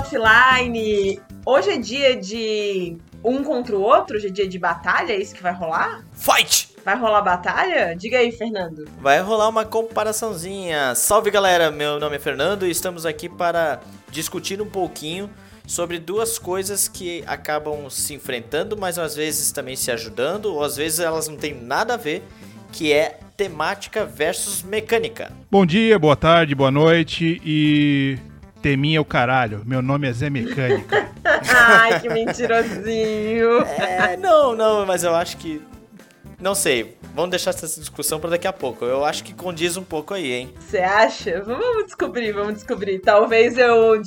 offline. Hoje é dia de um contra o outro? Hoje é dia de batalha? É isso que vai rolar? Fight! Vai rolar batalha? Diga aí, Fernando. Vai rolar uma comparaçãozinha. Salve galera, meu nome é Fernando e estamos aqui para discutir um pouquinho sobre duas coisas que acabam se enfrentando, mas às vezes também se ajudando, ou às vezes elas não têm nada a ver, que é temática versus mecânica. Bom dia, boa tarde, boa noite e teminha é o caralho. Meu nome é Zé Mecânica. Ai, que mentirosinho. É, não, não, mas eu acho que não sei. Vamos deixar essa discussão para daqui a pouco. Eu acho que condiz um pouco aí, hein? Você acha? Vamos descobrir, vamos descobrir. Talvez eu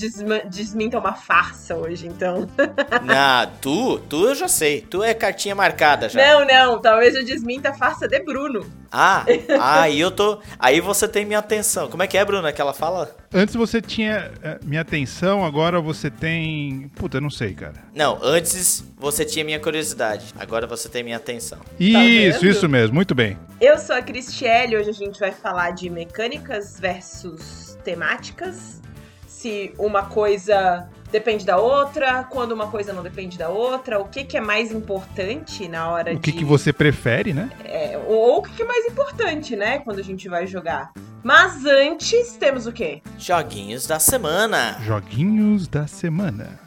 desminta uma farsa hoje, então. Ah, tu? Tu eu já sei. Tu é cartinha marcada já. Não, não. Talvez eu desminta a farsa de Bruno. Ah, aí eu tô. Aí você tem minha atenção. Como é que é, Bruna, que ela fala? Antes você tinha é, minha atenção, agora você tem. Puta, eu não sei, cara. Não, antes você tinha minha curiosidade. Agora você tem minha atenção. Isso, vendo? isso mesmo, muito bem. Eu sou a Cristiele, hoje a gente vai falar de mecânicas versus temáticas. Se uma coisa depende da outra, quando uma coisa não depende da outra, o que, que é mais importante na hora O que, de. que você prefere, né? É, ou o que, que é mais importante, né? Quando a gente vai jogar. Mas antes temos o quê? Joguinhos da semana. Joguinhos da semana.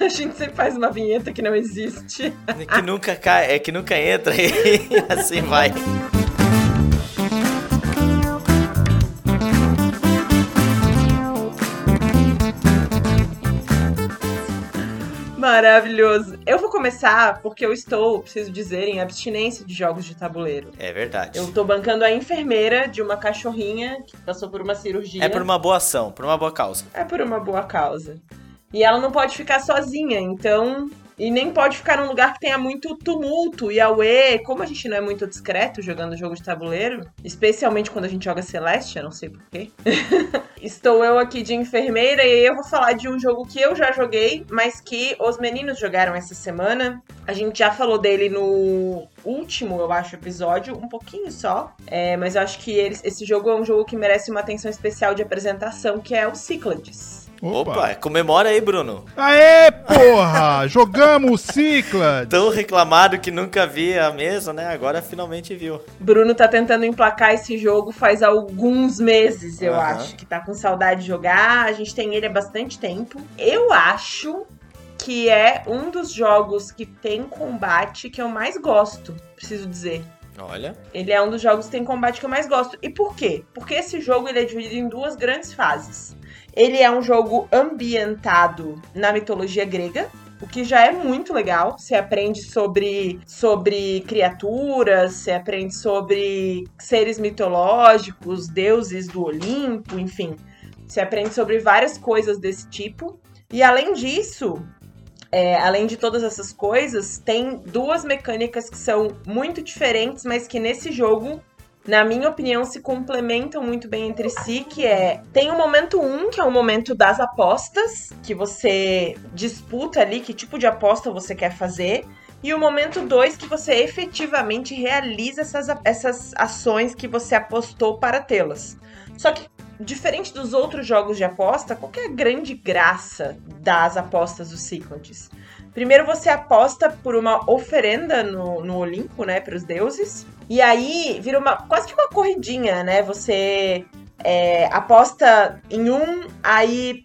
A gente sempre faz uma vinheta que não existe. Que nunca cai, é que nunca entra e assim vai. Maravilhoso. Eu vou começar porque eu estou, preciso dizer, em abstinência de jogos de tabuleiro. É verdade. Eu tô bancando a enfermeira de uma cachorrinha que passou por uma cirurgia. É por uma boa ação, por uma boa causa. É por uma boa causa. E ela não pode ficar sozinha, então. E nem pode ficar num lugar que tenha muito tumulto e auê. Como a gente não é muito discreto jogando jogo de tabuleiro, especialmente quando a gente joga Celeste, eu não sei porquê. Estou eu aqui de enfermeira e eu vou falar de um jogo que eu já joguei, mas que os meninos jogaram essa semana. A gente já falou dele no último, eu acho, episódio, um pouquinho só. É, mas eu acho que eles, esse jogo é um jogo que merece uma atenção especial de apresentação, que é o Cyclades. Opa, comemora aí, Bruno. Aê, porra! Jogamos o Cicla! Tão reclamado que nunca via a mesa, né? Agora finalmente viu. Bruno tá tentando emplacar esse jogo faz alguns meses, eu Aham. acho, que tá com saudade de jogar. A gente tem ele há bastante tempo. Eu acho que é um dos jogos que tem combate que eu mais gosto, preciso dizer. Olha. Ele é um dos jogos que tem combate que eu mais gosto. E por quê? Porque esse jogo ele é dividido em duas grandes fases. Ele é um jogo ambientado na mitologia grega, o que já é muito legal. Você aprende sobre, sobre criaturas, você aprende sobre seres mitológicos, deuses do Olimpo, enfim. Você aprende sobre várias coisas desse tipo. E além disso, é, além de todas essas coisas, tem duas mecânicas que são muito diferentes, mas que nesse jogo, na minha opinião, se complementam muito bem entre si, que é tem o momento 1, um, que é o momento das apostas, que você disputa ali que tipo de aposta você quer fazer. E o momento 2, que você efetivamente realiza essas, essas ações que você apostou para tê-las. Só que diferente dos outros jogos de aposta, qual é a grande graça das apostas do Cyclades? Primeiro você aposta por uma oferenda no, no Olimpo, né, para os deuses. E aí vira uma quase que uma corridinha, né? Você é, aposta em um, aí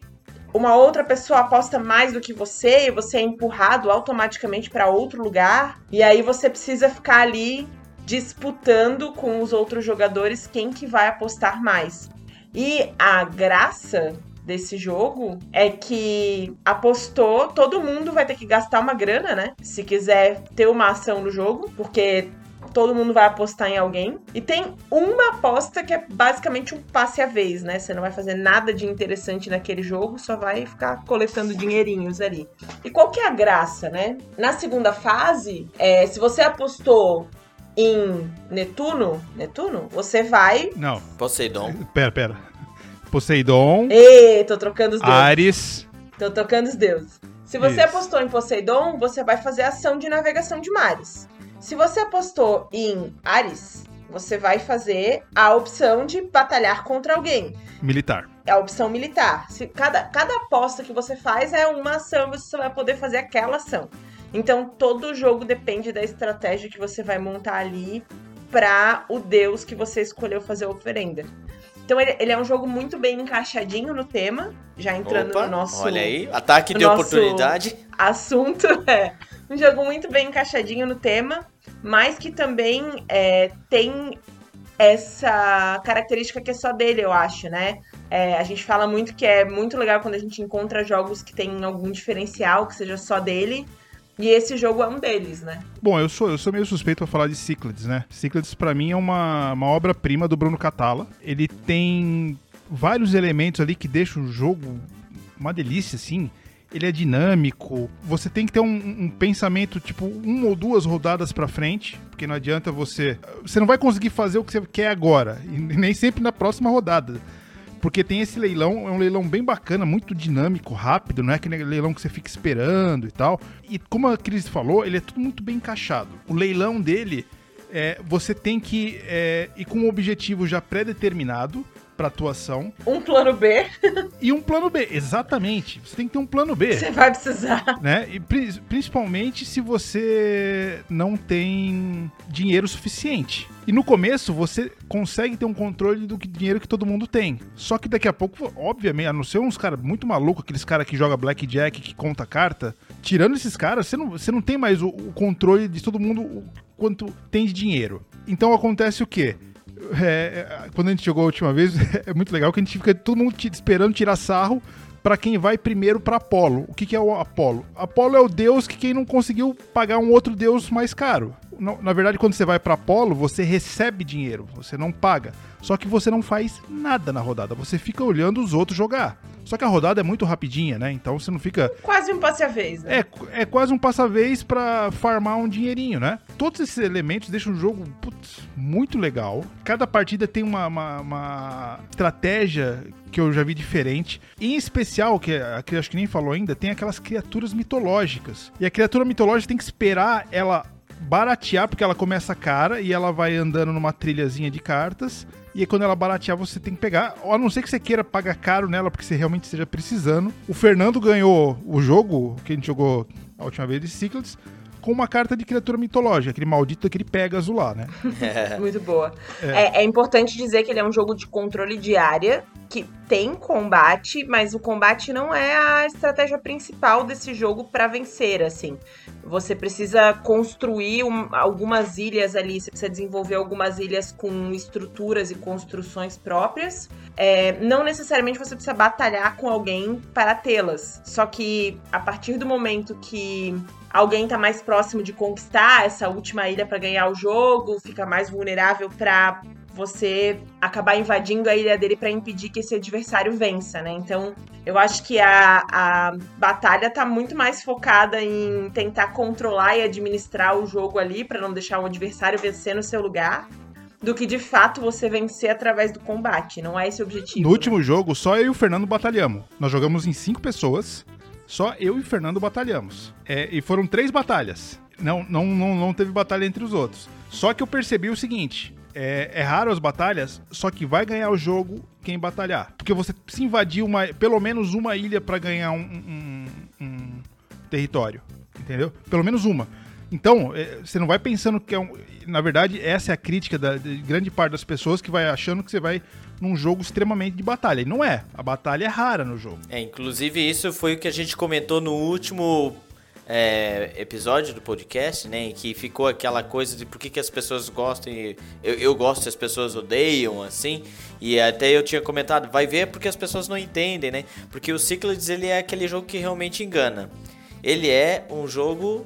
uma outra pessoa aposta mais do que você e você é empurrado automaticamente para outro lugar. E aí você precisa ficar ali disputando com os outros jogadores quem que vai apostar mais. E a graça desse jogo é que apostou, todo mundo vai ter que gastar uma grana, né? Se quiser ter uma ação no jogo, porque todo mundo vai apostar em alguém. E tem uma aposta que é basicamente um passe a vez, né? Você não vai fazer nada de interessante naquele jogo, só vai ficar coletando dinheirinhos ali. E qual que é a graça, né? Na segunda fase, é, se você apostou em Netuno, Netuno, você vai. Não, Poseidon. pera, pera. Poseidon, Ei, tô trocando os deuses. Ares. Tô trocando os deuses. Se você Isso. apostou em Poseidon, você vai fazer ação de navegação de mares. Se você apostou em Ares, você vai fazer a opção de batalhar contra alguém. Militar. a opção militar. Se cada, cada aposta que você faz é uma ação, você só vai poder fazer aquela ação. Então todo jogo depende da estratégia que você vai montar ali para o deus que você escolheu fazer a oferenda. Então ele, ele, é um jogo muito bem encaixadinho no tema, já entrando Opa, no nosso. Olha aí, ataque de oportunidade. Assunto, é. Um jogo muito bem encaixadinho no tema, mas que também é, tem essa característica que é só dele, eu acho, né? É, a gente fala muito que é muito legal quando a gente encontra jogos que tem algum diferencial, que seja só dele. E esse jogo é um deles, né? Bom, eu sou, eu sou meio suspeito para falar de Cyclades, né? Cyclades para mim é uma, uma obra-prima do Bruno Catala. Ele tem vários elementos ali que deixam o jogo uma delícia, assim. Ele é dinâmico. Você tem que ter um, um pensamento, tipo, uma ou duas rodadas para frente, porque não adianta você. Você não vai conseguir fazer o que você quer agora, e nem sempre na próxima rodada porque tem esse leilão, é um leilão bem bacana, muito dinâmico, rápido, não é aquele leilão que você fica esperando e tal. E como a Cris falou, ele é tudo muito bem encaixado. O leilão dele, é, você tem que é, ir com um objetivo já pré-determinado para atuação. Um plano B. e um plano B, exatamente. Você tem que ter um plano B. Você vai precisar. Né? E principalmente se você não tem dinheiro suficiente. E no começo você consegue ter um controle do dinheiro que todo mundo tem. Só que daqui a pouco, obviamente, a não ser uns caras muito malucos, aqueles caras que joga blackjack, que conta carta, tirando esses caras, você não, você não tem mais o, o controle de todo mundo o quanto tem de dinheiro. Então acontece o quê? É, é, quando a gente jogou a última vez, é muito legal que a gente fica todo mundo esperando tirar sarro para quem vai primeiro para Apolo. O que, que é o Apolo? Apolo é o deus que quem não conseguiu pagar um outro deus mais caro. Na verdade, quando você vai para Apolo, você recebe dinheiro, você não paga. Só que você não faz nada na rodada, você fica olhando os outros jogar. Só que a rodada é muito rapidinha, né? Então você não fica. Quase um passe-a-vez, né? É, é quase um passe-a-vez pra farmar um dinheirinho, né? Todos esses elementos deixam o jogo putz, muito legal. Cada partida tem uma, uma, uma estratégia que eu já vi diferente. Em especial, que, que acho que nem falou ainda, tem aquelas criaturas mitológicas. E a criatura mitológica tem que esperar ela baratear, porque ela começa cara e ela vai andando numa trilhazinha de cartas. E aí, quando ela baratear, você tem que pegar. A não ser que você queira pagar caro nela, porque você realmente esteja precisando. O Fernando ganhou o jogo, que a gente jogou a última vez de Cyclades, com uma carta de criatura mitológica, aquele maldito aquele Pegasus lá, né? Muito boa. É. É, é. importante dizer que ele é um jogo de controle de área, que tem combate, mas o combate não é a estratégia principal desse jogo para vencer, assim. Você precisa construir um, algumas ilhas ali, você precisa desenvolver algumas ilhas com estruturas e construções próprias. É, não necessariamente você precisa batalhar com alguém para tê-las. Só que a partir do momento que alguém tá mais próximo de conquistar essa última ilha para ganhar o jogo, fica mais vulnerável para você acabar invadindo a ilha dele para impedir que esse adversário vença, né? Então, eu acho que a, a batalha tá muito mais focada em tentar controlar e administrar o jogo ali para não deixar o adversário vencer no seu lugar. Do que de fato você vencer através do combate. Não é esse o objetivo. No né? último jogo, só eu e o Fernando batalhamos. Nós jogamos em cinco pessoas. Só eu e o Fernando batalhamos. É, e foram três batalhas. Não, não, não, não teve batalha entre os outros. Só que eu percebi o seguinte: é, é, raro as batalhas, só que vai ganhar o jogo quem batalhar. Porque você precisa invadir uma, pelo menos uma ilha para ganhar um, um, um, território. Entendeu? Pelo menos uma. Então, é, você não vai pensando que é um. Na verdade, essa é a crítica da grande parte das pessoas que vai achando que você vai num jogo extremamente de batalha. E não é. A batalha é rara no jogo. É, inclusive isso foi o que a gente comentou no último é, episódio do podcast, né? Que ficou aquela coisa de por que, que as pessoas gostam e eu, eu gosto e as pessoas odeiam, assim. E até eu tinha comentado, vai ver porque as pessoas não entendem, né? Porque o Cyclades, ele é aquele jogo que realmente engana. Ele é um jogo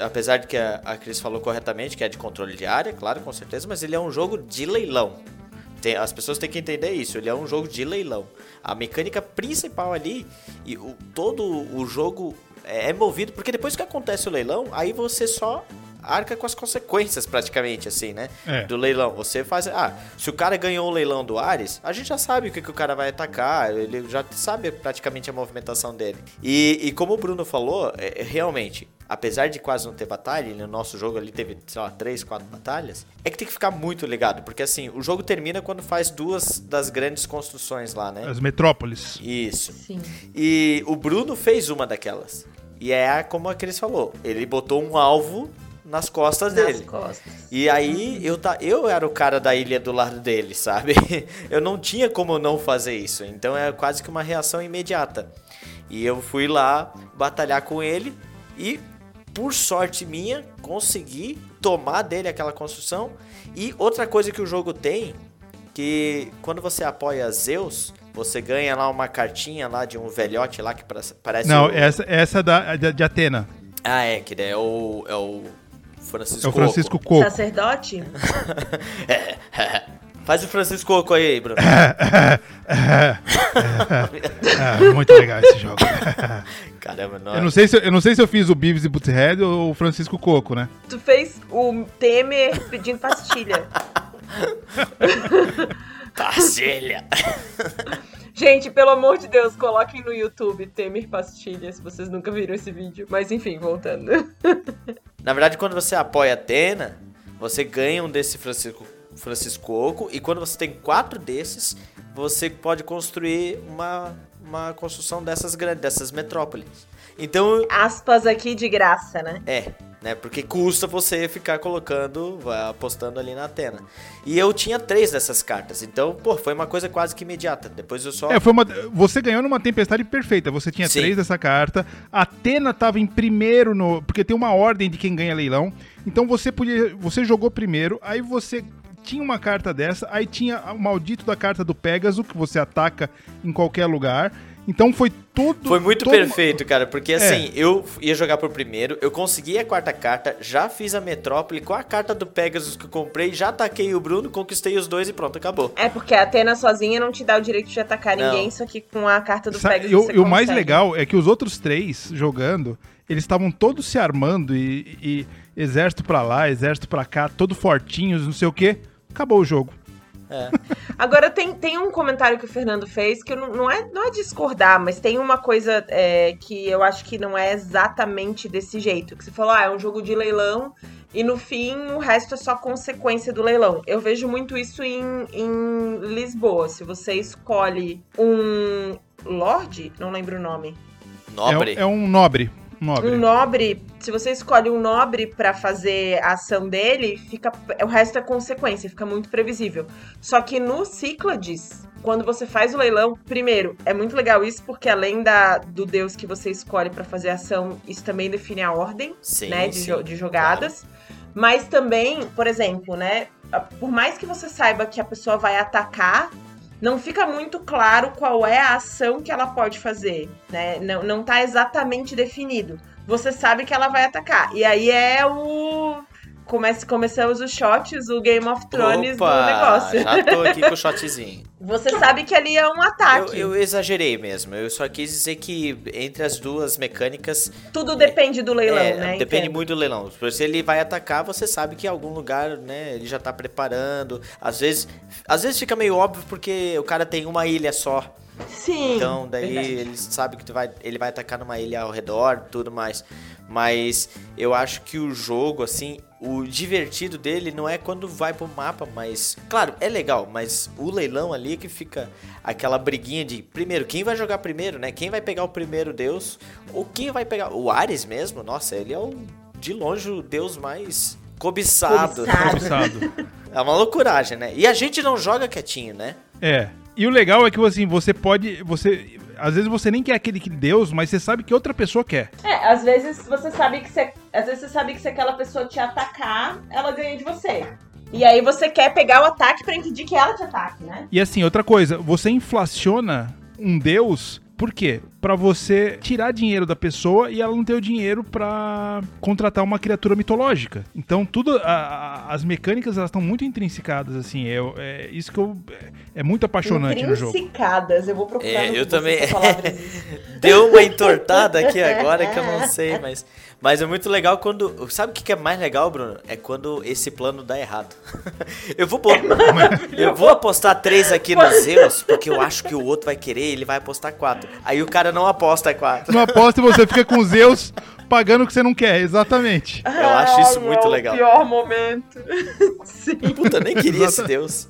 apesar de que a, a Cris falou corretamente, que é de controle de área, claro, com certeza, mas ele é um jogo de leilão. Tem, as pessoas têm que entender isso. Ele é um jogo de leilão. A mecânica principal ali e o, todo o jogo é, é movido porque depois que acontece o leilão, aí você só arca com as consequências praticamente, assim, né? É. Do leilão. Você faz. Ah, se o cara ganhou o leilão do Ares, a gente já sabe o que, que o cara vai atacar, ele já sabe praticamente a movimentação dele. E, e como o Bruno falou, é, é, realmente, apesar de quase não ter batalha, no nosso jogo ali teve, sei lá, três, quatro batalhas, é que tem que ficar muito ligado, porque assim, o jogo termina quando faz duas das grandes construções lá, né? As metrópoles. Isso. Sim. E o Bruno fez uma daquelas. E é como a Cris falou, ele botou um alvo nas costas Nas dele. costas. E aí eu, tá, eu era o cara da ilha do lado dele, sabe? Eu não tinha como não fazer isso. Então é quase que uma reação imediata. E eu fui lá batalhar com ele e, por sorte minha, consegui tomar dele aquela construção. E outra coisa que o jogo tem, que quando você apoia Zeus, você ganha lá uma cartinha lá de um velhote lá que parece Não, o... essa, essa da, de, de Atena. Ah, é, que é o, é o Francisco É o Francisco Oco. Coco. Sacerdote? Faz o Francisco Oco aí, Bruno. Ah, muito legal esse jogo. Caramba, não. Eu não, sei se, eu eu não sei se eu fiz o Beavis e Butthead ou o Francisco Coco, né? Tu fez o Temer pedindo pastilha. Pastilha. Gente, pelo amor de Deus, coloquem no YouTube Temer pastilha, se vocês nunca viram esse vídeo. Mas enfim, voltando. Na verdade, quando você apoia a Atena, você ganha um desse Francisco, Francisco Oco. E quando você tem quatro desses, você pode construir uma, uma construção dessas grandes, dessas metrópoles. Então, Aspas aqui de graça, né? É, né? Porque custa você ficar colocando, vai apostando ali na Atena. E eu tinha três dessas cartas, então, pô, foi uma coisa quase que imediata. Depois eu só. É, foi uma, você ganhou numa tempestade perfeita. Você tinha Sim. três dessa carta. A Atena tava em primeiro no. Porque tem uma ordem de quem ganha leilão. Então você podia. Você jogou primeiro, aí você tinha uma carta dessa, aí tinha o maldito da carta do Pegasus, que você ataca em qualquer lugar. Então foi tudo. Foi muito todo- perfeito, cara, porque É. assim, eu ia jogar por primeiro, eu consegui a quarta carta, já fiz a metrópole com a carta do Pegasus que eu comprei, já ataquei o Bruno, conquistei os dois e pronto, acabou. É porque a Atena sozinha não te dá o direito de atacar Não. ninguém, só que com a carta do Sa- Pegasus e o- você e o mais legal é que os outros três jogando, eles estavam todos se armando e, e exército pra lá, exército pra cá, todo fortinhos, não sei o que. Acabou o jogo. É. Agora tem, tem um comentário que o Fernando fez que não, não, é, não é discordar, mas tem uma coisa é, que eu acho que não é exatamente desse jeito. Que você falou, ah, é um jogo de leilão e no fim o resto é só consequência do leilão. Eu vejo muito isso em, em Lisboa. Se você escolhe um Lorde, não lembro o nome. Nobre. É, é um nobre. Nobre. Um nobre, se você escolhe um nobre pra fazer a ação dele, fica o resto é consequência, fica muito previsível. Só que no Cíclades, quando você faz o leilão, primeiro, é muito legal isso porque além da, do deus que você escolhe pra fazer a ação, isso também define a ordem, Sim, né, de, sim, de jogadas. Mas também, por exemplo, né, por mais que você saiba que a pessoa vai atacar, não fica muito claro qual é a ação que ela pode fazer, né? Não, não tá exatamente definido. Você sabe que ela vai atacar. E aí é o. Comece, começamos os shots, o Game of Thrones do negócio. já tô aqui com o shotzinho. Você sabe que ali é um Eu, ataque. eu exagerei mesmo, eu só quis dizer que entre as duas mecânicas Tudo depende do leilão, É, né? Depende Entendo. muito do leilão. Se ele vai atacar, você sabe que em algum lugar, né, ele já tá preparando. Às vezes, às vezes fica meio óbvio porque o cara tem uma ilha só. Sim. Então, daí verdade. ele sabe que tu vai, ele vai atacar numa ilha ao redor, tudo mais. Mas eu acho que o jogo, assim, o divertido dele não é quando vai pro mapa, mas. Claro, é legal, mas o leilão ali é que fica aquela briguinha de. Primeiro, quem vai jogar primeiro, né? Quem vai pegar o primeiro deus? Ou quem vai pegar. O Ares mesmo? Nossa, ele é o, de longe o deus mais cobiçado. Cobiçado. Cobiçado. É uma loucuragem, né? E a gente não joga quietinho, né? É. E o legal é que assim, você pode. Você. Às vezes você nem quer aquele que Deus, mas você sabe que outra pessoa quer. É, às vezes você sabe que se, às vezes você sabe que se aquela pessoa te atacar, ela ganha de você. E aí você quer pegar o ataque pra impedir que ela te ataque, né? E assim, outra coisa, você inflaciona um Deus, por quê? Pra você tirar dinheiro da pessoa e ela não ter o dinheiro pra contratar uma criatura mitológica. Então, tudo. a- a- as mecânicas elas estão muito intrinsecadas, assim. É, é isso que eu. É, é muito apaixonante no jogo. Intrinsicadas, eu vou procurar É, no eu também. Deu uma entortada aqui agora que eu não sei, mas, mas é muito legal quando. Sabe o que que é mais legal, Bruno? É quando esse plano dá errado. Eu vou, pôr- eu vou apostar três aqui no Zeus, porque eu acho que o outro vai querer, ele vai apostar quatro. Aí o cara não aposta quatro. Não aposta e você fica com Zeus pagando o que você não quer, exatamente. Eu acho isso muito é legal. Pior momento. Sim. Puta, eu nem queria esse Deus.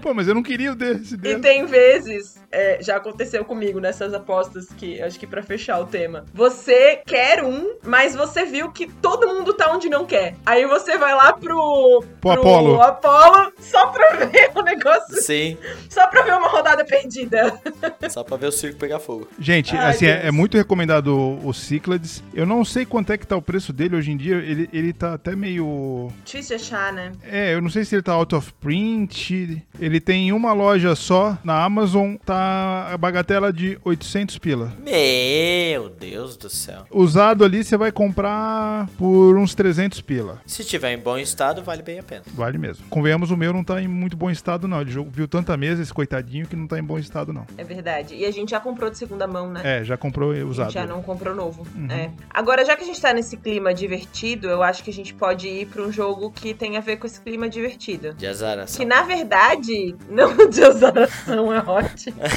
Pô, mas eu não queria o desse E Deus. tem vezes, é, já aconteceu comigo nessas apostas que acho que pra fechar o tema. Você quer um, mas você viu que todo mundo tá onde não quer. Aí você vai lá pro, Pro Apolo. Apolo só pra ver o negócio, Sim, só pra ver uma rodada perdida. só pra ver o circo pegar fogo. Gente, Ai, assim, é, Deus. é muito recomendado o, o Cyclades. Eu não sei quanto é que tá o preço dele hoje em dia. Ele, ele tá até meio. Difícil de achar, né? É, eu não sei se ele tá out of print. Ele tem em uma loja só na Amazon. Tá a bagatela de 800 pila. Meu Deus do céu. Usado ali você vai comprar por uns 300 pila. Se tiver em bom estado, vale bem a pena. Vale mesmo. Convenhamos, o meu não tá em muito bom estado, não. Ele viu tanta mesa, esse coitadinho, que não tá em bom estado, não. É verdade. E a gente já comprou de segunda mão, né? É, já comprou A gente usado. já não comprou novo. É. Agora, já que a gente tá nesse clima divertido, eu acho que a gente pode ir pra um jogo que tem a ver com esse clima divertido. De azaração. Que na verdade, não de azaração é ótimo.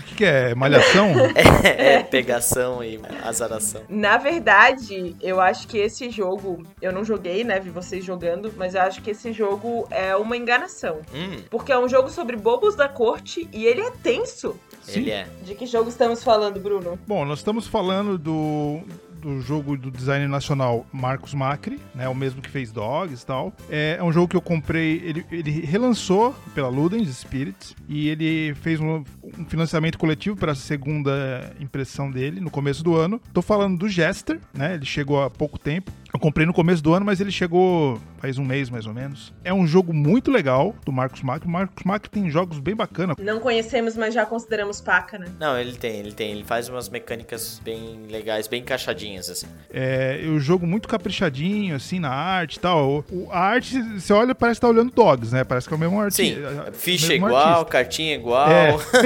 O que, que é? Malhação? É, pegação e azaração. Na verdade, eu acho que esse jogo, eu não joguei, né? Vi vocês jogando, mas eu acho que esse jogo é uma enganação. Hum, Porque é um jogo sobre bobos da corte e ele é tenso. Sim. ele é. De que jogo estamos falando, Bruno? Bom, nós estamos falando do, do jogo do designer nacional Marcos Macri, né? O mesmo que fez Dogs e tal. É, é um jogo que eu comprei, ele, ele relançou pela Ludens Spirits e ele fez um, um financiamento coletivo para a segunda impressão dele no começo do ano. Tô falando do Jester, né? Ele chegou há pouco tempo. Eu comprei no começo do ano, mas ele chegou faz um mês mais ou menos. É um jogo muito legal do Marcos Macri. O Marcos Macri tem jogos bem bacanas. Não conhecemos, mas já consideramos paca, né? Não, ele tem, ele tem. Ele faz umas mecânicas bem legais, bem encaixadinhas, assim. É, o jogo muito caprichadinho, assim, na arte e tal. O, a arte, você olha, parece que tá olhando Dogs, né? Parece que é o mesmo Sim, artista. ficha igual, cartinha igual.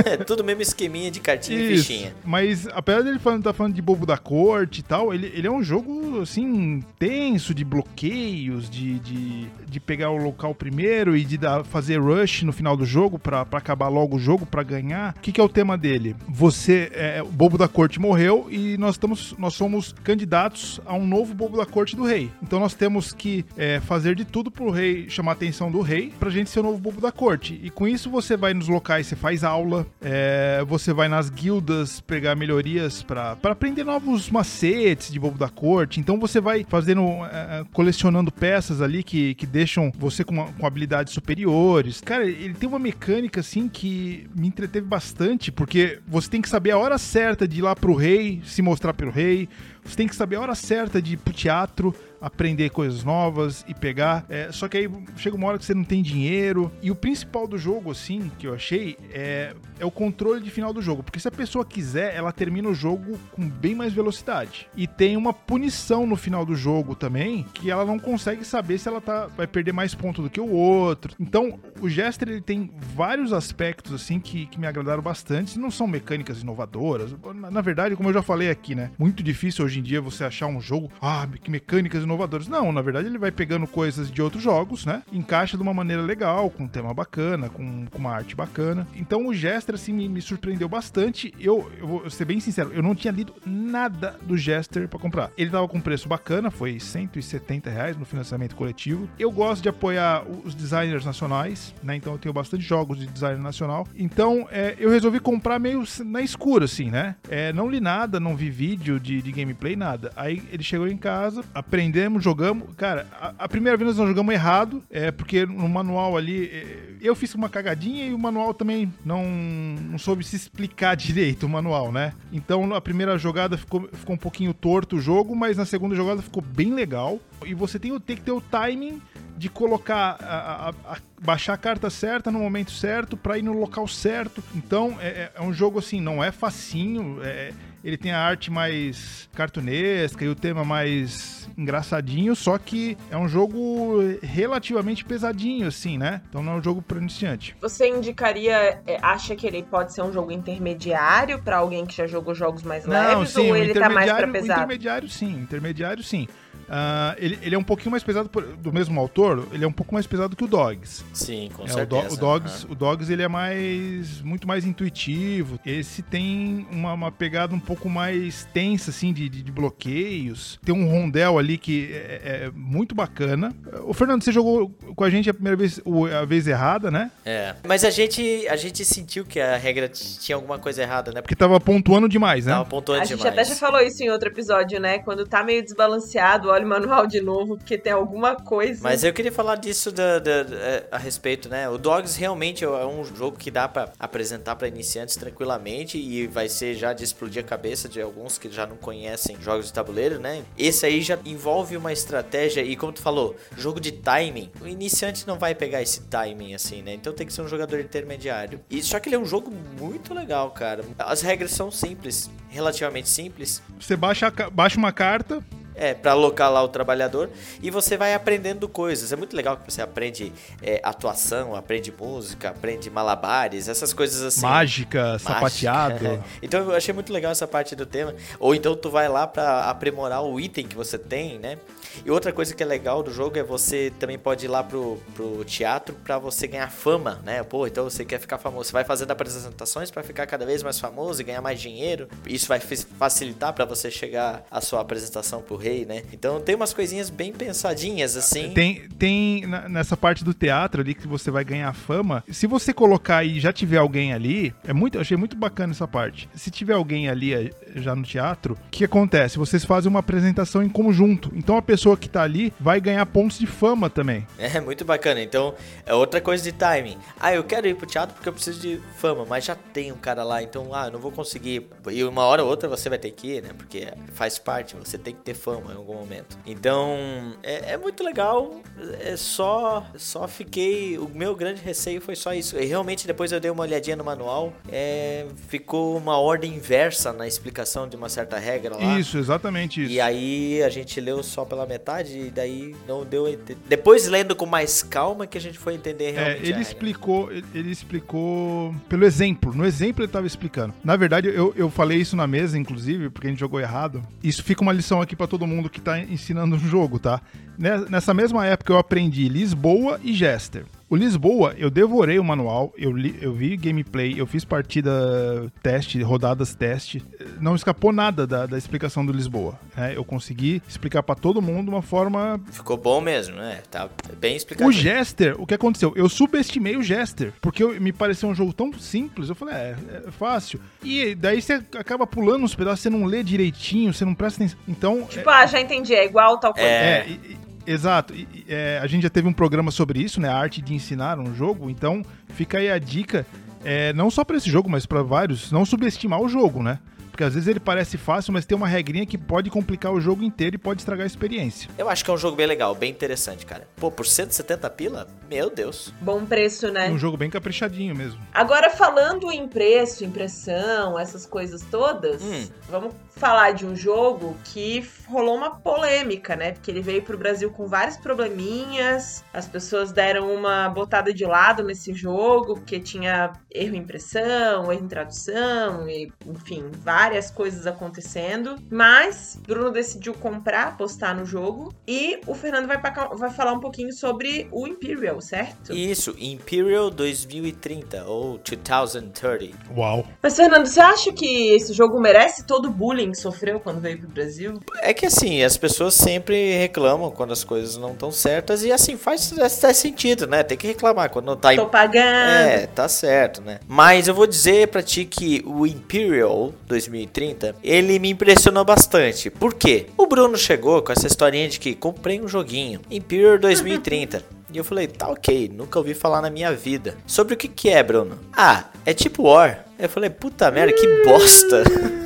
É. tudo mesmo esqueminha de cartinha e fichinha. Mas apesar dele falando, tá falando de bobo da corte e tal, ele, ele é um jogo, assim, tenso, de bloqueios, de, de, de pegar o local primeiro e de dar, fazer rush no final do jogo pra acabar logo o jogo, pra ganhar. O que, que é o tema dele? Você, é, o bobo da corte morreu e nós, estamos, nós somos candidatos a um novo bobo da corte do rei. Então nós temos que é, fazer de tudo pro rei chamar a atenção do rei pra gente ser o novo bobo da corte. E com isso você vai nos locais, você faz aula, é, você vai nas guildas pegar melhorias pra aprender novos macetes de bobo da corte. Então você vai fazendo, é, colecionando peças ali que, que deixam você com, uma- com habilidades superiores. Cara, ele tem uma mecânica assim que me entreteve bastante, porque você tem que saber a hora certa de ir lá pro rei, se mostrar pro rei. Você tem que saber a hora certa de ir pro teatro, aprender coisas novas e pegar. É, só que aí chega uma hora que você não tem dinheiro. E o principal do jogo, assim, que eu achei, é, é o controle de final do jogo. Porque se a pessoa quiser, ela termina o jogo com bem mais velocidade. E tem uma punição no final do jogo também, que ela não consegue saber se ela tá, vai perder mais ponto do que o outro. Então, o Jester ele tem vários aspectos, assim, que, que me agradaram bastante. Não são mecânicas inovadoras. Na, na verdade, como eu já falei aqui, né? Muito difícil hoje em dia você achar um jogo, ah, que mecânicas inovadoras. Não, na verdade ele vai pegando coisas de outros jogos, né? Encaixa de uma maneira legal, com um tema bacana, com, com uma arte bacana. Então o Jester, assim, me, me surpreendeu bastante. Eu, eu vou ser bem sincero, eu não tinha lido nada do Jester pra comprar. Ele tava com preço bacana, foi 170 reais no financiamento coletivo. Eu gosto de apoiar os designers nacionais, né? Então eu tenho bastante jogos de design nacional. Então é, eu resolvi comprar meio na escura, assim, né? É, não li nada, não vi vídeo de, de gameplay, nada. Aí ele chegou em casa, aprendemos, jogamos. Cara, a, a primeira vez nós jogamos errado, é porque no manual ali é, eu fiz uma cagadinha e o manual também não, não soube se explicar direito o manual, né? Então a primeira jogada ficou, ficou um pouquinho torto o jogo, mas na segunda jogada ficou bem legal. E você tem, tem que ter o timing de colocar, a, a, a baixar a carta certa no momento certo para ir no local certo. Então é, é, é, um jogo assim, não é facinho. É, ele tem a arte mais cartunesca e o tema mais engraçadinho, só que é um jogo relativamente pesadinho, assim, né? Então não é um jogo para iniciante. Você indicaria, é, acha que ele pode ser um jogo intermediário para alguém que já jogou jogos mais não, leves sim, ou ele tá mais para pesado? Intermediário sim, intermediário sim. Uh, ele, ele, é um pouquinho mais pesado do mesmo autor, ele é um pouco mais pesado que o Dogs. Sim, com é, certeza. O, do, o Dogs, uhum. o Dogs ele é mais muito mais intuitivo. Esse tem uma, uma pegada um pouco mais tensa assim de, de, de, bloqueios. Tem um rondel ali que é, é, muito bacana. O Fernando, você jogou com a gente a primeira vez a vez errada, né? É. Mas a gente a gente sentiu que a regra tinha alguma coisa errada, né? Porque tava pontuando demais, né? Tava pontuando a demais. A gente até já falou isso em outro episódio, né? Quando tá meio desbalanceado, olha o manual de novo, porque tem alguma coisa. Mas eu queria falar disso da, da, da, a respeito, né? O Dogs realmente é um jogo que dá para apresentar para iniciantes tranquilamente e vai ser já de explodir a cabeça de alguns que já não conhecem jogos de tabuleiro, né? Esse aí já envolve uma estratégia e, como tu falou, jogo de timing. O iniciante não vai pegar esse timing assim, né? Então tem que ser um jogador intermediário. E só que ele é um jogo muito legal, cara. As regras são simples, relativamente simples. Você baixa, baixa uma carta, é, para alocar lá o trabalhador e você vai aprendendo coisas. É muito legal que você aprende é, atuação, aprende música, aprende malabares, essas coisas assim. Mágica, Mágica sapateado. É. Então eu achei muito legal essa parte do tema. Ou então tu vai lá para aprimorar o item que você tem, né? E outra coisa que é legal do jogo é você também pode ir lá pro, pro teatro para você ganhar fama, né? Pô, então você quer ficar famoso. Você vai fazendo apresentações para ficar cada vez mais famoso e ganhar mais dinheiro. Isso vai facilitar para você chegar a sua apresentação pro rei, né? Então tem umas coisinhas bem pensadinhas, assim. Tem, tem nessa parte do teatro ali que você vai ganhar fama. Se você colocar e já tiver alguém ali, é muito, eu achei muito bacana essa parte. Se tiver alguém ali eh, já no teatro, o que acontece? Vocês fazem uma apresentação em conjunto. Então a pessoa pessoa que tá ali vai ganhar pontos de fama também. É muito bacana. Então, é outra coisa de timing. Ah, eu quero ir pro teatro porque eu preciso de fama, mas já tem um cara lá, então, ah, eu não vou conseguir. E uma hora ou outra você vai ter que ir, né? Porque faz parte, você tem que ter fama em algum momento. Então, é, é muito legal. É só, só fiquei. O meu grande receio foi só isso. E realmente, depois eu dei uma olhadinha no manual, é, ficou uma ordem inversa na explicação de uma certa regra lá. Isso, exatamente isso. E aí a gente leu só pela metade e daí não deu. Depois lendo com mais calma que a gente foi entender é, realmente. É, ele explicou, ele explicou pelo exemplo. No exemplo ele estava explicando. Na verdade, eu, eu falei isso na mesa, inclusive, porque a gente jogou errado. Isso fica uma lição aqui para todo mundo que tá ensinando um jogo, tá? Nessa mesma época eu aprendi Lisboa e Jester. O Lisboa, eu devorei o manual, eu, li, eu vi gameplay, eu fiz partida teste, rodadas teste. Não escapou nada da, da explicação do Lisboa. Né? Eu consegui explicar para todo mundo uma forma. Ficou bom mesmo, né? Tá bem explicado. O Jester, o que aconteceu? Eu subestimei o Jester, porque eu, me pareceu um jogo tão simples. Eu falei, é, é fácil. E daí você acaba pulando uns pedaços, você não lê direitinho, você não presta atenção. Então. Tipo, é... ah, já entendi, é igual tal coisa. É, é e, Exato. E, é, a gente já teve um programa sobre isso, né? A arte de ensinar um jogo. Então, fica aí a dica, é, não só para esse jogo, mas para vários, não subestimar o jogo, né? Porque às vezes ele parece fácil, mas tem uma regrinha que pode complicar o jogo inteiro e pode estragar a experiência. Eu acho que é um jogo bem legal, bem interessante, cara. Pô, por 170 pila? Meu Deus. Bom preço, né? Um jogo bem caprichadinho mesmo. Agora, falando em preço, impressão, essas coisas todas, hum. vamos falar de um jogo que rolou uma polêmica, né? Porque ele veio pro Brasil com vários probleminhas, as pessoas deram uma botada de lado nesse jogo, porque tinha erro em impressão, erro em tradução, e, enfim, várias coisas acontecendo. Mas Bruno decidiu comprar, apostar no jogo, e o Fernando vai, vai falar um pouquinho sobre o Imperial, certo? Isso, Imperial 2030, ou 2030. Uau! Mas, Fernando, você acha que esse jogo merece todo o bullying bullying sofreu quando veio pro Brasil? É que assim, as pessoas sempre reclamam quando as coisas não estão certas e assim faz, faz sentido, né? Tem que reclamar quando não tá. Tô pagando. É, tá certo, né? Mas eu vou dizer pra ti que o Imperial 2030 ele me impressionou bastante. Por quê? O Bruno chegou com essa historinha de que comprei um joguinho, Imperial 2030. E eu falei, tá ok, nunca ouvi falar na minha vida. Sobre o que que é, Bruno? Ah, é tipo War. Eu falei, puta merda, que bosta.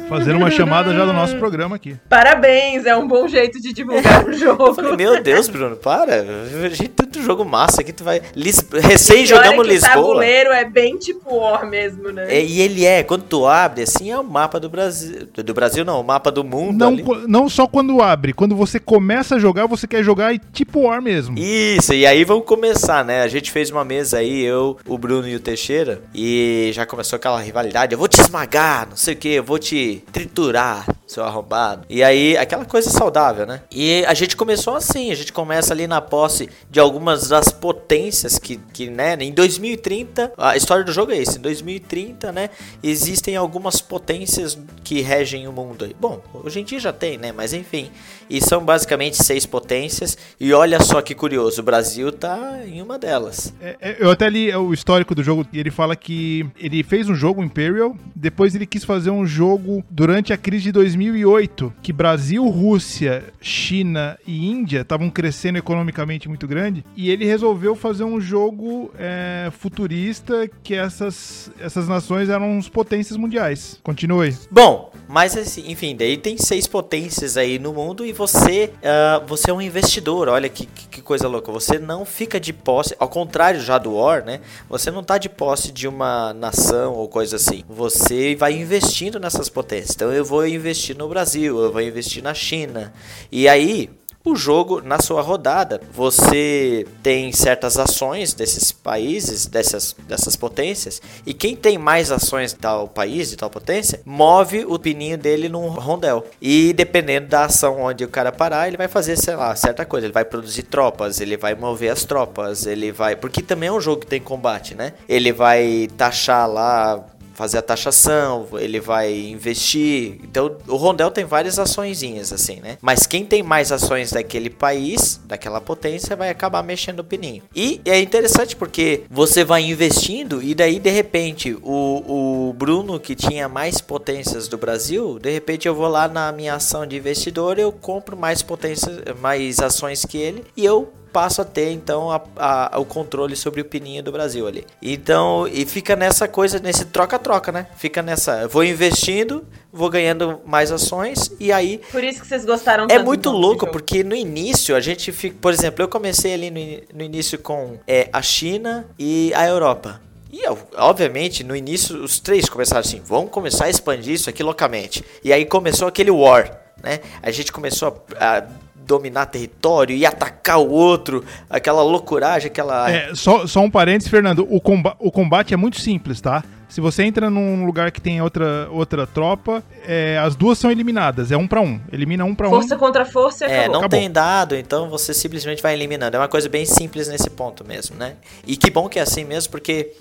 Fazendo uma chamada já do nosso programa aqui. Parabéns, é um bom jeito de divulgar o jogo. Falei, meu Deus, Bruno, para. A gente tanto jogo massa aqui, tu vai. Lis... Recém jogamos que Lisboa. O tabuleiro é bem tipo War mesmo, né? É, e ele é, quando tu abre, assim, é o mapa do Brasil. Do Brasil não, o mapa do mundo. Não, ali. não só quando abre, quando você começa a jogar, você quer jogar e tipo War mesmo. Isso, e aí vamos começar, né? A gente fez uma mesa aí, eu, o Bruno e o Teixeira, e já começou aquela rivalidade. Eu vou te esmagar, não sei o que, eu vou te triturar, seu arrombado. E aí, aquela coisa saudável, né? E a gente começou assim, a gente começa ali na posse de algumas das potências que, que né, em 2030, a história do jogo é isso, em 2030, né, existem algumas potências que regem o mundo aí. Bom, hoje em dia já tem, né, mas enfim, e são basicamente seis potências, e olha só que curioso, o Brasil tá em uma delas. É, é, eu até li o histórico do jogo, e ele fala que ele fez um jogo Imperial, depois ele quis fazer um jogo durante a crise de 2008, que Brasil, Rússia, China e Índia estavam crescendo economicamente muito grande, e ele resolveu fazer um jogo é, futurista que essas, essas nações eram as potências mundiais. Continue. Bom, mas assim, enfim, daí tem seis potências aí no mundo e você, uh, você é um investidor. Olha que, que, coisa louca. Você não fica de posse, ao contrário já do War, né? Você não tá de posse de uma nação ou coisa assim. Você vai investindo nessas potências. Então eu vou investir no Brasil, eu vou investir na China. E aí, o jogo, na sua rodada, você tem certas ações desses países, dessas, dessas potências, e quem tem mais ações de tal país, de tal potência, move o pininho dele num rondel. E dependendo da ação onde o cara parar, ele vai fazer, sei lá, certa coisa. Ele vai produzir tropas, ele vai mover as tropas, ele vai. Porque também é um jogo que tem combate, né? Ele vai taxar lá fazer a taxação, ele vai investir. Então, o Rondel tem várias açõezinhas assim, né? Mas quem tem mais ações daquele país, daquela potência, vai acabar mexendo o pininho. E é interessante porque você vai investindo e daí de repente o, o Bruno que tinha mais potências do Brasil, de repente eu vou lá na minha ação de investidor, eu compro mais potências, mais ações que ele e eu passo a ter então a, a, o controle sobre o pininho do Brasil ali. Então, e fica nessa coisa, nesse troca-troca, né? Fica nessa, vou investindo, vou ganhando mais ações e aí. Por isso que vocês gostaram É muito louco, porque no início a gente fica. Por exemplo, eu comecei ali no, no início com é, a China e a Europa. E obviamente no início os três começaram assim, vamos começar a expandir isso aqui loucamente. E aí começou aquele war, né? A gente começou a, a dominar território e atacar o outro, aquela loucuragem, aquela. É, só, só um parênteses, Fernando. O, comba o combate é muito simples, tá? Se você entra num lugar que tem outra, outra tropa, é, as duas são eliminadas. É um para um. Elimina um para um. Força contra força e É, acabou. não Acabou. tem dado, então você simplesmente vai eliminando. É uma coisa bem simples nesse ponto mesmo, né? E que bom que é assim mesmo, porque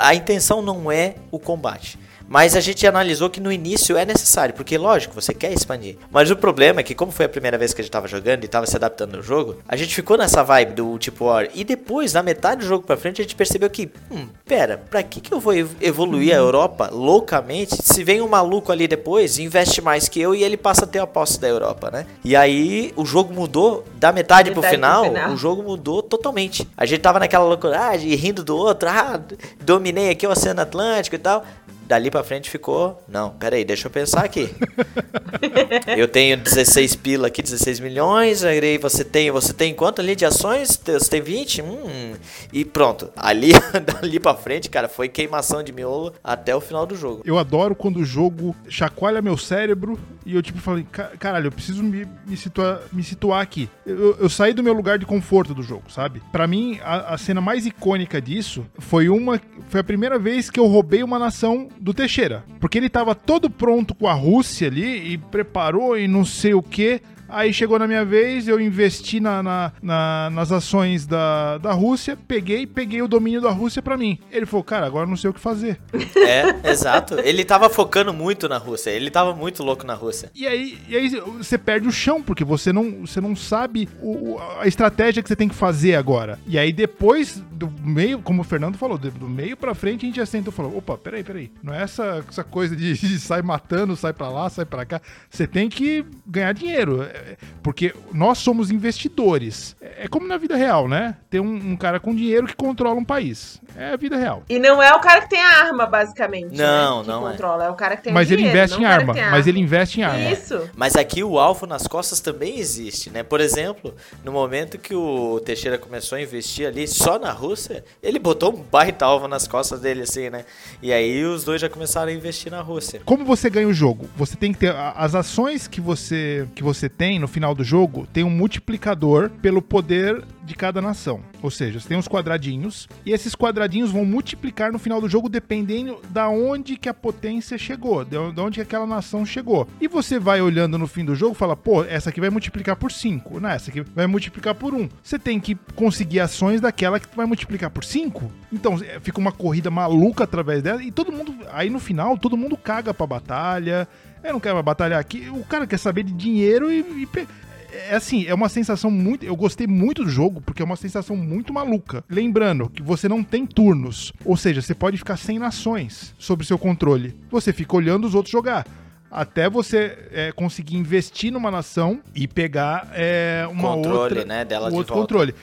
a intenção não é o combate. Mas a gente analisou que no início é necessário, porque lógico, você quer expandir. Mas o problema é que, como foi a primeira vez que a gente tava jogando e tava se adaptando no jogo, a gente ficou nessa vibe do tipo War. E depois, na metade do jogo pra frente, a gente percebeu que, hum, pera, pra que, que eu vou ev- evoluir a Europa loucamente se vem um maluco ali depois, investe mais que eu e ele passa a ter a posse da Europa, né? E aí o jogo mudou da metade, pro, Metade pro final, final. o jogo mudou totalmente. A gente tava naquela loucuragem, rindo do outro, ah, dominei aqui o Oceano Atlântico e tal. Dali pra frente ficou. Não, peraí, deixa eu pensar aqui. eu tenho 16 pila aqui, 16 milhões. Aí você tem. Você tem quanto ali de ações? Você tem 20? Hum. E pronto. Ali, dali pra frente, cara, foi queimação de miolo até o final do jogo. Eu adoro quando o jogo chacoalha meu cérebro e eu tipo falei, "Ca- caralho, eu preciso me, me, situar, me situar aqui. Eu, eu saí do meu lugar de conforto do jogo, sabe? Pra mim, a, a cena mais icônica disso foi uma. Foi a primeira vez que eu roubei uma nação do Teixeira. Porque ele tava todo pronto com a Rússia ali e preparou e não sei o que. Aí chegou na minha vez, eu investi na, na- na- nas ações da, da Rússia, peguei, peguei o domínio da Rússia pra mim. Ele falou, cara, agora não sei o que fazer. É, exato. Ele tava focando muito na Rússia. Ele tava muito louco na Rússia. E aí, e aí você perde o chão, porque você não, você não sabe o- a estratégia que você tem que fazer agora. E aí depois, do meio, como o Fernando falou, do, meio pra frente, a gente já sentou e falou, opa, peraí, peraí. Não é essa, essa coisa de, de sai matando, sai pra lá, sai pra cá. Você tem que ganhar dinheiro. É, porque nós somos investidores. É como na vida real, né? Tem um, um cara com dinheiro que controla um país. É a vida real. E não é o cara que tem a arma, basicamente. Não, né, não é. controla. É. o cara que tem Mas o ele dinheiro, investe em arma. Mas ele investe em arma. Isso. Mas aqui o alvo nas costas também existe, né? Por exemplo, no momento que o Teixeira começou a investir ali só na Rússia, ele botou um baita alvo nas costas dele, assim, né? E aí os dois já começaram a investir na Rússia. Como você ganha o jogo? Você tem que ter as ações que você que você tem no final do jogo tem um multiplicador pelo poder de cada nação. Ou seja, você tem uns quadradinhos e esses quadradinhos vão multiplicar no final do jogo dependendo da onde que a potência chegou, de onde de onde que aquela nação chegou. E você vai olhando no fim do jogo fala, pô, essa aqui vai multiplicar por 5, né? Essa aqui vai multiplicar por 1. Você tem que conseguir ações daquela que vai multiplicar por 5. Então é, fica uma corrida maluca através dela e todo mundo, aí no final, todo mundo caga pra batalha. Eu não quero mais batalhar aqui. O cara quer saber de dinheiro e, e pe- é assim, é uma sensação muito. Eu gostei muito do jogo, porque é uma sensação muito maluca. Lembrando que você não tem turnos. Ou seja, você pode ficar sem nações sobre seu controle. Você fica olhando os outros jogar. Até você é, conseguir investir numa nação e pegar é, uma Controle, outra. né, dela um de outro volta. controle.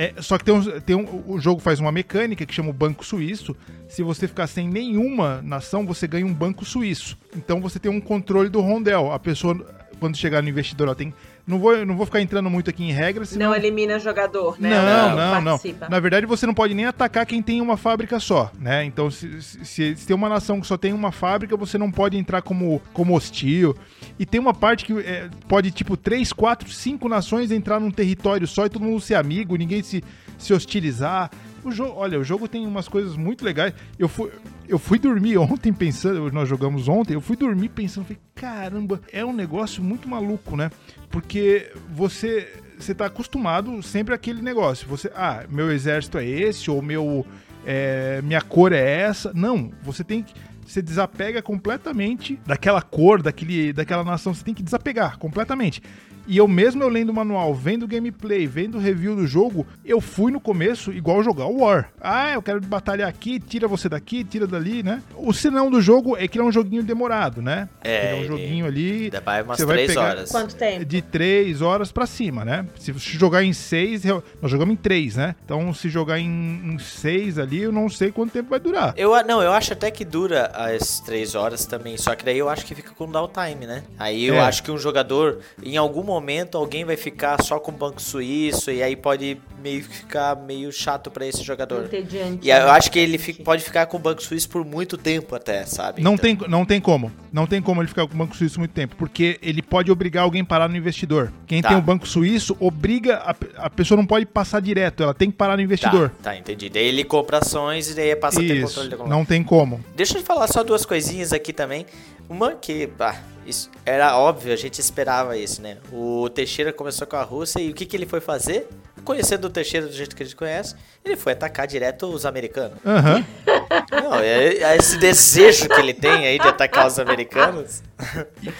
É, só que tem, uns- tem um, o jogo faz uma mecânica que chama o Banco Suíço. Se você ficar sem nenhuma nação, você ganha um Banco Suíço. Então você tem um controle do rondel. A pessoa, quando chegar no investidor, ela tem. Não vou, não vou ficar entrando muito aqui em regras, senão Não elimina jogador, né? não, não, não. participa. Na verdade, você não pode nem atacar quem tem uma fábrica só, né? Então, se, se, se- se tem uma nação que só tem uma fábrica, você não pode entrar como, como hostil. E tem uma parte que é, pode, tipo, três, quatro, cinco nações entrar num território só e todo mundo ser amigo, ninguém se, se hostilizar. O jogo, olha, o jogo tem umas coisas muito legais. Eu fui, eu fui dormir ontem pensando, nós jogamos ontem, eu fui dormir pensando, falei, caramba, é um negócio muito maluco, né? Porque você você tá acostumado sempre àquele negócio. Você, ah, meu exército é esse ou meu é, minha cor é essa. Não, você tem que você desapega completamente daquela cor, daquele, daquela nação, você tem que desapegar completamente. E eu mesmo eu lendo o manual, vendo gameplay, vendo review do jogo, eu fui no começo igual jogar o War. Ah, eu quero batalhar aqui, tira você daqui, tira dali, né? O sinão do jogo é que ele é um joguinho demorado, né? É, ele é um joguinho ali. Vai umas Você vai três pegar- horas. Quanto tempo? De três horas pra cima, né? Se você jogar em seis, nós jogamos em três, né? Então, se jogar em, em seis ali, eu não sei quanto tempo vai durar. Eu, não, eu acho até que dura as três horas também, só que daí eu acho que fica com downtime, né? Aí eu É. acho que um jogador, em algum momento, alguém vai ficar só com o banco suíço e aí pode meio que ficar meio chato pra esse jogador. Entediante. E eu acho que ele fi- pode ficar com o banco suíço por muito tempo até, sabe? Não Então- tem, não tem como. Não tem como ele ficar com o Banco Suíço muito tempo, porque ele pode obrigar alguém a parar no investidor. Quem Tá. tem o Banco Suíço obriga. A, a pessoa não pode passar direto, ela tem que parar no investidor. Tá, tá, entendi. Daí ele compra ações e daí passa a ter Isso, controle da não tem como. Deixa eu falar só duas coisinhas aqui também. Uma que, ah, isso era óbvio, a gente esperava isso, né? O Teixeira começou com a Rússia e o que, que ele foi fazer? Conhecendo o Teixeira do jeito que a gente conhece, ele foi atacar direto os americanos. Aham. Não, é, é esse desejo que ele tem aí de atacar os americanos.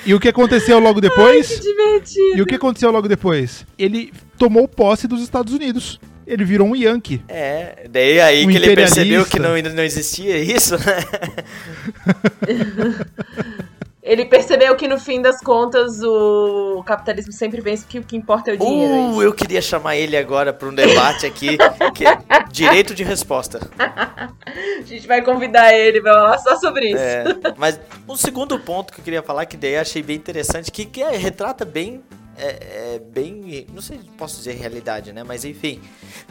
E o que aconteceu logo depois? Que divertido. e o que aconteceu logo depois? Ele tomou posse dos Estados Unidos. Ele virou um Yankee. É, daí aí Um que ele percebeu que não, não existia isso, né? Ele percebeu que no fim das contas o capitalismo sempre vence porque o que importa é o dinheiro. é Uh, isso. eu queria chamar ele agora para um debate aqui, que é direito de resposta. A gente vai convidar ele pra falar só sobre isso. É, mas um segundo ponto que eu queria falar, que daí eu achei bem interessante, que, que é- retrata bem. É, é bem. Não sei se posso dizer realidade, né? Mas enfim.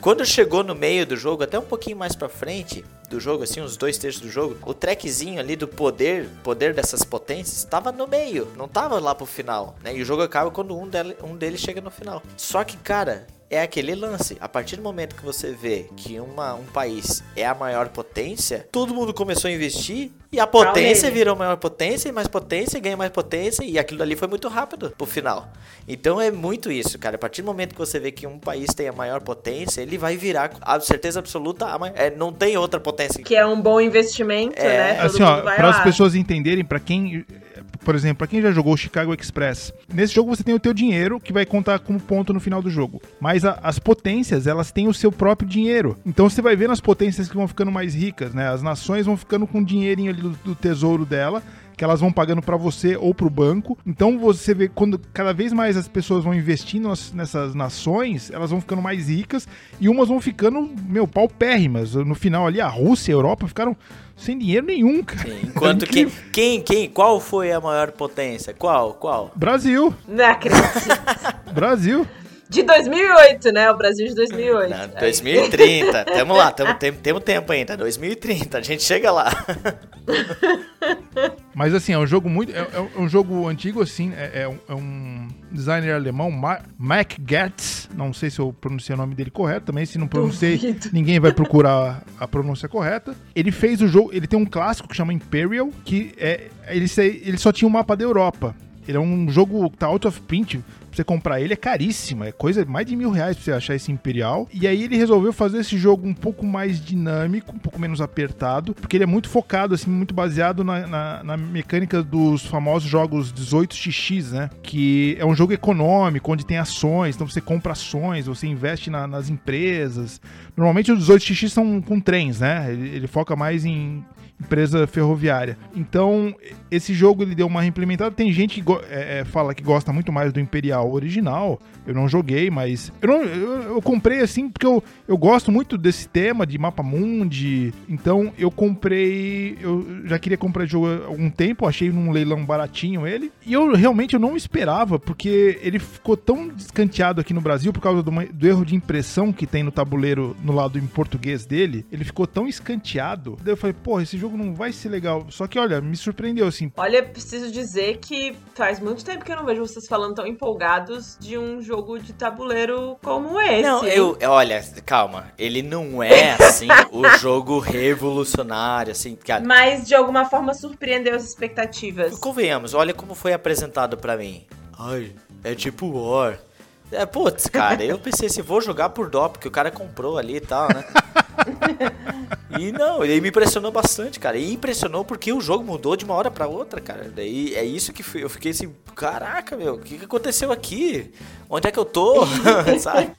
Quando chegou no meio do jogo, até um pouquinho mais pra frente do jogo, assim, uns dois terços do jogo, o trackzinho ali do poder, poder dessas potências, tava no meio, não tava lá pro final, né? E o jogo acaba quando um, dele, um deles chega no final. Só que, cara, é aquele lance. A partir do momento que você vê que uma, um país é a maior potência, todo mundo começou a investir e a potência virou maior potência e mais potência e ganha mais potência e aquilo ali foi muito rápido pro final. Então é muito isso, cara. A partir do momento que você vê que um país tem a maior potência, ele vai virar, a certeza absoluta, é, não tem outra potência. Que é um bom investimento, É. né? Todo assim, ó, para as pessoas entenderem, para quem, por exemplo, para quem já jogou o Chicago Express, nesse jogo você tem o teu dinheiro que vai contar como ponto no final do jogo. Mas a- as potências, elas têm o seu próprio dinheiro. Então você vai vendo as potências que vão ficando mais ricas, né? As nações vão ficando com dinheirinho ali do, do tesouro dela, que elas vão pagando para você ou pro banco. Então você vê quando cada vez mais as pessoas vão investindo nessas nações, elas vão ficando mais ricas e umas vão ficando, meu, paupérrimas. No final ali, a Rússia e a Europa ficaram sem dinheiro nenhum, cara. Sim, enquanto quem, quem, quem, qual foi a maior potência? Qual, qual? Brasil. Não acredito. Brasil. De 2008, né? O Brasil de 2008. Não, 2030. tamo lá, tamo, tem, temos tempo ainda. 2030, a gente chega lá. Mas assim, é um jogo muito. É, é um jogo antigo, assim. É, é, um, é um, designer alemão, Mac Gertz. Não sei se eu pronunciei o nome dele correto também. Se não pronunciei, ninguém vai procurar a pronúncia correta. Ele fez o jogo. Ele tem um clássico que chama Imperial, que é. Ele, ele só tinha um mapa da Europa. Ele é um jogo que tá out of print você comprar ele é caríssimo, é coisa mais de mil reais pra você achar esse Imperial. E aí ele resolveu fazer esse jogo um pouco mais dinâmico, um pouco menos apertado, porque ele é muito focado, assim, muito baseado na, na, na mecânica dos famosos jogos 18xx, né? Que é um jogo econômico, onde tem ações, então você compra ações, você investe na, nas empresas. Normalmente os 18xx são com trens, né? Ele, ele foca mais em empresa ferroviária. Então, esse jogo ele deu uma reimplementada. Tem gente que é, é, fala que gosta muito mais do Imperial original. Eu não joguei, mas eu, não, eu, eu, comprei assim porque eu, eu gosto muito desse tema de mapa mundi. Então, eu comprei. Eu já queria comprar jogo há algum tempo. Achei num leilão baratinho ele. E eu realmente eu não esperava, porque ele ficou tão descanteado aqui no Brasil por causa do, do erro de impressão que tem no tabuleiro no lado em português dele. Ele ficou tão escanteado. Daí eu falei, pô, esse jogo não vai ser legal. Só que, olha, me surpreendeu, assim. Olha, preciso dizer que faz muito tempo que eu não vejo vocês falando tão empolgados de um jogo de tabuleiro como esse. Não, eu. Olha, calma. Ele não é, assim, o jogo revolucionário, assim, cara. Mas, de alguma forma, surpreendeu as expectativas. Convenhamos, olha como foi apresentado para mim. Ai, é tipo War. É, putz, cara, eu pensei assim, vou jogar por dó, porque o cara comprou ali e tal, né? e não, ele me impressionou bastante, cara. E impressionou porque o jogo mudou de uma hora para outra, cara. Daí é isso que eu fiquei assim, caraca, meu, o que, aconteceu aqui? Onde é que eu tô? Sabe?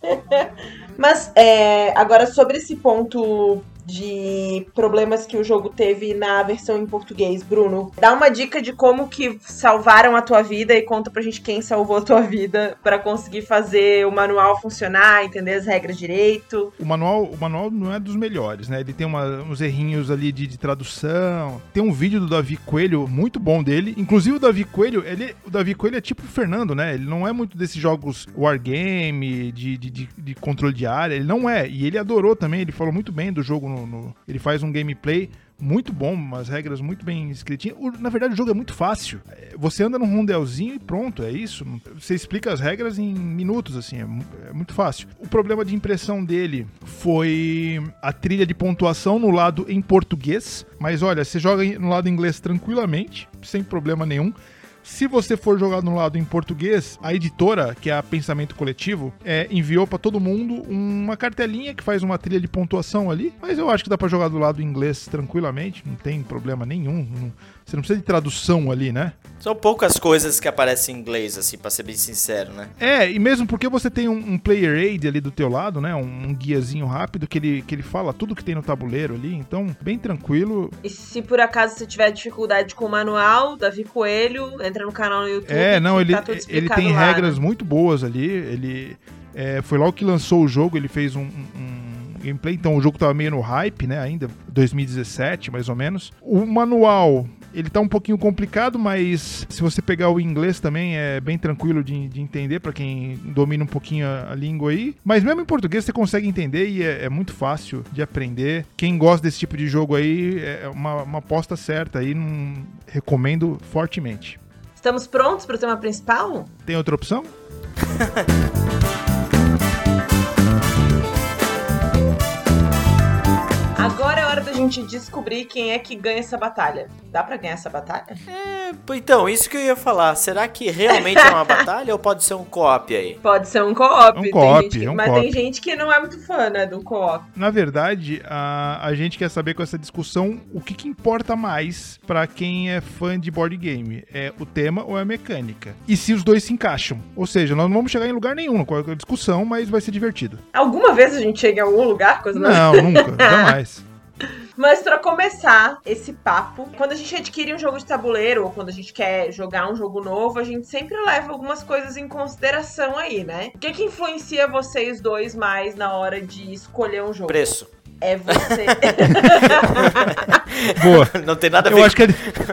Mas é, agora sobre esse ponto de problemas que o jogo teve na versão em português, Bruno. Dá uma dica de como que salvaram a tua vida e conta pra gente quem salvou a tua vida para conseguir fazer o manual funcionar, entender as regras direito. O manual, o manual não é dos melhores, né? Ele tem uma, uns errinhos ali de, de, tradução. Tem um vídeo do Davi Coelho muito bom dele. Inclusive o Davi Coelho, ele, o Davi Coelho é tipo o Fernando, né? Ele não é muito desses jogos wargame, de, de, de, de controle de área. Ele não é. E ele adorou também, ele falou muito bem do jogo no no, ele faz um gameplay muito bom, umas regras muito bem escritinhas. na verdade, o jogo é muito fácil. É, você anda num rondelzinho e pronto, é isso. Você explica as regras em minutos, assim, é, é, muito fácil. O problema de impressão dele foi a trilha de pontuação no lado em português. Mas olha, você joga no lado inglês tranquilamente, sem problema nenhum. Se você for jogar no lado em português, a editora, que é a Pensamento Coletivo, é, enviou para todo mundo uma cartelinha que faz uma trilha de pontuação ali. Mas eu acho que dá para jogar do lado inglês tranquilamente, não tem problema nenhum. Não, você não precisa de tradução ali, né? São poucas coisas que aparecem em inglês, assim, pra ser bem sincero, né? É, e mesmo porque você tem um, um player aid ali do teu lado, né? Um, um, guiazinho rápido que ele, que ele fala tudo que tem no tabuleiro ali, então, bem tranquilo. E se por acaso você tiver dificuldade com o manual, Davi Coelho, entra no canal no YouTube. É, não, ele, tá ele tem lá, regras né? muito boas ali, ele... É, foi logo que lançou o jogo, ele fez um, um gameplay, então o jogo tava meio no hype, né, ainda, 2017, mais ou menos. O manual ele tá um pouquinho complicado, mas se você pegar o inglês também é bem tranquilo de, de entender para quem domina um pouquinho a, a, língua aí. Mas mesmo em português você consegue entender e é, é, muito fácil de aprender. Quem gosta desse tipo de jogo aí é uma, uma aposta certa aí, não, recomendo fortemente. Estamos prontos para o tema principal? Tem outra opção? Da gente descobrir quem é que ganha essa batalha. Dá pra ganhar essa batalha? É, então, isso que eu ia falar. Será que realmente é uma batalha ou pode ser um co-op aí? Pode ser um co-op. Um co-op, é um Mas co tem gente que não é muito fã, né, do co-op. Na verdade, a, a gente quer saber com essa discussão o que, que importa mais para quem é fã de board game. É o tema ou é a mecânica? E se os dois se encaixam. Ou seja, nós não vamos chegar em lugar nenhum com a discussão, mas vai ser divertido. Alguma vez a gente chega em algum lugar? Coisa não, nunca, jamais. Mas pra começar esse papo, quando a gente adquire um jogo de tabuleiro ou quando a gente quer jogar um jogo novo, a gente sempre leva algumas coisas em consideração aí, né? O que que influencia vocês dois mais na hora de escolher um jogo? Preço. É você. Boa. Não tem nada a ver Eu acho, que a,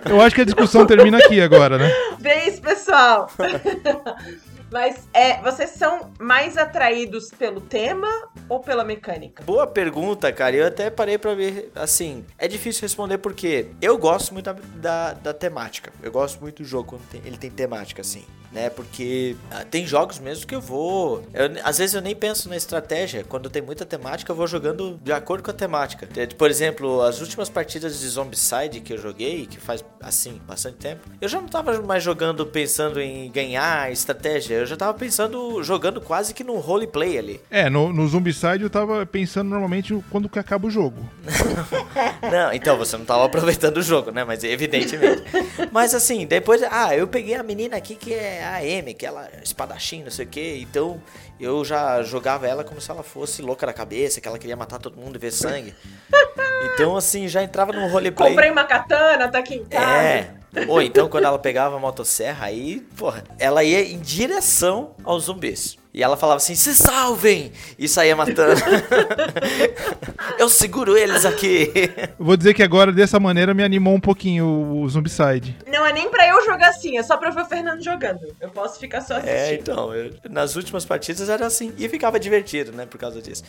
eu acho que a discussão termina aqui agora, né? Beijo, pessoal. Mas é, vocês são mais atraídos pelo tema ou pela mecânica? Boa pergunta, cara. Eu até parei pra ver. Assim, é difícil responder porque eu gosto muito da, da, da temática. Eu gosto muito do jogo quando tem- ele tem temática, assim. Né? Porque ah, tem jogos mesmo que eu vou. eu- às vezes eu nem penso na estratégia. Quando tem muita temática, eu vou jogando de acordo com a temática. É, Por exemplo, as últimas partidas de Zombicide que eu joguei, que faz assim bastante tempo, eu já não tava mais jogando pensando em ganhar estratégia. Eu já tava pensando, jogando quase que no roleplay ali. É, no, no Zombicide eu tava pensando normalmente quando que acaba o jogo. Não, então você não tava aproveitando o jogo, né? Mas evidentemente. Mas assim, depois, ah, eu peguei a menina aqui que é a Amy, que ela é espadachim, não sei o quê. Então eu já jogava ela como se ela fosse louca da cabeça, que ela queria matar todo mundo e ver sangue. Então assim, já entrava no roleplay. Comprei uma katana, tá aqui em casa. É. Ou então quando ela pegava a motosserra, aí, porra, ela ia em direção aos zumbis. E ela falava assim, se salvem! E saía matando. Eu seguro eles aqui. Vou dizer que agora, dessa maneira, me animou um pouquinho o, o Zombicide. Não é nem pra eu jogar assim, é só pra eu ver o Fernando jogando. Eu posso ficar só assistindo. É, então, eu- nas últimas partidas era assim. E ficava divertido, né, por causa disso.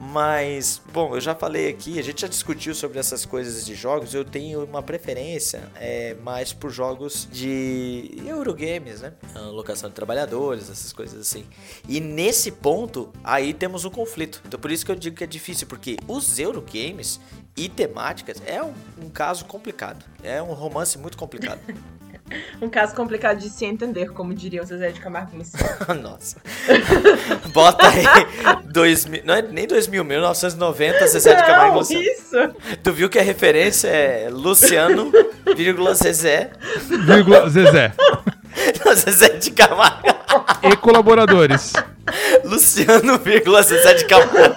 Mas, bom, eu já falei aqui, a gente já discutiu sobre essas coisas de jogos. Eu tenho uma preferência é, mais por jogos de Eurogames, né? A locação de trabalhadores, essas coisas assim. E nesse ponto, aí temos um conflito. Então, por isso que eu digo que é difícil, porque os Eurogames e temáticas é um, um caso complicado. É um romance muito complicado. Um caso complicado de se entender, como diria o Zezé de Camargo e Luciano. Nossa. Bota aí. 2000, não é nem 2000, 1990, Zezé de Camargo e Luciano. isso! Tu viu que a referência é Luciano, vírgula Zezé. Vírgula Zezé. Não, Zezé de Camargo. E colaboradores. Luciano, vírgula Zezé de Camargo.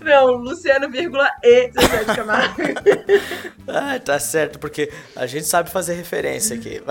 Não, Luciano, vírgula, e Zezé de Camargo. Ah, tá certo, porque a gente sabe fazer referência aqui.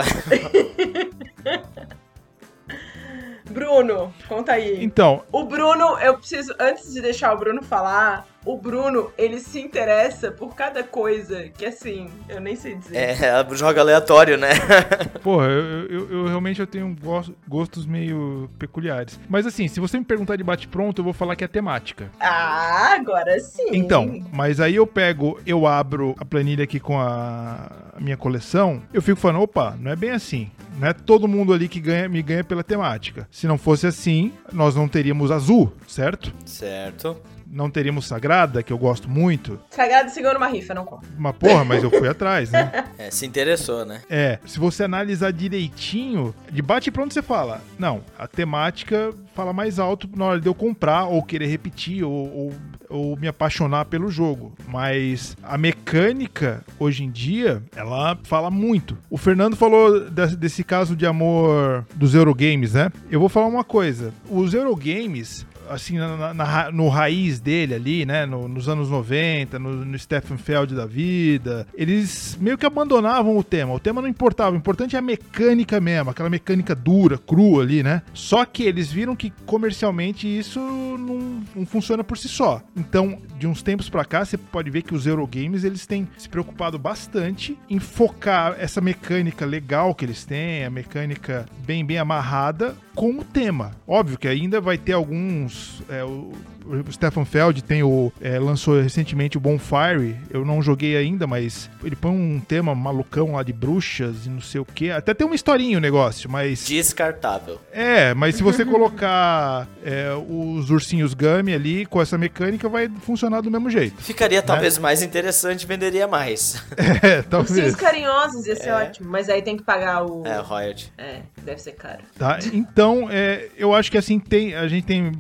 Bruno, conta aí. Então, O Bruno, eu preciso, antes de deixar o Bruno falar, o Bruno, ele se interessa por cada coisa que, assim, eu nem sei dizer. É, joga aleatório, né? porra, eu, eu- eu realmente eu tenho gos- gostos meio peculiares. Mas assim, se você me perguntar de bate-pronto, eu vou falar que é temática. Ah, agora sim. Então, mas aí eu pego, eu abro a planilha aqui com a a minha coleção, eu fico falando, opa, não é bem assim. Não é todo mundo ali que ganha, me ganha pela temática. Se não fosse assim, nós não teríamos azul, certo? Certo. Não teríamos sagrada, que eu gosto muito. Sagrado segura uma rifa, não conta. Uma porra, mas eu fui atrás, né? É, se interessou, né? É, se você analisar direitinho, de bate e pronto você fala, não, a temática fala mais alto na hora de eu comprar, ou querer repetir, ou, ou, ou me apaixonar pelo jogo. Mas a mecânica, hoje em dia, ela fala muito. O Fernando falou de- desse caso de amor dos Eurogames, né? Eu vou falar uma coisa. Os Eurogames, assim, na, na- no raiz dele ali, né? no- nos anos 90, no, no Stephen Feld da vida, eles meio que abandonavam o tema. O tema não importava, o importante é a mecânica mesmo, aquela mecânica dura, crua ali, né? Só que eles viram que comercialmente isso não, não funciona por si só. Então, de uns tempos pra cá, você pode ver que os Eurogames eles têm se preocupado bastante em focar essa mecânica legal que eles têm, a mecânica bem bem amarrada com o tema. Óbvio que ainda vai ter alguns. É, o, o Stefan Feld tem o é, lançou recentemente o Bonfire. Eu não joguei ainda, mas ele põe um tema malucão lá de bruxas e não sei o que. Até tem uma historinha o negócio, mas Descartável. é, mas se você colocar é, os ursinhos Gummy ali com essa mecânica, vai funcionar do mesmo jeito. Ficaria talvez mais interessante, venderia mais. É, Ursinhos talvez. carinhosos ia ser É. ótimo, mas aí tem que pagar o. É, royalty. É, deve ser caro. Tá? Então, é, eu acho que assim tem, a gente tem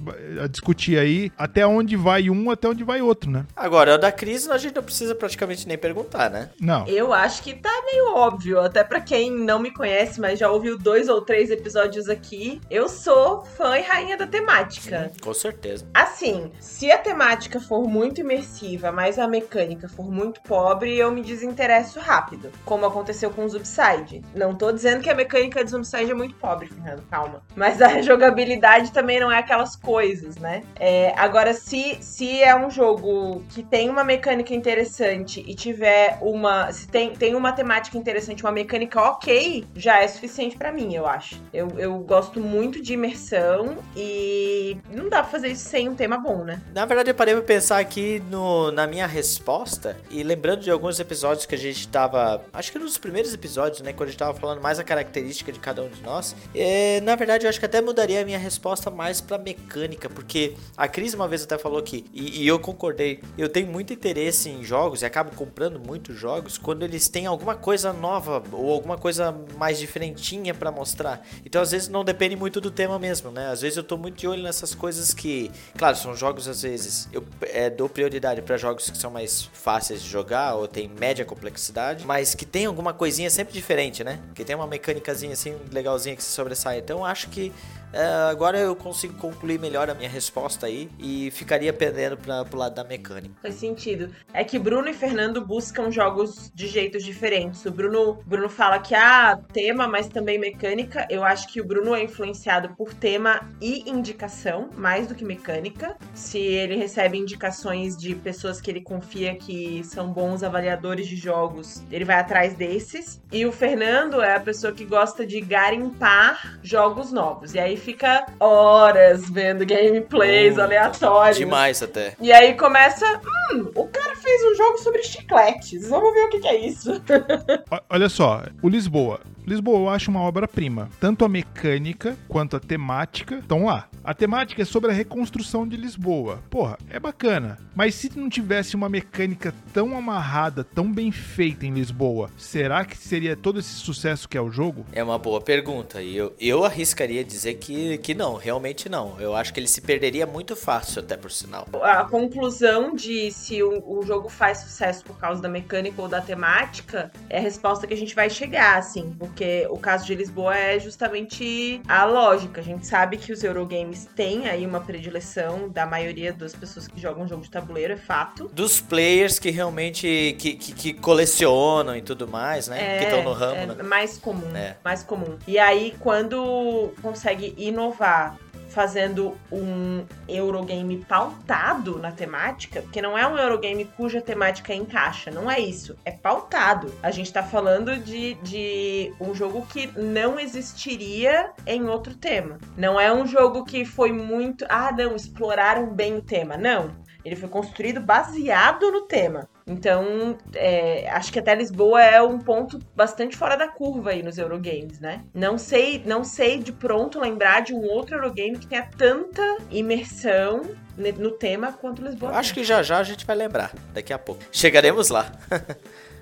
a discutir aí sabe até onde vai um, até onde vai outro, né? Agora, o da crise a gente não precisa praticamente nem perguntar, né? Não. Eu acho que tá meio óbvio, até pra quem não me conhece, mas já ouviu dois ou três episódios aqui. Eu sou fã e rainha da temática. Com certeza. Assim, se a temática for muito imersiva, mas a mecânica for muito pobre, eu me desinteresso rápido. Como aconteceu com o Zombicide. Não tô dizendo que a mecânica do Zombicide é muito pobre, Fernando, calma. Mas a jogabilidade também não é aquelas coisas, né? É, agora, se, se é um jogo que tem uma mecânica interessante e tiver uma. Se tem, tem uma temática interessante, uma mecânica ok, já é suficiente pra mim, eu acho. Eu, eu gosto muito de imersão e não dá pra fazer isso sem um tema bom, né? Na verdade, eu parei pra pensar aqui no, na minha resposta e lembrando de alguns episódios que a gente tava. Acho que nos primeiros episódios, né? Quando a gente tava falando mais a característica de cada um de nós. É, na verdade, eu acho que até mudaria a minha resposta mais pra mecânica, porque a Cris uma vez até falou aqui, e, e eu concordei. Eu tenho muito interesse em jogos e acabo comprando muitos jogos quando eles têm alguma coisa nova ou alguma coisa mais diferentinha pra mostrar. Então, às vezes, não depende muito do tema mesmo, né? Às vezes eu tô muito de olho nessas coisas que, claro, são jogos às vezes eu é, dou prioridade pra jogos que são mais fáceis de jogar ou tem média complexidade, mas que tem alguma coisinha sempre diferente, né? Que tem uma mecânicazinha assim legalzinha que se sobressai. Então, acho que é, agora eu consigo concluir melhor a minha resposta aí e ficaria pendendo para pro lado da mecânica. Faz sentido. É que Bruno e Fernando buscam jogos de jeitos diferentes. O Bruno, Bruno fala que há tema, mas também mecânica. Eu acho que o Bruno é influenciado por tema e indicação, mais do que mecânica. Se ele recebe indicações de pessoas que ele confia que são bons avaliadores de jogos, ele vai atrás desses. E o Fernando é a pessoa que gosta de garimpar jogos novos. E aí fica horas vendo gameplays Oh, aleatórios. Demais até. E aí começa, hum, o cara fez um jogo sobre chicletes. Vamos ver o que, que é isso. Olha só, o Lisboa. Lisboa eu acho uma obra-prima. Tanto a mecânica quanto a temática estão lá. A temática é sobre a reconstrução de Lisboa. Porra, é bacana. Mas se não tivesse uma mecânica tão amarrada, tão bem feita em Lisboa, será que seria todo esse sucesso que é o jogo? É uma boa pergunta. E eu, eu arriscaria dizer que, que não, realmente não. Eu acho que ele se perderia muito fácil, até por sinal. A conclusão de se o, o jogo faz sucesso por causa da mecânica ou da temática é a resposta que a gente vai chegar, assim. Porque o caso de Lisboa é justamente a lógica. A gente sabe que os Eurogames têm aí uma predileção da maioria das pessoas que jogam jogo de tabuleiro, é fato. Dos players que realmente que, que, que colecionam e tudo mais, né? que estão no ramo, é né? mais comum, É. mais comum. E aí, quando consegue inovar fazendo um Eurogame pautado na temática, porque não é um Eurogame cuja temática encaixa, não é isso, é pautado. A gente tá falando de, de um jogo que não existiria em outro tema. Não é um jogo que foi muito, ah, não, exploraram bem o tema, não. Ele foi construído baseado no tema. Então, é, acho que até Lisboa é um ponto bastante fora da curva aí nos Eurogames, né? Não sei, não sei de pronto lembrar de um outro Eurogame que tenha tanta imersão no tema quanto Lisboa. Eu acho que já já a gente vai lembrar, daqui a pouco. Chegaremos lá.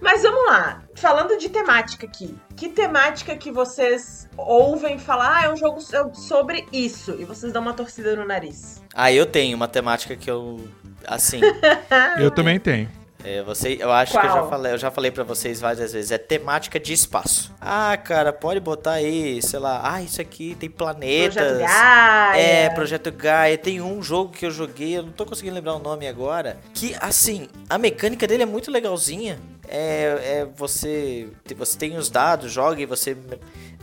Mas vamos lá, falando de temática aqui. Que temática que vocês ouvem falar, ah, é um jogo so- sobre isso, e vocês dão uma torcida no nariz? Ah, eu tenho uma temática que eu. Assim, Eu também tenho. É, você, eu acho que eu já Qual? falei, eu já falei pra vocês várias vezes. É temática de espaço. Ah, cara, pode botar aí, sei lá, ah, isso aqui tem planetas. Projeto Gaia. É, Projeto Gaia. Tem um jogo que eu joguei, eu não tô conseguindo lembrar o nome agora. Que, assim, a mecânica dele é muito legalzinha. É, é você, você tem os dados, joga e você.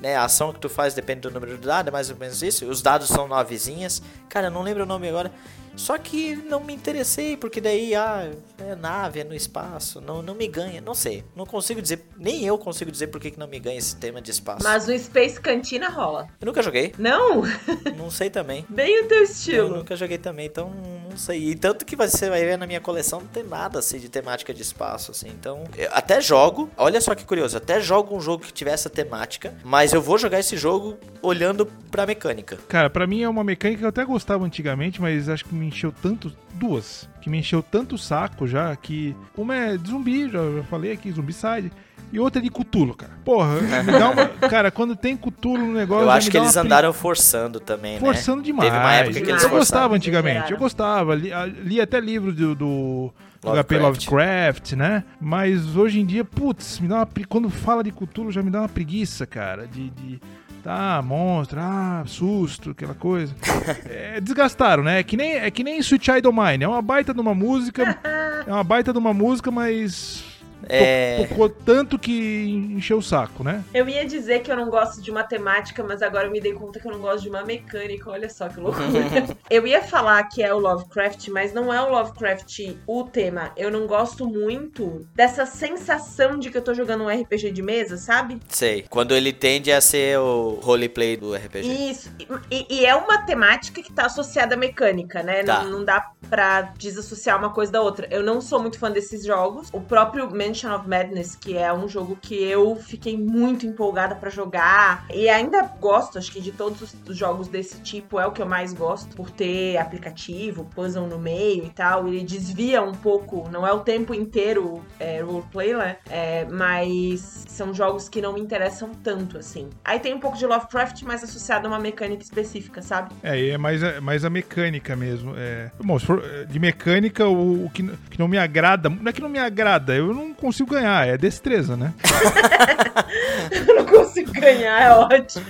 Né, a ação que tu faz depende do número de dados, é mais ou menos isso. Os dados são novezinhas. Cara, eu não lembro o nome agora. Só que não me interessei, porque daí, ah, é nave, é no espaço, não, não me ganha, não sei, não consigo dizer, nem eu consigo dizer por que que não me ganha esse tema de espaço. Mas o Space Cantina rola. Eu nunca joguei, Não? não sei também. Bem o teu Eu estilo. nunca joguei também, então não sei. E tanto que você vai ver na minha coleção, não tem nada assim de temática de espaço, assim. Então, eu até jogo, olha só que curioso, até jogo um jogo que tiver essa temática, mas eu vou jogar esse jogo olhando pra mecânica. Cara, pra mim é uma mecânica que eu até gostava antigamente, mas acho que me encheu tanto. Duas. Que me encheu tanto o saco já que. Uma é de zumbi, já, já falei aqui, Zumbicide. e outra de Cthulhu, cara. Porra, me dá uma. Cara, quando tem Cthulhu no negócio. Eu acho que eles andaram forçando também, Forçando né? demais. Teve uma época que eles eu forçaram. gostava antigamente, eu gostava. Li, li até livros do, do, Lovecraft. HP Lovecraft, né? Mas hoje em dia, putz, me dá uma, quando fala de Cthulhu já me dá uma preguiça, cara. De. de tá, monstro, ah, susto, aquela coisa. É, desgastaram, né? É que, nem, é que nem Sweet Child Mine. É uma baita de uma música. É uma baita de uma música, mas. É. Tocou tanto que encheu o saco, né? Eu ia dizer que eu não gosto de matemática, mas agora eu me dei conta que eu não gosto de uma mecânica. Olha só que loucura. eu ia falar que é o Lovecraft, mas não é o Lovecraft o tema. Eu não gosto muito dessa sensação de que eu tô jogando um RPG de mesa, sabe? Sei. Quando ele tende a ser o roleplay do RPG. Isso. E, e é uma temática que tá associada à mecânica, né? Tá. Não, não dá pra desassociar uma coisa da outra. Eu não sou muito fã desses jogos. O próprio Mansion of Madness, que é um jogo que eu fiquei muito empolgada pra jogar. E ainda gosto, acho que de todos os- os jogos desse tipo, é o que eu mais gosto. Por ter aplicativo, puzzle no meio e tal. Ele desvia um pouco, não é o tempo inteiro é, roleplay, né? É, mas são jogos que não me interessam tanto, assim. Aí tem um pouco de Lovecraft, mas associado a uma mecânica específica, sabe? É, é mais a, mais a mecânica mesmo. É. Bom, é, de mecânica, o, o que, que não me agrada. Não é que não me agrada, eu não consigo ganhar, é destreza, né? Eu não consigo ganhar, é ótimo.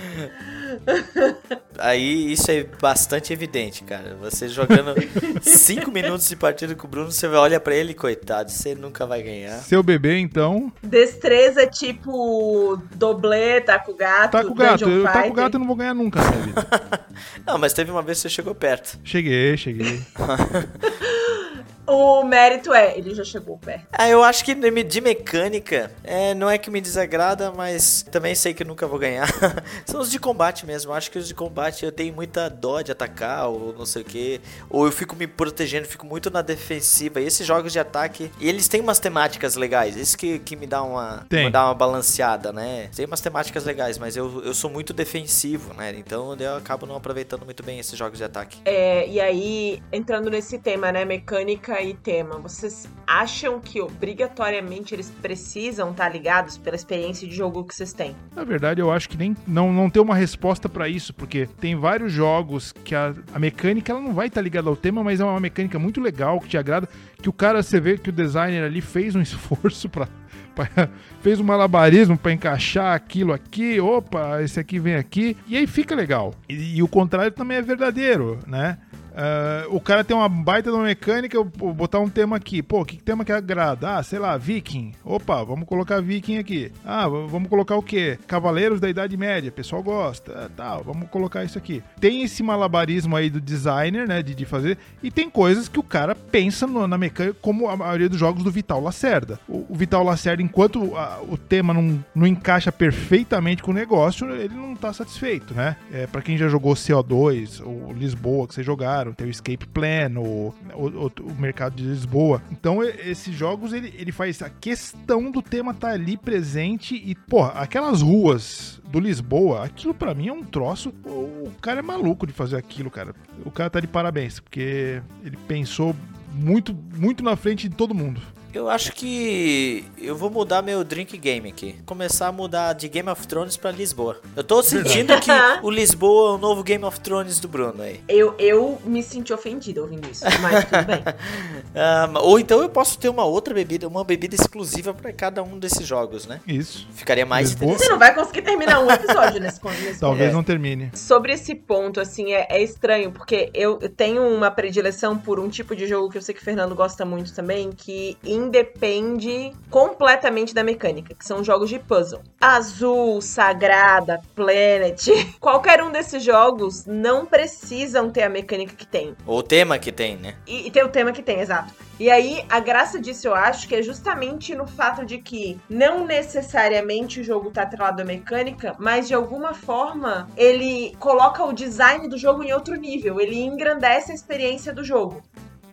Aí isso é bastante evidente, cara. Você jogando 5 minutos de partida com o Bruno, você olha pra ele, coitado, você nunca vai ganhar. Seu bebê, então. Destreza é tipo doblê, tá com o gato, Tá com o gato. Dungeon Eu tá com o Fighter. gato eu não vou ganhar nunca na minha vida. Não, mas teve uma vez que você chegou perto. Cheguei, cheguei. O mérito é, ele já chegou perto. Ah, eu acho que de me- de mecânica, é, não é que me desagrada, mas também sei que nunca vou ganhar. São os de combate mesmo. Eu acho que os de combate eu tenho muita dó de atacar, ou não sei o que. Ou eu fico me protegendo, fico muito na defensiva. E esses jogos de ataque, e eles têm umas temáticas legais. Isso que, que me dá uma, Tem. me dá uma balanceada, né? Tem umas temáticas legais, mas eu, eu sou muito defensivo, né? Então eu acabo não aproveitando muito bem esses jogos de ataque. É, e aí, entrando nesse tema, né, mecânica e tema, vocês acham que obrigatoriamente eles precisam estar ligados pela experiência de jogo que vocês têm? Na verdade, eu acho que nem não, não tem uma resposta pra isso, porque tem vários jogos que a, a mecânica ela não vai estar ligada ao tema, mas é uma mecânica muito legal, que te agrada, que o cara, você vê que o designer ali fez um esforço pra- fez um malabarismo pra encaixar aquilo aqui, opa, esse aqui vem aqui, e aí fica legal. E, e o contrário também é verdadeiro, né? Ah, o cara tem uma baita de uma mecânica, vou botar um tema aqui. Pô, que tema que agrada? Ah, sei lá, Viking. Opa, vamos colocar Viking aqui. Ah, vamos colocar o quê? Cavaleiros da Idade Média, pessoal gosta. Ah, tal, vamos colocar isso aqui. Tem esse malabarismo aí do designer, né, de, de fazer. E tem coisas que o cara pensa no- na mecânica, como a maioria dos jogos do Vital Lacerda. O, o Vital Lacerda, enquanto a- o tema não, não encaixa perfeitamente com o negócio, ele não tá satisfeito, né? É, para quem já jogou CO2 ou Lisboa, que vocês jogaram, tem o Escape Plan, o, o, o mercado de Lisboa. Então, esses jogos, ele, ele faz a questão do tema tá ali presente e, porra, aquelas ruas do Lisboa, aquilo pra mim é um troço. O, o cara é maluco de fazer aquilo, cara. O cara tá de parabéns, porque ele pensou muito, muito na frente de todo mundo. Eu acho que eu vou mudar meu drink game aqui. Começar a mudar de Game of Thrones pra Lisboa. Eu tô sentindo que o Lisboa é o novo Game of Thrones do Bruno aí. Eu, eu me senti ofendida ouvindo isso, mas tudo bem. Ah, ou então eu posso ter uma outra bebida, uma bebida exclusiva pra cada um desses jogos, né? Isso. Ficaria mais Lisboa? Você não vai conseguir terminar um episódio nesse, nesse Talvez É. não termine. Sobre esse ponto, assim, é, é estranho, porque eu tenho uma predileção por um tipo de jogo que eu sei que o Fernando gosta muito também, que independe completamente da mecânica, que são jogos de puzzle. Azul, Sagrada, Planet, qualquer um desses jogos não precisam ter a mecânica que tem. Ou o tema que tem, né? E, e tem o tema que tem, exato. E aí, a graça disso eu acho que é justamente no fato de que não necessariamente o jogo tá atrelado à mecânica, mas de alguma forma ele coloca o design do jogo em outro nível, ele engrandece a experiência do jogo.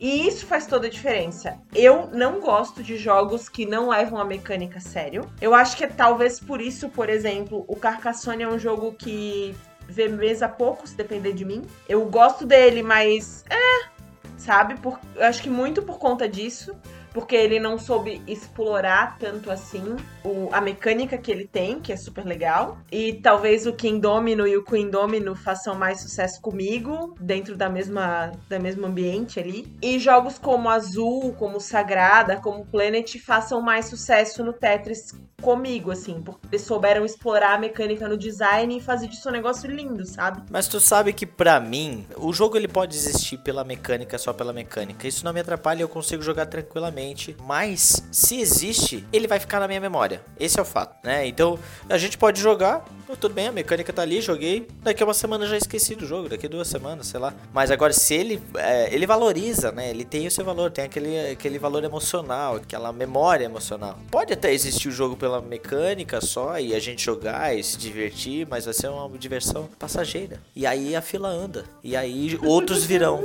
E isso faz toda a diferença. Eu não gosto de jogos que não levam a mecânica a sério. Eu acho que é talvez por isso, por exemplo, o Carcassonne é um jogo que vê mesa pouco, se depender de mim. Eu gosto dele, mas é, sabe? Por, eu acho que muito por conta disso. Porque ele não soube explorar tanto assim o, a mecânica que ele tem, que é super legal. E talvez o King Domino e o Queen Domino façam mais sucesso comigo, dentro da mesma, da ambiente ali. E jogos como Azul, como Sagrada, como Planet façam mais sucesso no Tetris comigo, assim, porque eles souberam explorar a mecânica no design e fazer disso um negócio lindo, sabe? Mas tu sabe que pra mim, o jogo ele pode existir pela mecânica, só pela mecânica. Isso não me atrapalha, eu consigo jogar tranquilamente. Mas se existe, ele vai ficar na minha memória. Esse é o fato, né? Então, a gente pode jogar, tudo bem, a mecânica tá ali, joguei. Daqui a uma semana já esqueci do jogo, daqui duas semanas, sei lá. Mas agora, se ele. É, ele valoriza, né? Ele tem o seu valor, tem aquele, aquele valor emocional, aquela memória emocional. Pode até existir o jogo pela mecânica só e a gente jogar e se divertir, mas vai ser uma diversão passageira. E aí a fila anda. E aí outros virão.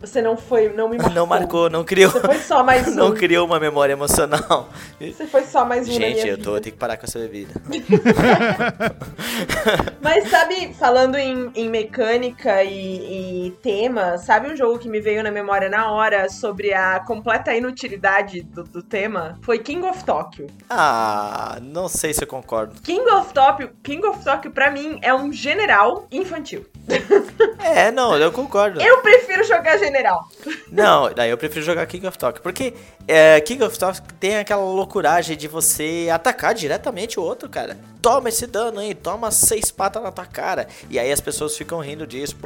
Você não foi, não me marcou. Não marcou, não criou. Você foi só mais um. Não criou uma memória emocional. Você foi só mais um Gente, eu vida. tô, eu tenho que parar com essa bebida. Mas sabe, falando em, em mecânica e, e tema, sabe um jogo que me veio na memória na hora sobre a completa inutilidade do, do tema? Foi King of Tokyo. Ah, não sei se eu concordo. King of Tokyo, King of Tokyo pra mim é um general infantil. É, não, eu concordo. Eu prefiro jogar general. Não, daí eu prefiro jogar King of Tokyo. Porque é, King of Tokyo tem aquela loucuragem de você atacar diretamente o outro, cara. Toma esse dano aí, toma seis patas na tua cara. E aí as pessoas ficam rindo disso.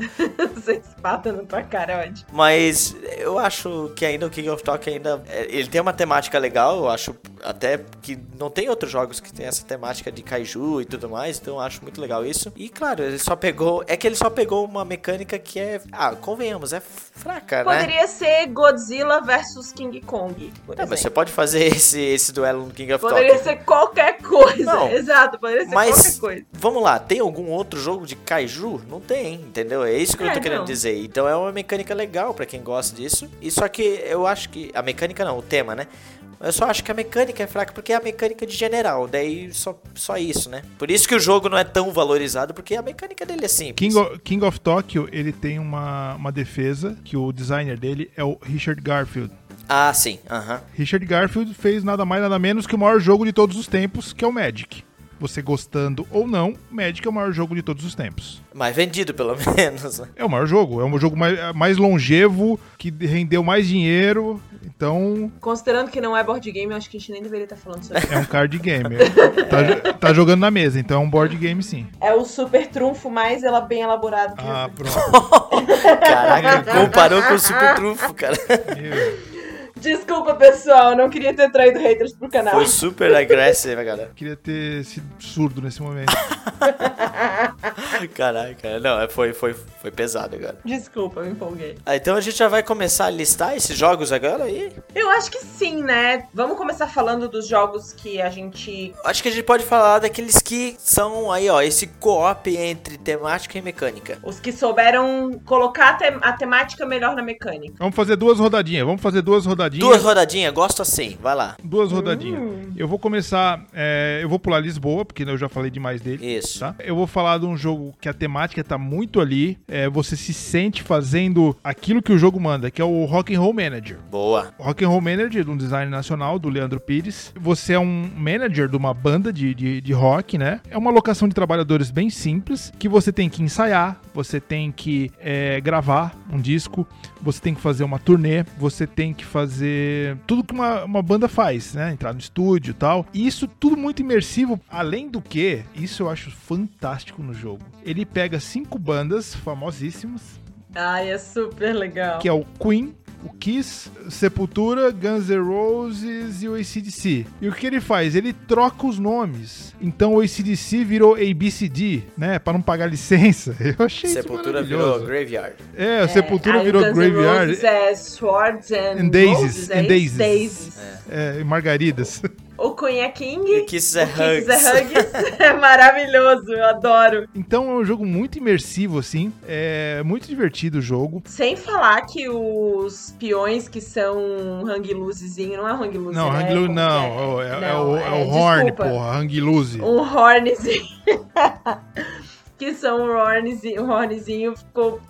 Você espata na tua cara, é ótimo. Mas eu acho que ainda o King of Tokyo ainda. é, Ele tem uma temática legal, eu acho até que não tem outros jogos que tem essa temática de kaiju e tudo mais, então eu acho muito legal isso. E claro, ele só pegou. É que ele só pegou uma mecânica que é. Ah, convenhamos, é fraca, né? Poderia ser Godzilla versus King Kong. Por Tá, mas você pode fazer esse, esse duelo no King of Poderia Tokyo. ser qualquer coisa. Não. Exato, poderia ser Mas, qualquer coisa. vamos lá, tem algum outro jogo de kaiju? Não tem, entendeu? É isso que eu É, tô querendo não. dizer. Então é uma mecânica legal pra quem gosta disso. E só que eu acho que. A mecânica não, o tema, né? Eu só acho que a mecânica é fraca porque é a mecânica de general. Daí só, só isso, né? Por isso que o jogo não é tão valorizado, porque a mecânica dele é simples. King of, King of Tokyo, ele tem uma, uma defesa que o designer dele é o Richard Garfield. Ah, sim. Aham. Richard Garfield fez nada mais nada menos que o maior jogo de todos os tempos, que é o Magic. Você gostando ou não, Magic é o maior jogo de todos os tempos. Mas vendido, pelo menos. É o maior jogo, é o jogo mais, mais longevo, que rendeu mais dinheiro, então Considerando que não é board game, eu acho que a gente nem deveria estar falando sobre isso. é um card game. tá, tá jogando na mesa, então é um board game sim. É o super trunfo mais ela bem elaborado que Ah, pronto. Caraca, comparou com o Super Trunfo, cara. Meu, Desculpa, pessoal, não queria ter traído haters pro canal. Foi super agressivo, galera. queria ter sido surdo nesse momento. Caraca, não, é, foi, foi, foi pesado agora. Desculpa, me empolguei. Ah, então a gente já vai começar a listar esses jogos agora aí? Eu acho que sim, né? Vamos começar falando dos jogos que a gente. Acho que a gente pode falar daqueles que são aí, ó, esse co-op entre temática e mecânica. Os que souberam colocar a, te- a temática melhor na mecânica. Vamos fazer duas rodadinhas, vamos fazer duas rodadinhas. Duas rodadinhas, gosto assim, vai lá. Duas rodadinhas. Eu vou começar. é, eu vou pular Lisboa, porque eu já falei demais dele. Isso. Tá? Eu vou falar de um jogo que a temática tá muito ali. é, você se sente fazendo aquilo que o jogo manda, que é o Rock and Roll Manager. Boa. O Rock and Roll Manager, de um design nacional, do Leandro Pires. Você é um manager de uma banda de, de, de rock, né? É uma locação de trabalhadores bem simples, que você tem que ensaiar, você tem que é, gravar um disco, você tem que fazer uma turnê, você tem que fazer tudo que uma, uma banda faz, né? Entrar no estúdio e tal. E isso tudo muito imersivo. Além do que, isso eu acho fantástico no jogo. Ele pega cinco bandas famosíssimas, Ai, é super legal. que é o Queen, o Kiss, Sepultura, Guns N' Roses e o ACDC. E o que ele faz? Ele troca os nomes. Então o ACDC virou ABCD, né? Pra não pagar licença. Eu achei Sepultura isso virou maravilhoso. Graveyard. É, o Sepultura aí virou Guns N' Graveyard. Roses é Swords and, And Daisies, Roses, é and isso? Daisies. Daisies. É, e Margaridas. O Queen é King. E Kisses é o Kisses Hugs. é Hugs. É maravilhoso, eu adoro. Então é um jogo muito imersivo, assim. É muito divertido o jogo. Sem falar que os peões que são hang loosezinho, não é hang loose, Não, né? Hang Loose não. que É, é Não, o, é é, o Horn, desculpa. porra. Hang Loose. Um hornzinho. que são um hornzinho, um hornzinho ficou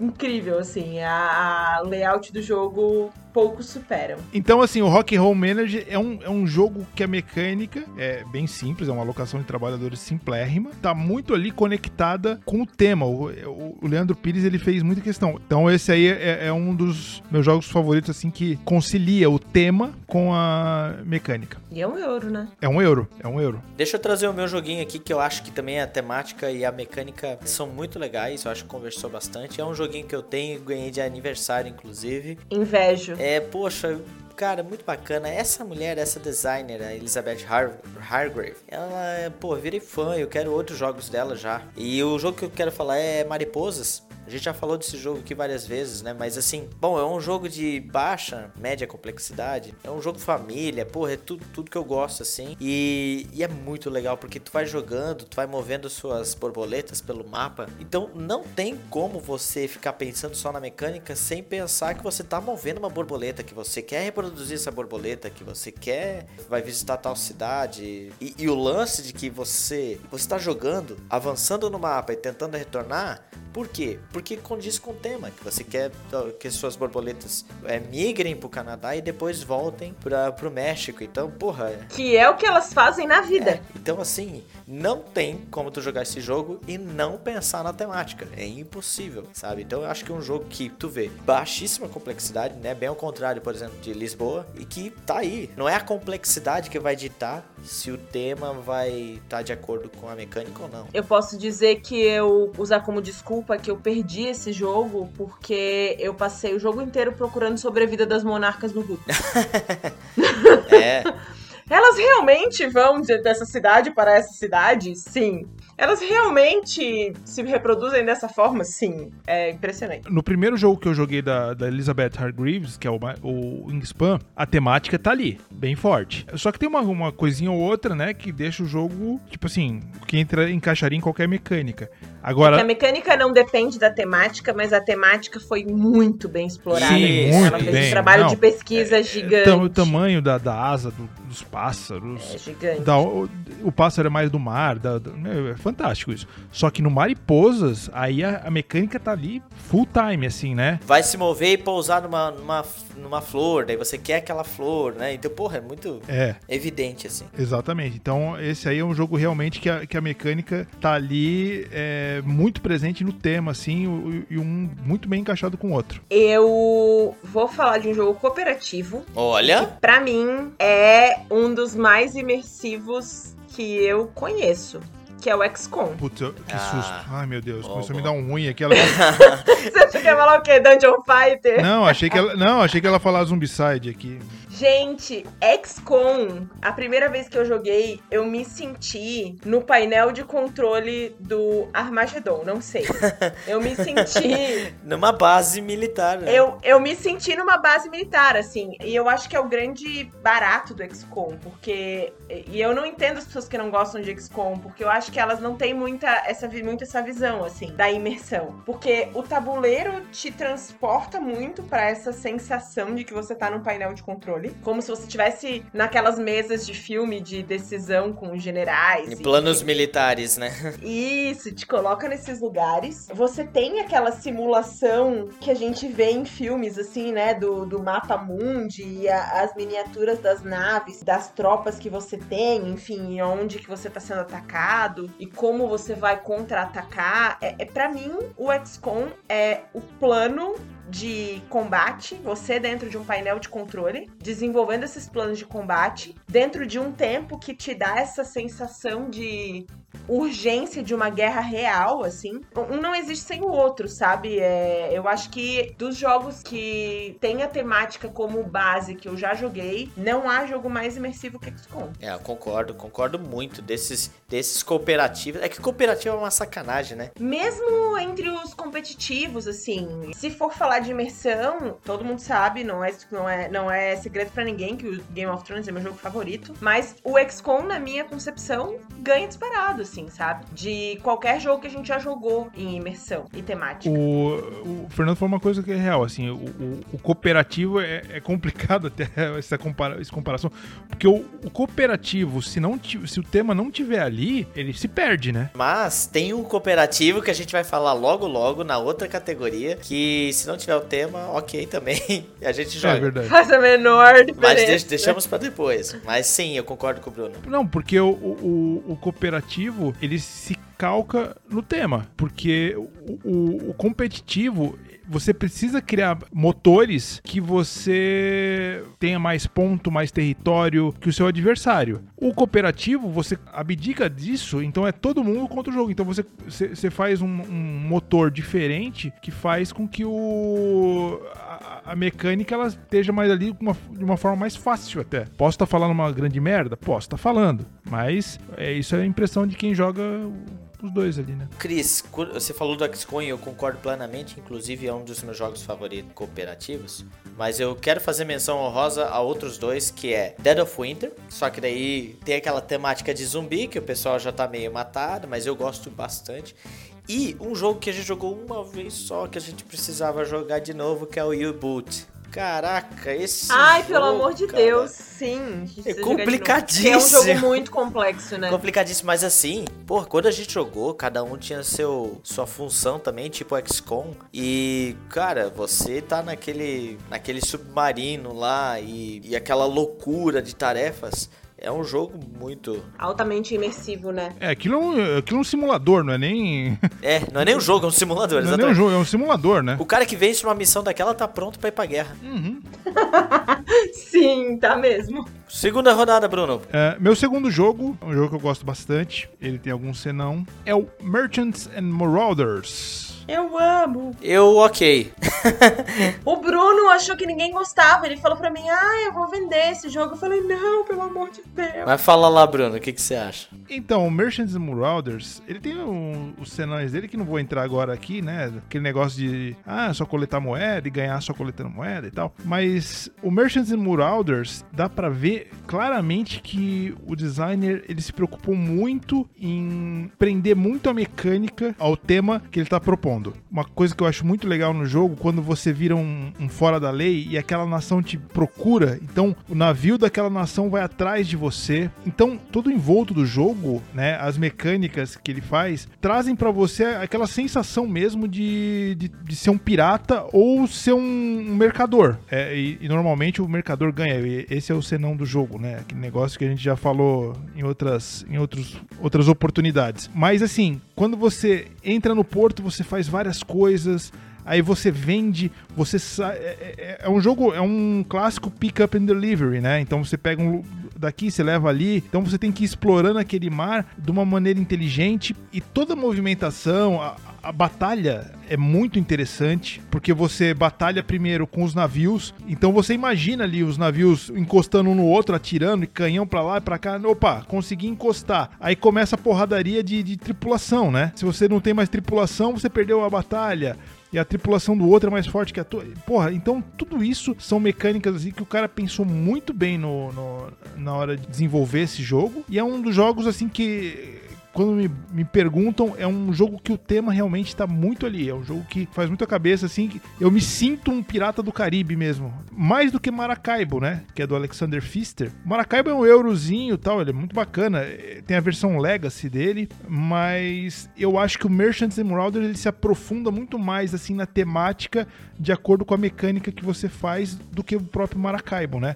incrível, assim. A, a layout do jogo poucos superam. Então, assim, o Rock Home Manager é um, é um jogo que a mecânica é bem simples, é uma alocação de trabalhadores simplérrima, tá muito ali conectada com o tema. O, o, o Leandro Pires, ele fez muita questão. Então, esse aí é, é, um dos meus jogos favoritos, assim, que concilia o tema com a mecânica. E é um euro, né? É um euro, é um euro. Deixa eu trazer o meu joguinho aqui, que eu acho que também a temática e a mecânica são muito legais, eu acho que conversou bastante. É um joguinho que eu tenho, ganhei de aniversário, inclusive. Invejo. É, poxa, cara, muito bacana. Essa mulher, essa designer, a Elizabeth Har Hargrave, ela, pô, virei fã, eu quero outros jogos dela já. E o jogo que eu quero falar é Mariposas. A gente já falou desse jogo aqui várias vezes, né? Mas assim, bom, é um jogo de baixa, média complexidade. É um jogo família, porra, é tudo, tudo que eu gosto, assim. E, e é muito legal, porque tu vai jogando, tu vai movendo suas borboletas pelo mapa. Então não tem como você ficar pensando só na mecânica sem pensar que você tá movendo uma borboleta, que você quer reproduzir essa borboleta, que você quer, vai visitar tal cidade. E, e o lance de que você, você tá jogando, avançando no mapa e tentando retornar, por quê? Porque condiz com o tema, que você quer que suas borboletas é, migrem pro Canadá e depois voltem para pro México. Então, porra. É que é o que elas fazem na vida. É, então, assim, não tem como tu jogar esse jogo e não pensar na temática. É impossível, sabe? Então eu acho que é um jogo que tu vê baixíssima complexidade, né? Bem ao contrário, por exemplo, de Lisboa, e que tá aí. Não é a complexidade que vai ditar se o tema vai estar tá de acordo com a mecânica ou não. Eu posso dizer que eu usar como desculpa que eu perdi esse jogo porque eu passei o jogo inteiro procurando sobre a vida das monarcas no Hulk. é. Elas realmente vão dessa cidade para essa cidade? Sim. Elas realmente se reproduzem dessa forma? Sim. É impressionante. No primeiro jogo que eu joguei da, da Elizabeth Hargreaves, que é o, o Wingspan, a temática tá ali, bem forte. Só que tem uma, uma coisinha ou outra, né, que deixa o jogo, tipo assim, que entra, encaixaria em qualquer mecânica. Agora... É a mecânica não depende da temática, mas a temática foi muito bem explorada. Sim, muito Ela fez bem. um trabalho não, de pesquisa é, gigante. O tamanho da, da asa do, dos pássaros. É gigante. Da, o, o, pássaro é mais do mar. Da, da, é fantástico isso. Só que no Mariposas, aí a, a, mecânica tá ali full time, assim, né? Vai se mover e pousar numa, numa, numa flor, daí você quer aquela flor, né? Então, porra, é muito é. evidente, assim. Exatamente. Então, esse aí é um jogo realmente que a, que a mecânica tá ali é, muito presente no tema, assim, e um muito bem encaixado com o outro. Eu vou falar de um jogo cooperativo. Olha! Que pra mim é um dos mais imersivos que eu conheço que é o XCOM. Putz, que ah, susto. Ai, meu Deus, começou a me dar um ruim aqui. Ela... Você achou que ia falar o quê? Dungeon Fighter? Não, achei que ela, não, achei que ela ia falar Zombicide aqui. Gente, XCOM, a primeira vez que eu joguei, eu me senti no painel de controle do Armageddon, não sei. Eu me senti. numa base militar, né? Eu, eu me senti numa base militar, assim. E eu acho que é o grande barato do XCOM, porque. E eu não entendo as pessoas que não gostam de XCOM, porque eu acho que elas não têm muita essa, muita essa visão, assim, da imersão. Porque o tabuleiro te transporta muito para essa sensação de que você tá num painel de controle controle, como se você estivesse naquelas mesas de filme de decisão com generais. Em planos e... militares, né? Isso, te coloca nesses lugares. Você tem aquela simulação que a gente vê em filmes, assim, né? Do, do mapa mundi e a, as miniaturas das naves, das tropas que você tem, enfim, onde que você tá sendo atacado e como você vai contra-atacar. É, é para mim, o XCOM é o plano de combate, você dentro de um painel de controle, desenvolvendo esses planos de combate, dentro de um tempo que te dá essa sensação de urgência de uma guerra real, assim. Um não existe sem o outro, sabe? É, eu acho que dos jogos que tem a temática como base que eu já joguei, não há jogo mais imersivo que XCOM. É, eu concordo, concordo muito desses, desses cooperativos. É que cooperativo é uma sacanagem, né? Mesmo entre os competitivos, assim, se for falar de imersão, todo mundo sabe, não é, não é, não é segredo para ninguém que o Game of Thrones é meu jogo favorito, mas o XCOM, na minha concepção, ganha disparado assim, sabe? De qualquer jogo que a gente já jogou em imersão e temática. O, o Fernando falou uma coisa que é real, assim, o, o, o cooperativo é, é, complicado até essa, compara essa comparação, porque o, o, cooperativo, se, não se o tema não tiver ali, ele se perde, né? Mas tem um cooperativo que a gente vai falar logo logo na outra categoria, que se não tiver o tema, ok também, a gente joga. É verdade. Faz a menor diferença. Mas deixamos para depois. Mas sim, eu concordo com o Bruno. Não, porque o, o, o cooperativo, ele se calca no tema, porque o, o, o competitivo você precisa criar motores que você tenha mais ponto, mais território que o seu adversário. O cooperativo, você abdica disso, então é todo mundo contra o jogo. Então você, você faz um, um motor diferente que faz com que o a, mecânica ela esteja mais ali uma, de uma forma mais fácil até. Posso estar tá falando uma grande merda? Posso estar tá falando, mas é isso é a impressão de quem joga os dois ali, né? Cris, você falou do XCOM eu concordo plenamente, inclusive é um dos meus jogos favoritos cooperativos. Mas eu quero fazer menção honrosa a outros dois, que é Dead of Winter, só que daí tem aquela temática de zumbi, que o pessoal já tá meio matado, mas eu gosto bastante. E um jogo que a gente jogou uma vez só, que a gente precisava jogar de novo, que é o U-Boot. Caraca, esse. Ai, jogo, pelo amor de cara, Deus, sim. É complicadíssimo. É um jogo muito complexo, né? Complicadíssimo, mas assim, pô, quando a gente jogou, cada um tinha seu sua função também, tipo XCOM. E, cara, você tá naquele, naquele submarino lá e, e aquela loucura de tarefas. É um jogo muito. Altamente imersivo, né? É, aquilo é um, aquilo é um simulador, não é nem. É, não é nem um jogo, é um simulador, não exatamente. é nem um jogo, é um simulador, né? O cara que vence uma missão daquela tá pronto pra ir pra guerra. Uhum. Sim, tá mesmo. Segunda rodada, Bruno. É, meu segundo jogo, um jogo que eu gosto bastante, ele tem algum senão, é o Merchants and Marauders. Eu amo. Eu, ok. o Bruno achou que ninguém gostava. Ele falou pra mim, ah, eu vou vender esse jogo. Eu falei, não, pelo amor de Deus. Mas fala lá, Bruno, o que, que você acha? Então, o Merchants and Marauders, ele tem um, os cenários dele que não vou entrar agora aqui, né? Aquele negócio de, ah, só coletar moeda e ganhar só coletando moeda e tal. Mas o Merchants and Marauders, dá pra ver claramente que o designer, ele se preocupou muito em prender muito a mecânica ao tema que ele tá propondo. Uma coisa que eu acho muito legal no jogo, quando você vira um, um, fora da lei e aquela nação te procura, então o navio daquela nação vai atrás de você. Então, todo envolto do jogo, né, as mecânicas que ele faz, trazem para você aquela sensação mesmo de, de, de, ser um pirata ou ser um, um mercador. É, e, e, normalmente o mercador ganha. Esse é o senão do jogo, né? Aquele negócio que a gente já falou em outras, em outros, outras oportunidades. Mas assim, quando você entra no porto, você faz várias coisas, aí você vende, você sai. É, é, é, um jogo, é um clássico pick up and delivery, né? Então você pega um daqui, você leva ali. Então você tem que ir explorando aquele mar de uma maneira inteligente e toda a movimentação, a, a batalha é muito interessante, porque você batalha primeiro com os navios, então você imagina ali os navios encostando um no outro, atirando, e canhão pra lá e pra cá. Opa, consegui encostar. Aí começa a porradaria de, de tripulação, né? Se você não tem mais tripulação, você perdeu a batalha e a tripulação do outro é mais forte que a tua. Porra, então tudo isso são mecânicas assim, que o cara pensou muito bem no, no, na hora de desenvolver esse jogo. E é um dos jogos assim que quando me, me perguntam, é um jogo que o tema realmente está muito ali. É um jogo que faz muito a cabeça, assim. Eu me sinto um pirata do Caribe mesmo. Mais do que Maracaibo, né? Que é do Alexander Pfister. Maracaibo é um eurozinho tal, ele é muito bacana. Tem a versão Legacy dele, mas eu acho que o Merchants and Marauders ele se aprofunda muito mais, assim, na temática de acordo com a mecânica que você faz do que o próprio Maracaibo, né?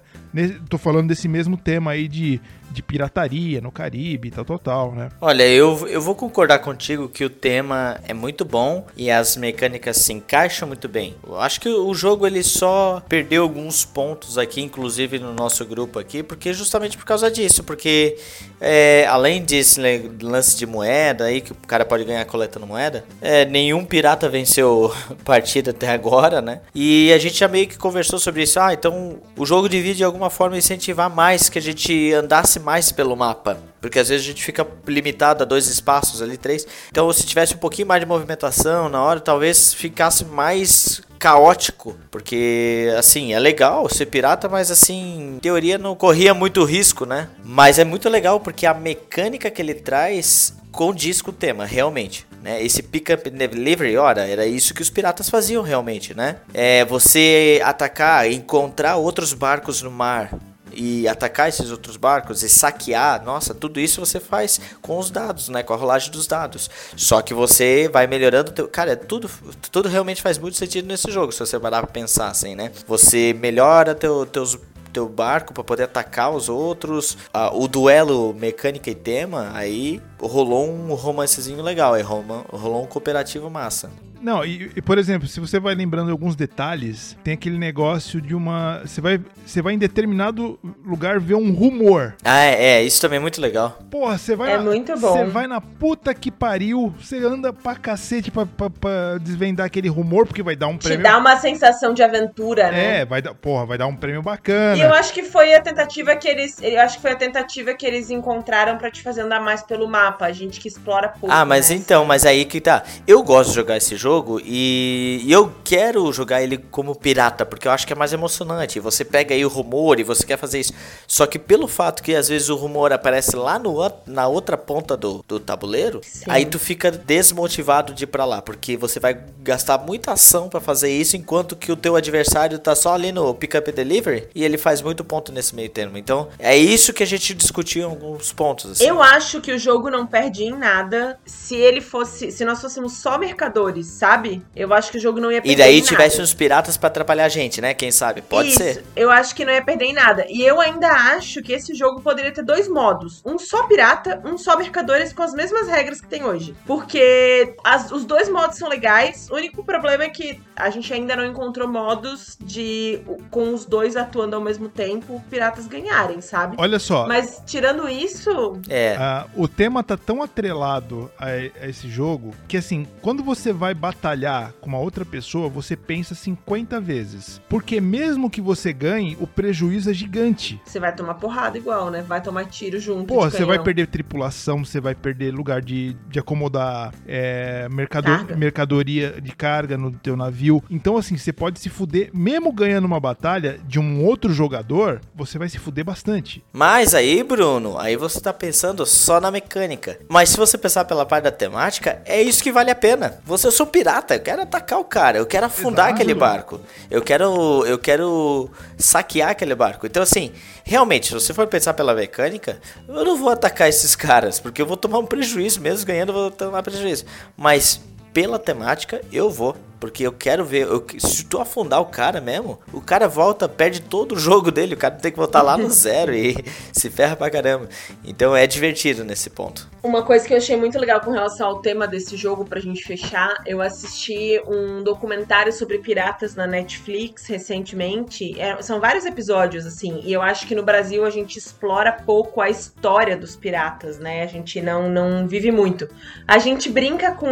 Tô falando desse mesmo tema aí de de pirataria no Caribe, tal, tal, né? Olha, eu, eu vou concordar contigo que o tema é muito bom e as mecânicas se encaixam muito bem. Eu acho que o jogo ele só perdeu alguns pontos aqui, inclusive no nosso grupo aqui, porque justamente por causa disso, porque é, além desse lance de moeda aí que o cara pode ganhar coletando moeda, é, nenhum pirata venceu partida até agora, né? E a gente já meio que conversou sobre isso. Ah, então o jogo devia de alguma forma incentivar mais que a gente andasse mais pelo mapa. Porque às vezes a gente fica limitado a dois espaços ali, três. Então se tivesse um pouquinho mais de movimentação na hora, talvez ficasse mais caótico, porque assim, é legal ser pirata, mas assim, em teoria não corria muito risco, né? Mas é muito legal porque a mecânica que ele traz condiz com o tema, realmente. Né? Esse pick up delivery, ora, era isso que os piratas faziam realmente, né? É você atacar, encontrar outros barcos no mar, e atacar esses outros barcos e saquear, nossa, tudo isso você faz com os dados, né, com a rolagem dos dados. Só que você vai melhorando, teu... cara, tudo, tudo realmente faz muito sentido nesse jogo, se você parar pra pensar assim, né? Você melhora teu, teus teu barco para poder atacar os outros, ah, o duelo mecânica e tema, aí rolou um romancezinho legal, aí rolou um cooperativo massa. Não, e, e, por exemplo, se você vai lembrando alguns detalhes, tem aquele negócio de uma. Você vai, você vai em determinado lugar ver um rumor. Ah, é, é isso também é muito legal. Porra, você vai. É na, muito bom. Você vai na puta que pariu, você anda pra cacete pra, pra, pra, desvendar aquele rumor, porque vai dar um prêmio. Te dá uma sensação de aventura, né? É, vai dar, porra, vai dar um prêmio bacana. E eu acho que foi a tentativa que eles. Eu acho que foi a tentativa que eles encontraram para te fazer andar mais pelo mapa. A gente que explora pouco. Ah, mas né? então, mas aí que tá. Eu gosto de jogar esse jogo e, e eu quero jogar ele como pirata, porque eu acho que é mais emocionante. Você pega aí o rumor e você quer fazer isso. Só que pelo fato que às vezes o rumor aparece lá no, na outra ponta do, do tabuleiro, Sim. aí tu fica desmotivado de ir pra lá, porque você vai gastar muita ação para fazer isso, enquanto que o teu adversário tá só ali no pick up delivery e ele faz muito ponto nesse meio termo. Então é isso que a gente discutiu em alguns pontos. Assim. Eu acho que o jogo não perde em nada se ele fosse, se nós fôssemos só mercadores sabe? Eu acho que o jogo não ia perder. E daí tivesse uns piratas para atrapalhar a gente, né? Quem sabe? Pode Isso, ser. Eu acho que não ia perder em nada. E eu ainda acho que esse jogo poderia ter dois modos: um só pirata, um só mercadores com as mesmas regras que tem hoje. Porque as, os dois modos são legais. O único problema é que a gente ainda não encontrou modos de com os dois atuando ao mesmo tempo, piratas ganharem, sabe? Olha só. Mas tirando isso, é. Uh, o tema tá tão atrelado a, a esse jogo que assim, quando você vai batalhar com uma outra pessoa, você pensa 50 vezes. Porque mesmo que você ganhe, o prejuízo é gigante. Você vai tomar porrada igual, né? Vai tomar tiro junto. Pô, você vai perder tripulação, você vai perder lugar de, de acomodar é, mercador, mercadoria de carga no teu navio. Então, assim, você pode se fuder, mesmo ganhando uma batalha de um outro jogador, você vai se fuder bastante. Mas aí, Bruno, aí você tá pensando só na mecânica. Mas se você pensar pela parte da temática, é isso que vale a pena. Você eu sou pirata, eu quero atacar o cara, eu quero afundar Exato. aquele barco. Eu quero eu quero saquear aquele barco. Então assim, realmente, se você for pensar pela mecânica, eu não vou atacar esses caras, porque eu vou tomar um prejuízo mesmo ganhando, eu vou tomar prejuízo. Mas pela temática, eu vou. Porque eu quero ver. Eu, se tu afundar o cara mesmo, o cara volta, perde todo o jogo dele. O cara tem que voltar lá no zero e se ferra pra caramba. Então é divertido nesse ponto. Uma coisa que eu achei muito legal com relação ao tema desse jogo, pra gente fechar, eu assisti um documentário sobre piratas na Netflix recentemente. É, são vários episódios, assim, e eu acho que no Brasil a gente explora pouco a história dos piratas, né? A gente não, não vive muito. A gente brinca com,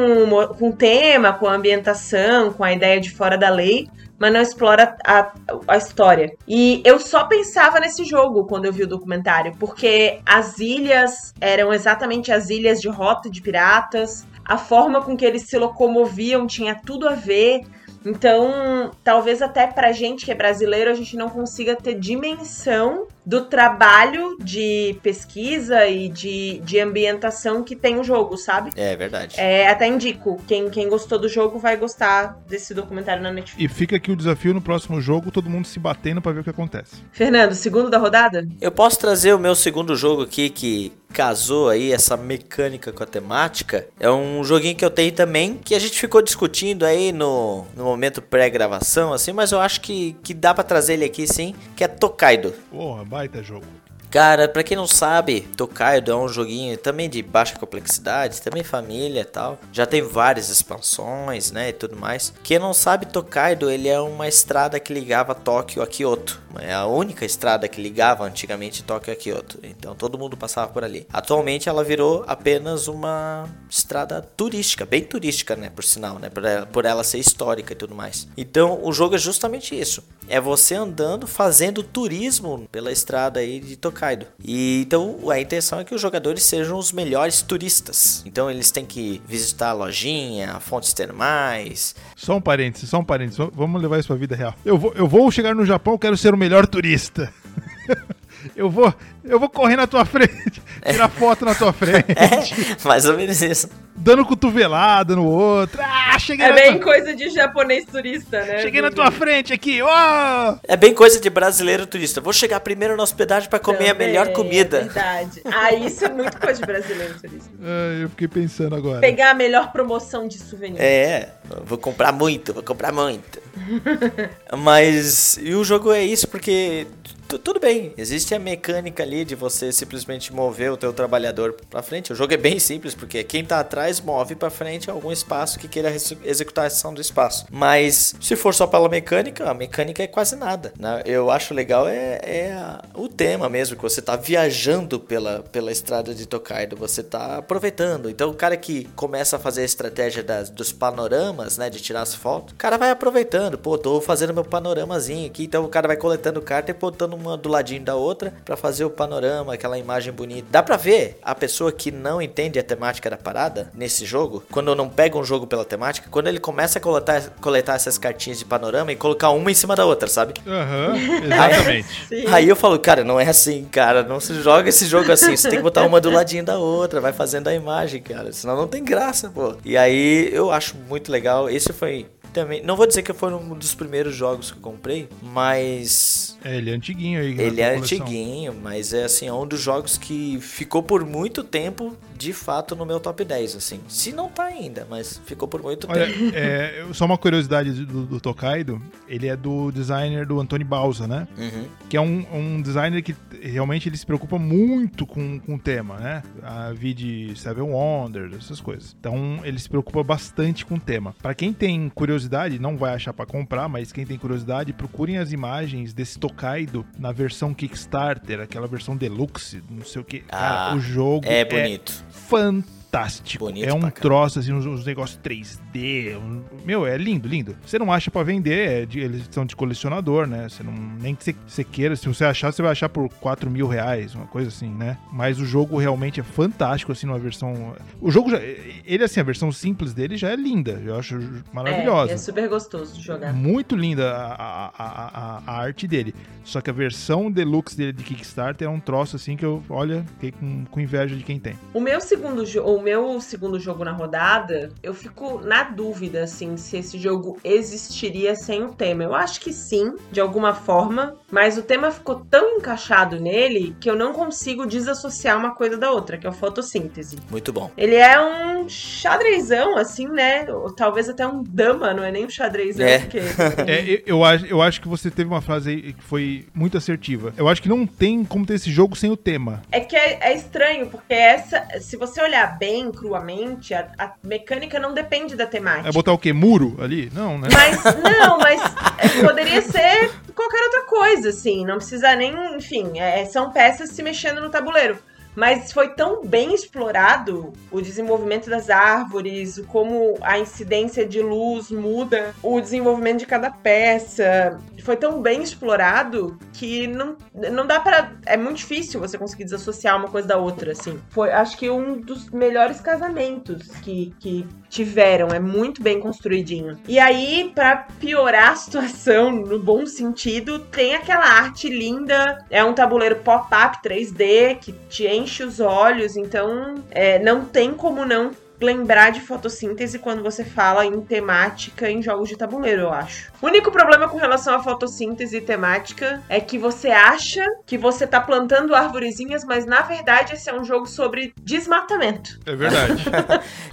com o tema, com a ambientação, com a ideia de fora da lei, mas não explora a, a história. E eu só pensava nesse jogo quando eu vi o documentário, porque as ilhas eram exatamente as ilhas de rota de piratas, a forma com que eles se locomoviam tinha tudo a ver. Então, talvez até pra gente que é brasileiro, a gente não consiga ter dimensão do trabalho de pesquisa e de, de ambientação que tem o jogo, sabe? É verdade. É, até indico, quem, quem gostou do jogo vai gostar desse documentário na Netflix. E fica aqui o desafio no próximo jogo, todo mundo se batendo para ver o que acontece. Fernando, segundo da rodada? Eu posso trazer o meu segundo jogo aqui que casou aí essa mecânica com a temática. É um joguinho que eu tenho também, que a gente ficou discutindo aí no, no momento pré-gravação, assim, mas eu acho que, que dá para trazer ele aqui sim, que é Tokaido. Porra, baita jogo. Cara, pra quem não sabe, Tokaido é um joguinho também de baixa complexidade, também família e tal. Já tem várias expansões, né, e tudo mais. Quem não sabe, Tokaido, ele é uma estrada que ligava Tóquio a Kyoto. É a única estrada que ligava antigamente Tóquio a Kyoto. Então todo mundo passava por ali. Atualmente ela virou apenas uma estrada turística, bem turística, né, por sinal, né, por ela, por ela ser histórica e tudo mais. Então o jogo é justamente isso. É você andando, fazendo turismo pela estrada aí de Tokaido Hokkaido. E então a intenção é que os jogadores sejam os melhores turistas. Então eles têm que visitar a lojinha, fontes termais. Só um parênteses, só um parênteses. Vamos levar isso pra vida real. Eu vou, eu vou chegar no Japão, quero ser o melhor turista. Eu vou, eu vou correr na tua frente, tirar foto na tua frente. É, mais ou menos isso. Dando cotovelada no outro. Ah, cheguei É na bem tua... coisa de japonês turista, né? Cheguei na tua frente aqui, ó! É bem coisa de brasileiro turista. Vou chegar primeiro na hospedagem pra comer a Também, melhor comida. É verdade. Ah, isso é muito coisa de brasileiro turista. Ah, eu fiquei pensando agora. Pegar a melhor promoção de souvenir. É, vou comprar muito, vou comprar muito. Mas e o jogo é isso porque tudo bem, existe a mecânica ali de você simplesmente mover o teu trabalhador pra frente. O jogo é bem simples porque quem tá atrás move pra frente algum espaço que queira executar a ação do espaço. Mas se for só pela mecânica, a mecânica é quase nada. né? Eu acho legal é, é o tema mesmo que você tá viajando pela, pela estrada de Tokaido, você tá aproveitando. Então o cara que começa a fazer a estratégia das, dos panoramas, né, de tirar as fotos, o cara vai aproveitando. Pô, tô fazendo meu panoramazinho aqui, então o cara vai coletando carta e botando uma do ladinho da outra pra fazer o panorama, aquela imagem bonita. Dá pra ver a pessoa que não entende a temática da parada nesse jogo, quando não pega um jogo pela temática, quando ele começa a coletar, coletar essas cartinhas de panorama e colocar uma em cima da outra, sabe? Aham, exatamente. Sim. Aí eu falo, cara, não é assim, cara. Não se joga esse jogo assim. Você tem que botar uma do ladinho da outra, vai fazendo a imagem, cara. Senão não tem graça, pô. E aí eu acho muito legal. Esse foi também. Não vou dizer que foi um dos primeiros jogos que eu comprei, mas. É, ele é antiguinho aí. Ele é coleção. antiguinho, mas é assim, é um dos jogos que ficou por muito tempo, de fato, no meu top 10, assim. Se não tá ainda, mas ficou por muito Olha, tempo. é, só uma curiosidade do, do Tokaido, ele é do designer do Antônio Balsa, né? Uhum. Que é um, um designer que realmente ele se preocupa muito com, com o tema, né? A de Seven Wonders, essas coisas. Então ele se preocupa bastante com o tema. Pra quem tem curiosidade, não vai achar pra comprar, mas quem tem curiosidade, procurem as imagens desse Tokaido na versão Kickstarter, aquela versão deluxe, não sei o que. Ah, o jogo É bonito. fantástico. Bonito é um troço, assim, uns, uns negócios 3D. um- meu, é lindo, lindo. Você não acha pra vender, é de- eles são de colecionador, né? Você não, nem que você, queira, se você achar, você vai achar por 4 mil reais, uma coisa assim, né? Mas o jogo realmente é fantástico, assim, numa versão. O jogo já. Ele, assim, a versão simples dele já é linda. Eu acho maravilhosa. É, é super gostoso de jogar. Muito linda a, a, a, a- arte dele. Só que a versão deluxe dele de Kickstarter é um troço assim que eu, olha, fiquei com, com inveja de quem tem. O meu segundo jo- o meu segundo jogo na rodada, eu fico na dúvida assim se esse jogo existiria sem o tema. Eu acho que sim, de alguma forma, mas o tema ficou tão encaixado nele que eu não consigo desassociar uma coisa da outra, que é o fotossíntese. Muito bom. Ele é um xadrezão, assim, né? Ou talvez até um dama, não é nem um xadrezão, É. porque. É, eu, acho, eu acho que você teve uma frase aí que foi muito assertiva. Eu acho que não tem como ter esse jogo sem o tema. É que é, é estranho, porque essa, se você olhar bem, cruamente, a, a mecânica não depende da temática. É botar o quê? Muro ali? Não, né? Mas, não, mas poderia ser qualquer outra coisa, assim. Não precisa nem, enfim, é, são peças se mexendo no tabuleiro. Mas foi tão bem explorado o desenvolvimento das árvores, como a incidência de luz muda, o desenvolvimento de cada peça. Foi tão bem explorado que não, não dá pra. É muito difícil você conseguir desassociar uma coisa da outra, assim. Foi, acho que, um dos melhores casamentos que, que tiveram. É muito bem construidinho. E aí, pra piorar a situação, no bom sentido, tem aquela arte linda. É um tabuleiro pop-up 3D que te enche os olhos. Então, é, não tem como não lembrar de fotossíntese quando você fala em temática em jogos de tabuleiro, eu acho. O único problema com relação à fotossíntese e temática é que você acha que você tá plantando arvorezinhas, mas na verdade esse é um jogo sobre desmatamento. É verdade.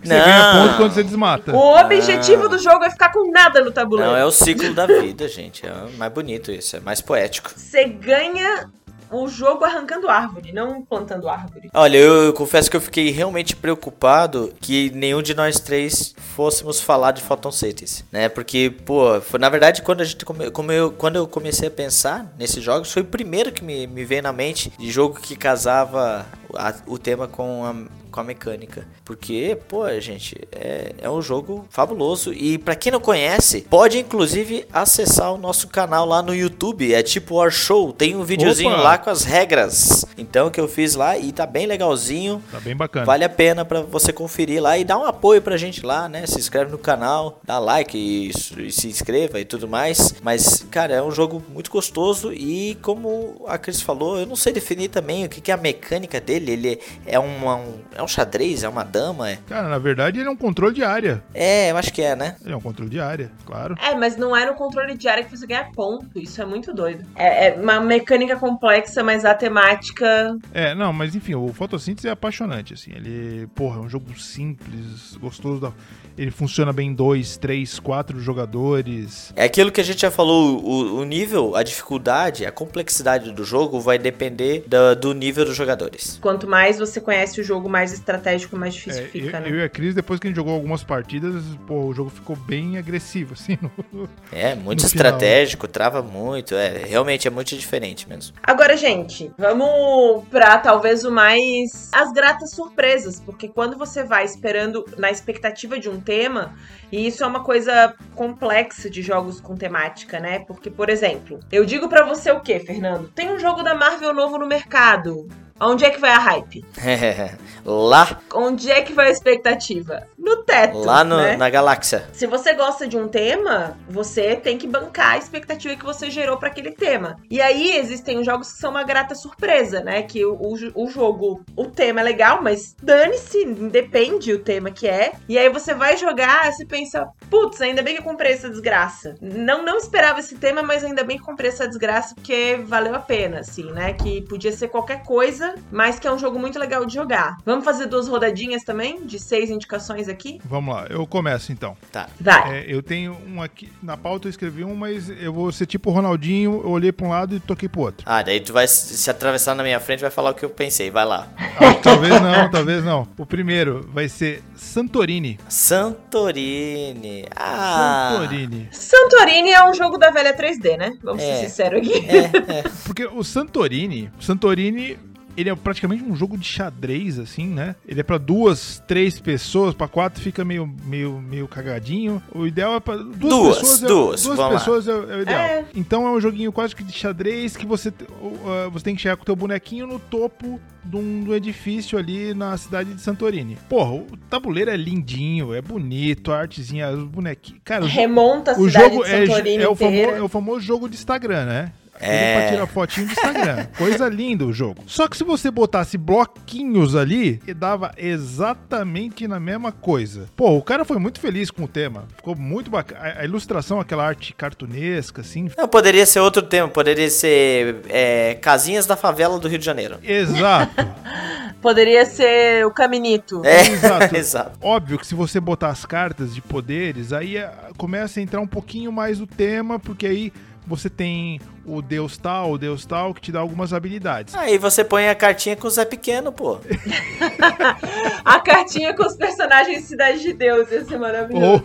Você Não. ganha ponto quando você desmata. O objetivo do jogo é ficar com nada no tabuleiro. Não, é o ciclo da vida, gente. É mais bonito isso, é mais poético. Você ganha o jogo arrancando árvore, não plantando árvore. Olha, eu, eu confesso que eu fiquei realmente preocupado que nenhum de nós três fôssemos falar de Photosynthesis, né? Porque, pô, foi, na verdade, quando a gente come, como eu, quando eu comecei a pensar nesses jogos, foi o primeiro que me, me veio na mente de jogo que casava a- o tema com a, com a mecânica. Porque, pô, gente, é, é um jogo fabuloso. E para quem não conhece, pode inclusive acessar o nosso canal lá no YouTube. É tipo War Show. Tem um videozinho Opa! lá com as regras. Então, que eu fiz lá e tá bem legalzinho. Tá bem bacana. Vale a pena pra você conferir lá e dar um apoio pra gente lá, né? Se inscreve no canal, dá like e, e se inscreva e tudo mais. Mas, cara, é um jogo muito gostoso e como a Cris falou, eu não sei definir também o que, que é a mecânica dele. Ele é uma- um, é um xadrez, é uma dama? É, Cara, na verdade ele é um controle de área. é eu acho que é, né? Ele é um controle de área, claro. É, mas não é no controle de área que você ganha ponto. Isso é muito doido. É, é uma mecânica complexa, mas a temática. É, não, mas enfim, o Fotossíntese é apaixonante, assim. Ele, porra, é um jogo simples, gostoso. Da... Ele funciona bem em dois, três, quatro jogadores. É aquilo que a gente já falou, o, o nível, a dificuldade, a complexidade do jogo vai depender da- do nível dos jogadores. Quanto mais você conhece o jogo, mais estratégico, mais difícil É, fica, eu, né? eu e a Cris, depois que a gente jogou algumas partidas, pô, o jogo ficou bem agressivo, assim. no- É, muito No final. estratégico, trava muito, é, realmente é muito diferente mesmo. Agora, gente, vamos pra talvez o mais. as gratas surpresas. Porque quando você vai esperando na expectativa de um tema, e isso é uma coisa complexa de jogos com temática, né? Porque, por exemplo, eu digo pra você o quê, Fernando? Tem um jogo da Marvel novo no mercado. Onde é que vai a hype? lá, Onde é que vai a expectativa? No teto. lá no- né? na galáxia. Se você gosta de um tema, você tem que bancar a expectativa que você gerou pra aquele tema. E aí existem os jogos que são uma grata surpresa, né? Que o, o, o jogo, o tema é legal, mas dane-se, depende o tema que é. E aí você vai jogar, você pensa, putz, ainda bem que eu comprei essa desgraça. Não, não esperava esse tema, mas ainda bem que comprei essa desgraça porque valeu a pena, assim, né? Que podia ser qualquer coisa, mas que é um jogo muito legal de jogar. Vamos fazer duas rodadinhas também, de seis indicações aqui? Vamos lá, eu começo então. Tá. Vai. É, eu tenho um aqui. Na pauta eu escrevi um, mas eu vou ser tipo o Ronaldinho, eu olhei pra um lado e toquei pro outro. Ah, daí tu vai se atravessar na minha frente e vai falar o que eu pensei. Vai lá. Ah, talvez não, talvez não. O primeiro vai ser Santorini. Santorini. Ah. Santorini. Santorini é um jogo da velha 3D, né? Vamos É. ser sinceros aqui. É, é. Porque o Santorini, o Santorini, ele é praticamente um jogo de xadrez, assim, né? Ele é pra duas, três pessoas, pra quatro fica meio, meio, meio cagadinho. O ideal é pra duas, Duas, pessoas. é- duas, duas vamos lá. pessoas é, é o ideal. É. Então é um joguinho quase que de xadrez que você, uh, você tem que chegar com o teu bonequinho no topo de um, edifício ali na cidade de Santorini. Porra, o tabuleiro é lindinho, é bonito, a artezinha, os bonequinhos. Cara, o Remonta a o cidade jogo de é, Santorini é, o famo- inteira. é o famoso jogo de Instagram, né? É. Pra tirar fotinho do Instagram. Coisa linda o jogo. Só que se você botasse bloquinhos ali, dava exatamente na mesma coisa. Pô, o cara foi muito feliz com o tema. Ficou muito bacana. A- A ilustração, aquela arte cartunesca, assim. Não, poderia ser outro tema. Poderia ser é, Casinhas da Favela do Rio de Janeiro. Exato. Poderia ser o Caminito. É, Exato. exato. Óbvio que se você botar as cartas de poderes, aí é, começa a entrar um pouquinho mais o tema, porque aí você tem o deus tal, o deus tal, que te dá algumas habilidades. Aí você põe a cartinha com o Zé Pequeno, pô. A cartinha com os personagens de Cidade de Deus. Ia ser maravilhoso.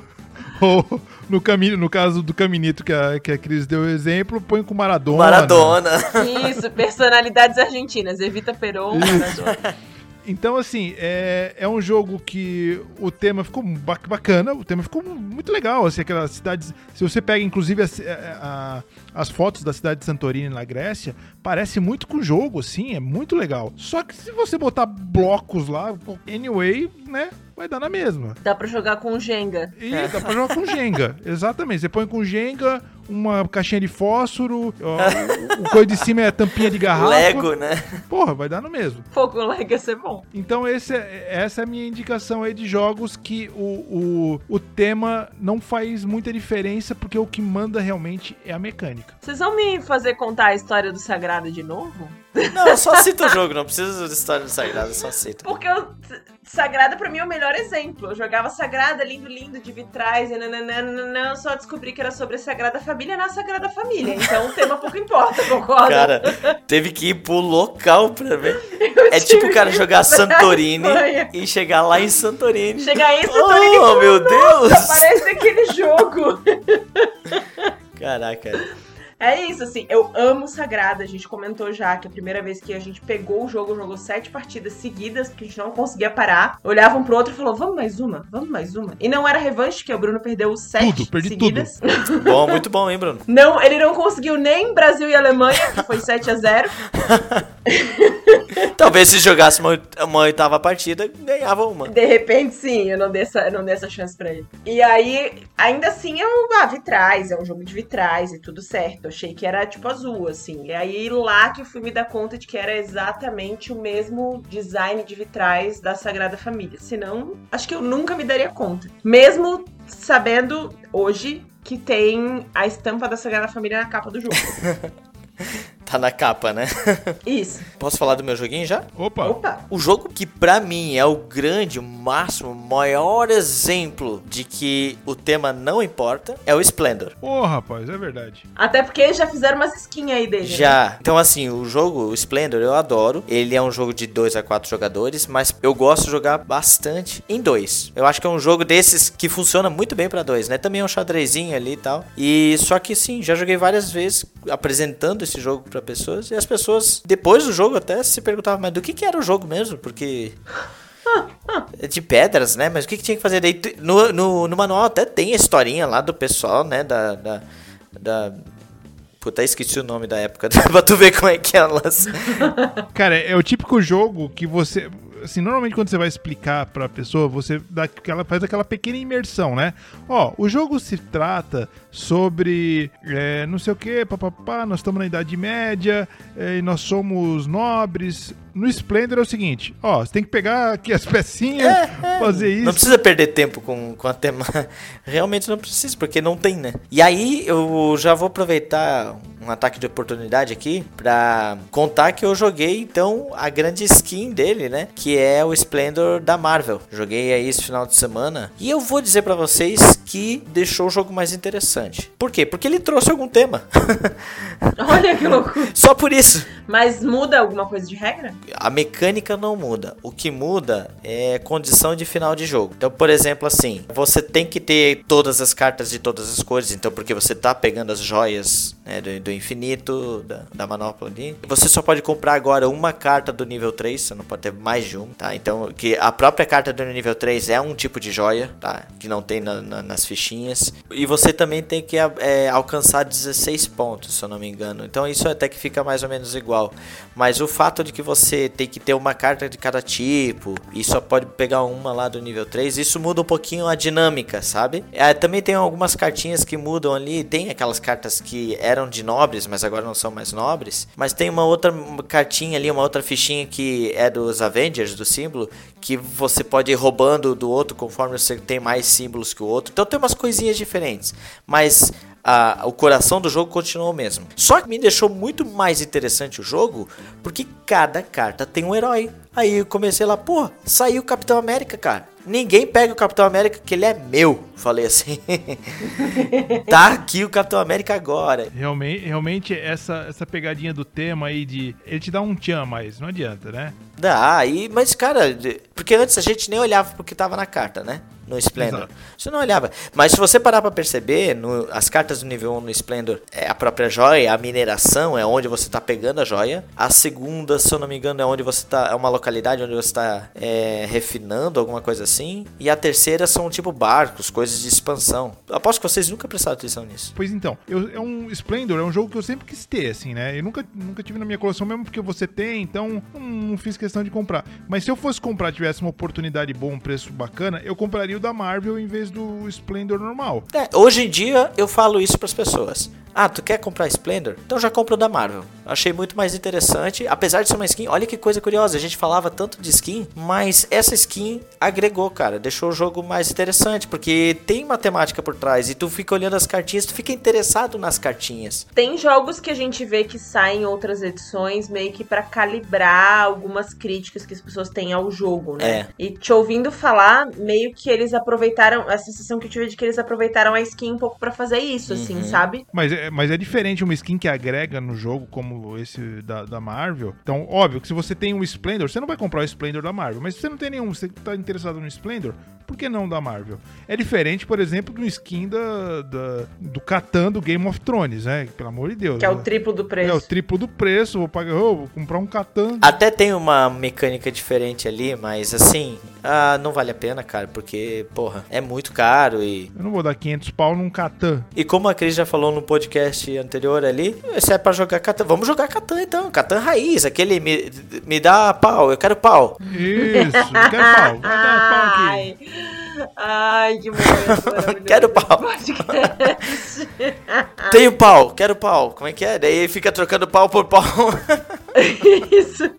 Ou, ou no, caminho, no caso do Caminito que a, que a Cris deu o exemplo, põe com Maradona. Maradona. Isso, personalidades argentinas. Evita Peron, Maradona. Então, assim, é, é um jogo que o tema ficou ba- bacana, o tema ficou muito legal, assim, aquelas cidades... Se você pega, inclusive, as, a- a- as fotos da cidade de Santorini, na Grécia, parece muito com o jogo, assim, é muito legal. Só que se você botar blocos lá, anyway, né, vai dar na mesma. Dá pra jogar com Jenga. E dá pra jogar com Jenga, exatamente. Você põe com Jenga, uma caixinha de fósforo, ó, o, coisa de cima é a tampinha de garrafa. Lego, né? Porra, vai dar no mesmo. Pô, com Lego ia ser bom. Então esse é- essa é a minha indicação aí de jogos que o, o, o tema não faz muita diferença, porque o que manda realmente é a mecânica. Vocês vão me fazer contar a história do Sagrado de novo? Não, só cita o jogo, não precisa de história do Sagrado, só cita. Porque o Sagrada pra mim é o melhor exemplo. Eu jogava Sagrada, lindo, lindo, de vitrais, e nananana, eu só descobri que era sobre a Sagrada Família na Sagrada Família. Então o tema pouco importa, concorda? Cara, teve que ir pro local pra ver. Eu É tipo o cara jogar Santorini e chegar lá em Santorini. Chegar em Santorini e Oh, meu Deus! Parece aquele jogo. Caraca. É isso, assim, eu amo Sagrada. A gente comentou já que a primeira vez que a gente pegou o jogo, jogou sete partidas seguidas, porque a gente não conseguia parar. Olhava um pro outro e falou: vamos mais uma, vamos mais uma. E não era revanche, que o Bruno perdeu sete Tudo, perdi seguidas. Bom, muito bom, hein, Bruno? Não, ele não conseguiu nem Brasil e Alemanha, que foi 7 a 0 Talvez se jogasse uma, uma oitava partida, ganhava uma. De repente, sim, eu não dei essa, não dei essa chance pra ele. E aí, ainda assim, eu, ah, vitrais, é um jogo de vitrais e tudo certo. Achei que era tipo azul, assim. E aí, lá que eu fui me dar conta de que era exatamente o mesmo design de vitrais da Sagrada Família. Senão, acho que eu nunca me daria conta. Mesmo sabendo hoje que tem a estampa da Sagrada Família na capa do jogo. Tá na capa, né? Isso. Posso falar do meu joguinho já? Opa. Opa. O jogo que pra mim é o grande, o máximo, maior exemplo de que o tema não importa é o Splendor. Ô, rapaz, é verdade. Até porque já fizeram umas skins aí dele. né? Já. Então, assim, o jogo, o Splendor, eu adoro. Ele é um jogo de 2 a 4 jogadores, mas eu gosto de jogar bastante em dois. Eu acho que é um jogo desses que funciona muito bem pra dois, né? Também é um xadrezinho ali e tal. E só que sim, já joguei várias vezes apresentando esse jogo pra pessoas e as pessoas depois do jogo até se perguntavam, mas do que que era o jogo mesmo? Porque é de pedras, né? Mas o que, que tinha que fazer? Daí, no, no, no manual até tem a historinha lá do pessoal, né? Da. da, da... Puta, esqueci o nome da época, pra tu ver como é que elas. Cara, é o típico jogo que você. Assim, normalmente quando você vai explicar pra pessoa, você dá aquela, faz aquela pequena imersão, né? Ó, o jogo se trata sobre é, não sei o que, papapá, nós estamos na Idade Média, é, e nós somos nobres. No Splendor é o seguinte, ó, você tem que pegar aqui as pecinhas, fazer isso. Não precisa perder tempo com, com a tema. Realmente não precisa, porque não tem, né? E aí eu já vou aproveitar um ataque de oportunidade aqui pra contar que eu joguei então a grande skin dele, né? Que é o Splendor da Marvel. Joguei aí esse final de semana e eu vou dizer pra vocês que deixou o jogo mais interessante. Por quê? Porque ele trouxe algum tema. Olha que loucura. Só por isso. Mas muda alguma coisa de regra? A mecânica não muda. O que muda é condição de final de jogo. Então, por exemplo, assim, você tem que ter todas as cartas de todas as cores. Então, porque você tá pegando as joias né, do, do infinito, da, da manopla ali. Você só pode comprar agora uma carta do nível 3. Você não pode ter mais de um, tá? Então, que a própria carta do nível 3 é um tipo de joia, tá? Que não tem na- na- nas fichinhas. E você também tem que é, alcançar 16 pontos, se eu não me engano. Então, isso até que fica mais ou menos igual. Mas o fato de que você tem que ter uma carta de cada tipo e só pode pegar uma lá do nível 3, isso muda um pouquinho a dinâmica, sabe? É, também tem algumas cartinhas que mudam ali. Tem aquelas cartas que eram de nobres, mas agora não são mais nobres. Mas tem uma outra cartinha ali, uma outra fichinha que é dos Avengers, do símbolo, que você pode ir roubando do outro conforme você tem mais símbolos que o outro. Então tem umas coisinhas diferentes. Mas a- o coração do jogo continuou o mesmo. Só que me deixou muito mais interessante o jogo porque cada carta tem um herói. Aí eu comecei lá, pô, saiu o Capitão América, cara. Ninguém pega o Capitão América que ele é meu. Falei assim. tá aqui o Capitão América agora. Realmente, realmente essa, essa pegadinha do tema aí de. Ele te dá um tchan, mas não adianta, né? Dá, aí, mas cara, porque antes a gente nem olhava pro que tava na carta, né? No Splendor. Exato. Você não olhava. Mas se você parar pra perceber, no- as cartas do nível 1 no Splendor é a própria joia, a mineração é onde você tá pegando a joia. A segunda, se eu não me engano, é onde você tá. É uma localidade onde você tá é, refinando, alguma coisa assim. E a terceira são tipo barcos, coisas de expansão. Aposto que vocês nunca prestaram atenção nisso. Pois então, eu, é um Splendor, é um jogo que eu sempre quis ter, assim, né? Eu nunca, nunca tive na minha coleção, mesmo porque você tem, então não, não fiz questão de comprar. Mas se eu fosse comprar, tivesse uma oportunidade boa, um preço bacana, eu compraria da Marvel em vez do Splendor normal. É, hoje em dia eu falo isso pras pessoas. Ah, tu quer comprar Splendor? Então já compra o da Marvel. Achei muito mais interessante, apesar de ser uma skin. Olha que coisa curiosa, a gente falava tanto de skin, mas essa skin agregou, cara, deixou o jogo mais interessante, porque tem matemática por trás e tu fica olhando as cartinhas, tu fica interessado nas cartinhas. Tem jogos que a gente vê que saem em outras edições meio que pra calibrar algumas críticas que as pessoas têm ao jogo, né? É. E te ouvindo falar, meio que eles aproveitaram, a sensação que eu tive é de que eles aproveitaram a skin um pouco pra fazer isso, assim, Uhum. sabe? Mas é, mas é diferente uma skin que agrega no jogo, como esse da, da Marvel. Então, óbvio que se você tem um Splendor, você não vai comprar o Splendor da Marvel. Mas se você não tem nenhum, você tá interessado no Splendor, por que não da Marvel? É diferente, por exemplo, do skin da, da- do Catan do Game of Thrones, né? Pelo amor de Deus. Que é o né? triplo do preço. É o triplo do preço, vou pagar, ô, vou comprar um Catan. Até tem uma mecânica diferente ali, mas assim, ah, não vale a pena, cara, porque, porra, é muito caro e. Eu não vou dar 500 pau num Catan. E como a Cris já falou no podcast anterior ali, se é pra jogar Catan, vamos jogar Catan então, Catan raiz, aquele me, me dá pau, eu quero pau. Isso, eu quero pau. Vai dar pau aqui. Ai, que momento maravilhoso. Quero pau. Podcast. Tenho pau, quero pau. Como é que é? Daí fica trocando pau por pau. Isso.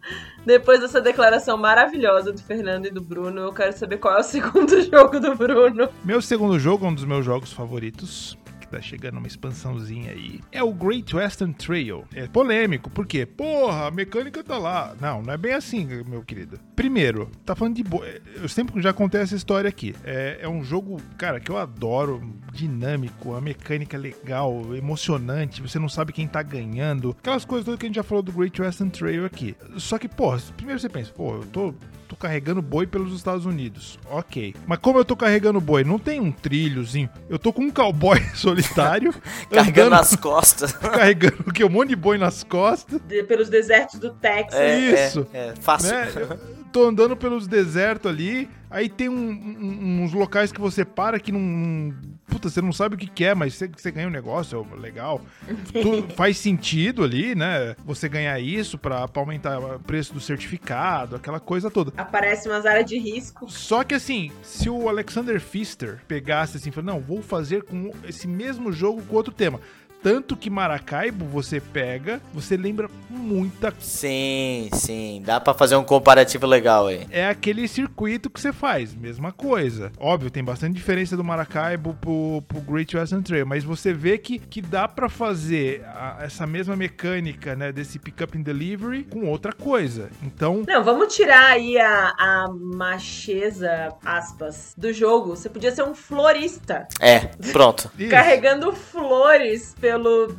Depois dessa declaração maravilhosa do Fernando e do Bruno, eu quero saber qual é o segundo jogo do Bruno. Meu segundo jogo, um dos meus jogos favoritos, tá chegando uma expansãozinha aí, é o Great Western Trail. É polêmico, por quê? Porra, a mecânica tá lá. Não, não é bem assim, meu querido. Primeiro, tá falando de. Bo... Eu sempre já contei essa história aqui. É, é um jogo, cara, que eu adoro, dinâmico, a mecânica é legal, emocionante, você não sabe quem tá ganhando. Aquelas coisas todas que a gente já falou do Great Western Trail aqui. Só que, pô, primeiro você pensa, pô, eu tô tô carregando boi pelos Estados Unidos. Ok. Mas como eu tô carregando boi? Não tem um trilhozinho. Eu tô com um cowboy solitário. Carregando andando- nas costas. Carregando o quê? Um monte de boi nas costas. De- pelos desertos do Texas. É, Isso. É, é fácil. Né? Eu tô andando pelos desertos ali. Aí tem um- um- uns locais que você para que não. Puta, você não sabe o que, que é, mas você, você ganha um negócio, é legal. Faz sentido ali, né? Você ganhar isso pra, pra aumentar o preço do certificado, aquela coisa toda. Aparece umas áreas de risco. Só que assim, se o Alexander Pfister pegasse assim, e falasse, não, vou fazer com esse mesmo jogo com outro tema. Tanto que Maracaibo você pega, você lembra muita Sim, sim. Dá pra fazer um comparativo legal aí. é aquele circuito que você faz, mesma coisa. Óbvio, tem bastante diferença do Maracaibo pro, pro Great Western Trail, mas você vê que, que dá pra fazer a- essa mesma mecânica, né, desse pick-up and delivery com outra coisa. Então, Não, vamos tirar aí a, a macheza, aspas, do jogo. Você podia ser um florista. É, pronto. Carregando flores pelo,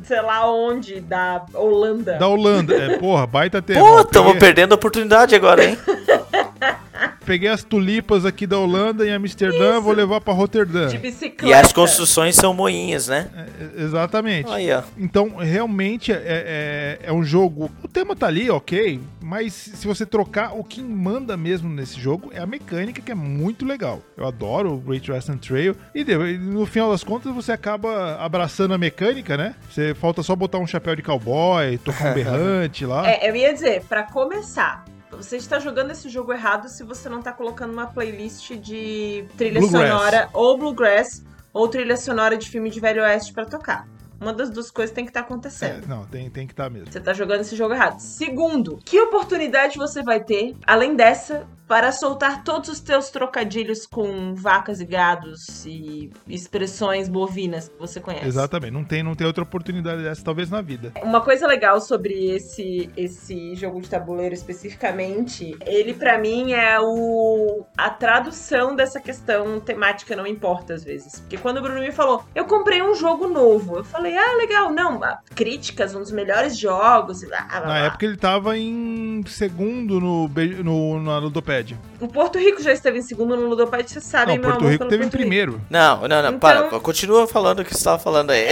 sei lá onde, da Holanda. da Holanda, é, porra, baita. Pô, Ó, tamo perdendo a oportunidade agora, hein? Peguei as tulipas aqui da Holanda em Amsterdã, vou levar pra Roterdã. De bicicleta. E as construções são moinhas, né? É, exatamente. Aí, ó. Então, realmente é, é, é um jogo. O tema tá ali, ok. Mas se você trocar, o que manda mesmo nesse jogo é a mecânica, que é muito legal. Eu adoro o Great Western Trail. E e no final das contas, você acaba abraçando a mecânica, né? Você falta só botar um chapéu de cowboy, tocar um berrante lá. É, eu ia dizer, pra começar, você está jogando esse jogo errado se você não tá colocando uma playlist de trilha Bluegrass. sonora ou bluegrass ou trilha sonora de filme de Velho Oeste pra tocar. Uma das duas coisas tem que estar É, acontecendo. não, tem, tem que estar mesmo. Você tá jogando esse jogo errado. Segundo, que oportunidade você vai ter, além dessa, para soltar todos os teus trocadilhos com vacas e gados e expressões bovinas que você conhece? Exatamente. Não tem, não tem outra oportunidade dessa, talvez, na vida. Uma coisa legal sobre esse, esse jogo de tabuleiro especificamente, ele pra mim é o a tradução dessa questão temática não importa às vezes. Porque quando o Bruno me falou, eu comprei um jogo novo, eu falei, ah, legal, não, críticas, um dos melhores jogos. blá, blá, Na blá. época ele tava em segundo no, no, na Ludopad. O Porto Rico já esteve em segundo no Ludopad, vocês sabem, Não, meu Porto amor Rico teve em Porto Rico. primeiro. Não, não, não. Então- Para, continua falando o que você tava falando aí.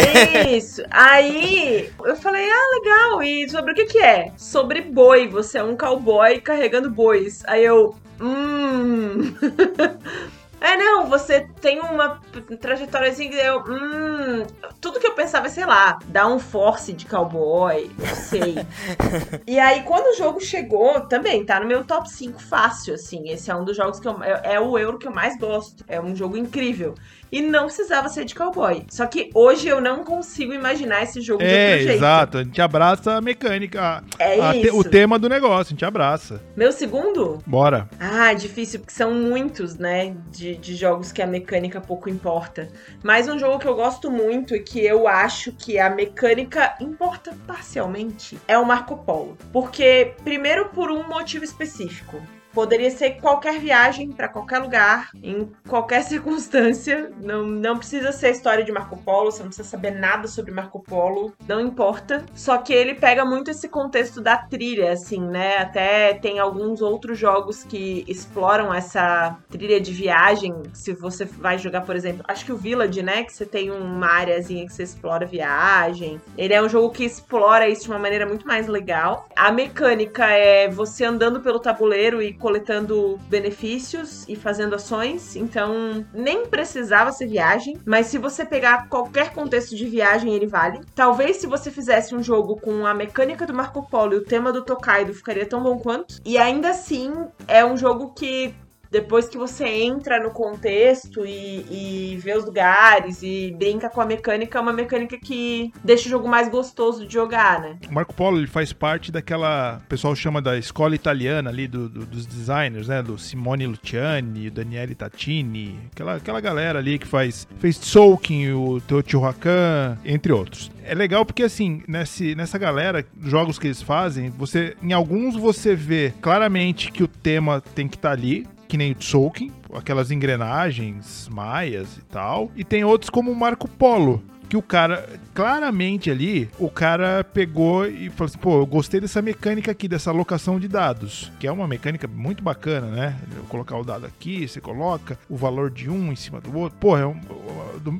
Isso. Aí eu falei, ah, legal. E sobre o que que é? Sobre boi. Você é um cowboy carregando bois. Aí eu, hum. É, não, você tem uma trajetóriazinha que eu. Hum. Tudo que eu pensava, sei lá, dar um force de cowboy, não sei. e aí, quando o jogo chegou, também tá no meu top 5 fácil, assim. Esse é um dos jogos que eu. É, é o euro que eu mais gosto. É um jogo incrível. E não precisava ser de cowboy. Só que hoje eu não consigo imaginar esse jogo de É, outro jeito. exato. A gente abraça a mecânica, É a te- isso. o tema do negócio, a gente abraça. Meu segundo? Bora. Ah, difícil, porque são muitos, né? De, de jogos que a mecânica pouco importa. Mas um jogo que eu gosto muito e que eu acho que a mecânica importa parcialmente é o Marco Polo. Porque, primeiro, por um motivo específico. Poderia ser qualquer viagem para qualquer lugar, em qualquer circunstância. Não, não precisa ser história de Marco Polo, você não precisa saber nada sobre Marco Polo, não importa. Só que ele pega muito esse contexto da trilha, assim, né? Até tem alguns outros jogos que exploram essa trilha de viagem. Se você vai jogar, por exemplo, acho que o Village, né? Que você tem uma áreazinha que você explora viagem. Ele é um jogo que explora isso de uma maneira muito mais legal. A mecânica é você andando pelo tabuleiro e coletando benefícios e fazendo ações. Então, nem precisava ser viagem, mas se você pegar qualquer contexto de viagem, ele vale. Talvez se você fizesse um jogo com a mecânica do Marco Polo e o tema do Tokaido, ficaria tão bom quanto. E ainda assim, é um jogo que depois que você entra no contexto e, e vê os lugares e brinca com a mecânica, é uma mecânica que deixa o jogo mais gostoso de jogar, né? O Marco Polo ele faz parte daquela. O pessoal chama da escola italiana ali do, do, dos designers, né? Do Simone Luciani, Daniele Tatini, aquela, aquela galera ali que faz. fez Tzolk'in, o Teotihuacan, entre outros é legal porque, assim, nesse, nessa galera, jogos que eles fazem, você em alguns você vê claramente que o tema tem que estar tá ali, que nem o Tzolk'in, aquelas engrenagens maias e tal. E tem outros como o Marco Polo, que o cara, claramente ali, o cara pegou e falou assim: pô, eu gostei dessa mecânica aqui, dessa alocação de dados, que é uma mecânica muito bacana, né? Eu colocar o dado aqui, você coloca o valor de um em cima do outro. Pô, é um,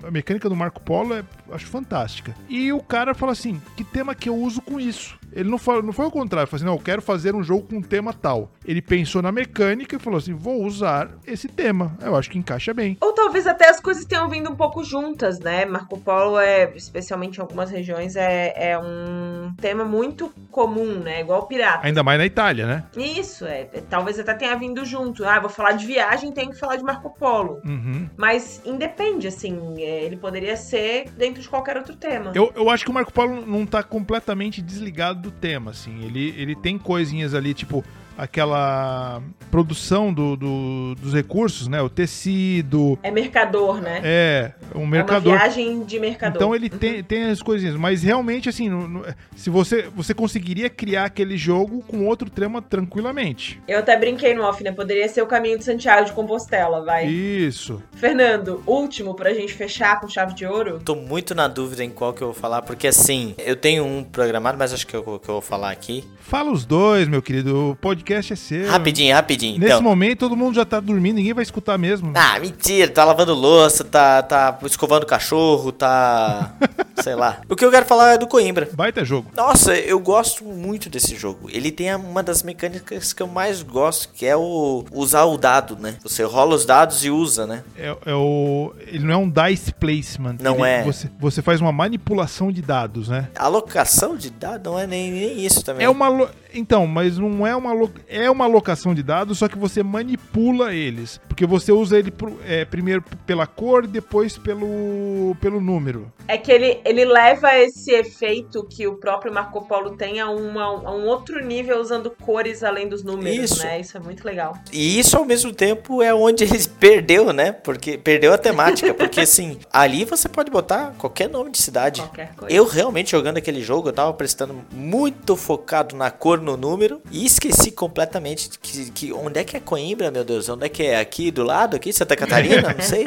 a mecânica do Marco Polo é, acho fantástica. E o cara fala assim: que tema que eu uso com isso? Ele não foi, não foi o contrário, falou assim: não, eu quero fazer um jogo com um tema tal. Ele pensou na mecânica e falou assim: vou usar esse tema. Eu acho que encaixa bem. Ou talvez até as coisas tenham vindo um pouco juntas, né? Marco Polo é, especialmente em algumas regiões, é, é um tema muito comum, né? Igual pirata. Ainda mais na Itália, né? Isso, é. Talvez até tenha vindo junto. Ah, vou falar de viagem, tenho que falar de Marco Polo. Uhum. Mas independe, assim, é, ele poderia ser dentro de qualquer outro tema. Eu, eu acho que o Marco Polo não tá completamente desligado do tema, assim. Ele, ele tem coisinhas ali, tipo, aquela produção do, do, dos recursos, né? O tecido. É mercador, né? É, um mercador. É uma viagem de mercador. Então ele uhum. tem, tem as coisinhas, mas realmente, assim, no, no, se você, você conseguiria criar aquele jogo com outro tema tranquilamente. Eu até brinquei no off, né? Poderia ser o caminho de Santiago de Compostela, vai. Isso. Fernando, último pra gente fechar com chave de ouro. Tô muito na dúvida em qual que eu vou falar, porque assim, eu tenho um programado, mas acho que eu, que eu vou falar aqui. Fala os dois, meu querido. O podcast é seu. Rapidinho, rapidinho. Nesse então. momento, todo mundo já tá dormindo, ninguém vai escutar mesmo. Ah, mentira. Tá lavando louça, tá, tá escovando cachorro, tá. sei lá. O que eu quero falar é do Coimbra. Baita jogo. Nossa, eu gosto muito desse jogo. Ele tem uma das mecânicas que eu mais gosto, que é o usar o dado, né? Você rola os dados e usa, né? É, é o. Ele não é um dice placement. Não ele, é. Você, você faz uma manipulação de dados, né? Alocação de dados não é nem, nem isso também. É uma. Então, mas não é uma. É uma alocação de dados, só que você manipula eles. Porque você usa ele pro, é, primeiro pela cor, depois pelo, pelo número. É que ele, ele leva esse efeito que o próprio Marco Polo tem a, uma, a um outro nível usando cores além dos números, isso. né? Isso é muito legal. E isso ao mesmo tempo é onde ele perdeu, né? Porque perdeu a temática. Porque assim, ali você pode botar qualquer nome de cidade. Qualquer coisa. Eu realmente jogando aquele jogo, eu tava prestando muito focado na cor, no número, e esqueci completamente que, que onde é que é Coimbra, meu Deus? Onde é que é? Aqui do lado, aqui, Santa Catarina? Não sei.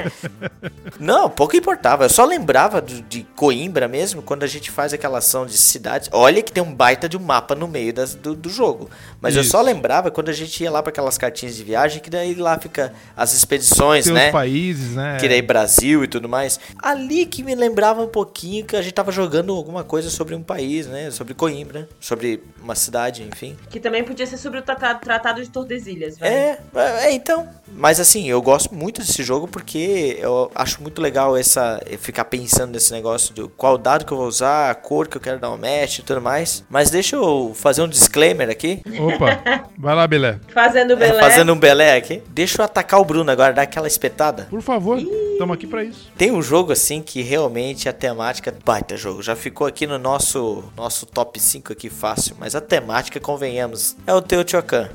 Não, pouco importava. Eu só lembrava de, de Coimbra mesmo quando a gente faz aquela ação de cidades. Olha que tem um baita de um mapa no meio das, do, do jogo. Mas Isso. eu só lembrava quando a gente ia lá para aquelas cartinhas de viagem, que daí lá fica as expedições, tem né? Os países, né? Que daí Brasil e tudo mais. Ali que me lembrava um pouquinho que a gente tava jogando alguma coisa sobre um país, né? Sobre Coimbra, sobre uma cidade, enfim. Que também podia ser sobre o Tratado de Tordesilhas, velho. É, é, então. Mas assim, eu gosto muito desse jogo porque eu acho muito legal essa ficar pensando nesse negócio de qual dado que eu vou usar, a cor que eu quero dar um match e tudo mais. Mas deixa eu fazer um disclaimer aqui. Opa, vai lá, Belé. Fazendo Belé. É, fazendo um Belé aqui. Deixa eu atacar o Bruno agora, dar aquela espetada. Por favor, estamos aqui para isso. Tem um jogo assim que realmente a temática baita jogo. Já ficou aqui no nosso nosso top 5 aqui fácil, mas a temática, convenhamos, é o Teotihuacan.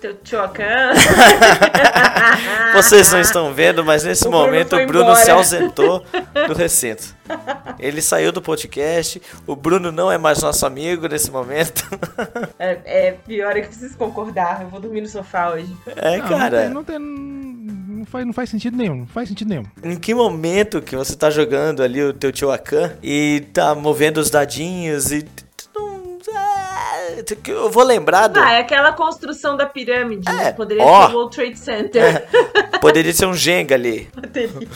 Teotihuacan. Vocês não estão vendo, mas nesse O Bruno momento foi o Bruno embora. se ausentou do recinto. Ele saiu do podcast. O Bruno não é mais nosso amigo nesse momento. É, é pior é que preciso concordar. Eu vou dormir no sofá hoje. É, Não, cara. Não, tem, não, tem- não faz, não faz sentido nenhum. Não faz sentido nenhum. Em que momento que você tá jogando ali o teu Teotihuacan e tá movendo os dadinhos e. é, Eu vou lembrar do. Ah, é aquela construção da pirâmide. É, né? Poderia ó. ser o World Trade Center. Poderia ser um Jenga ali. Poderia.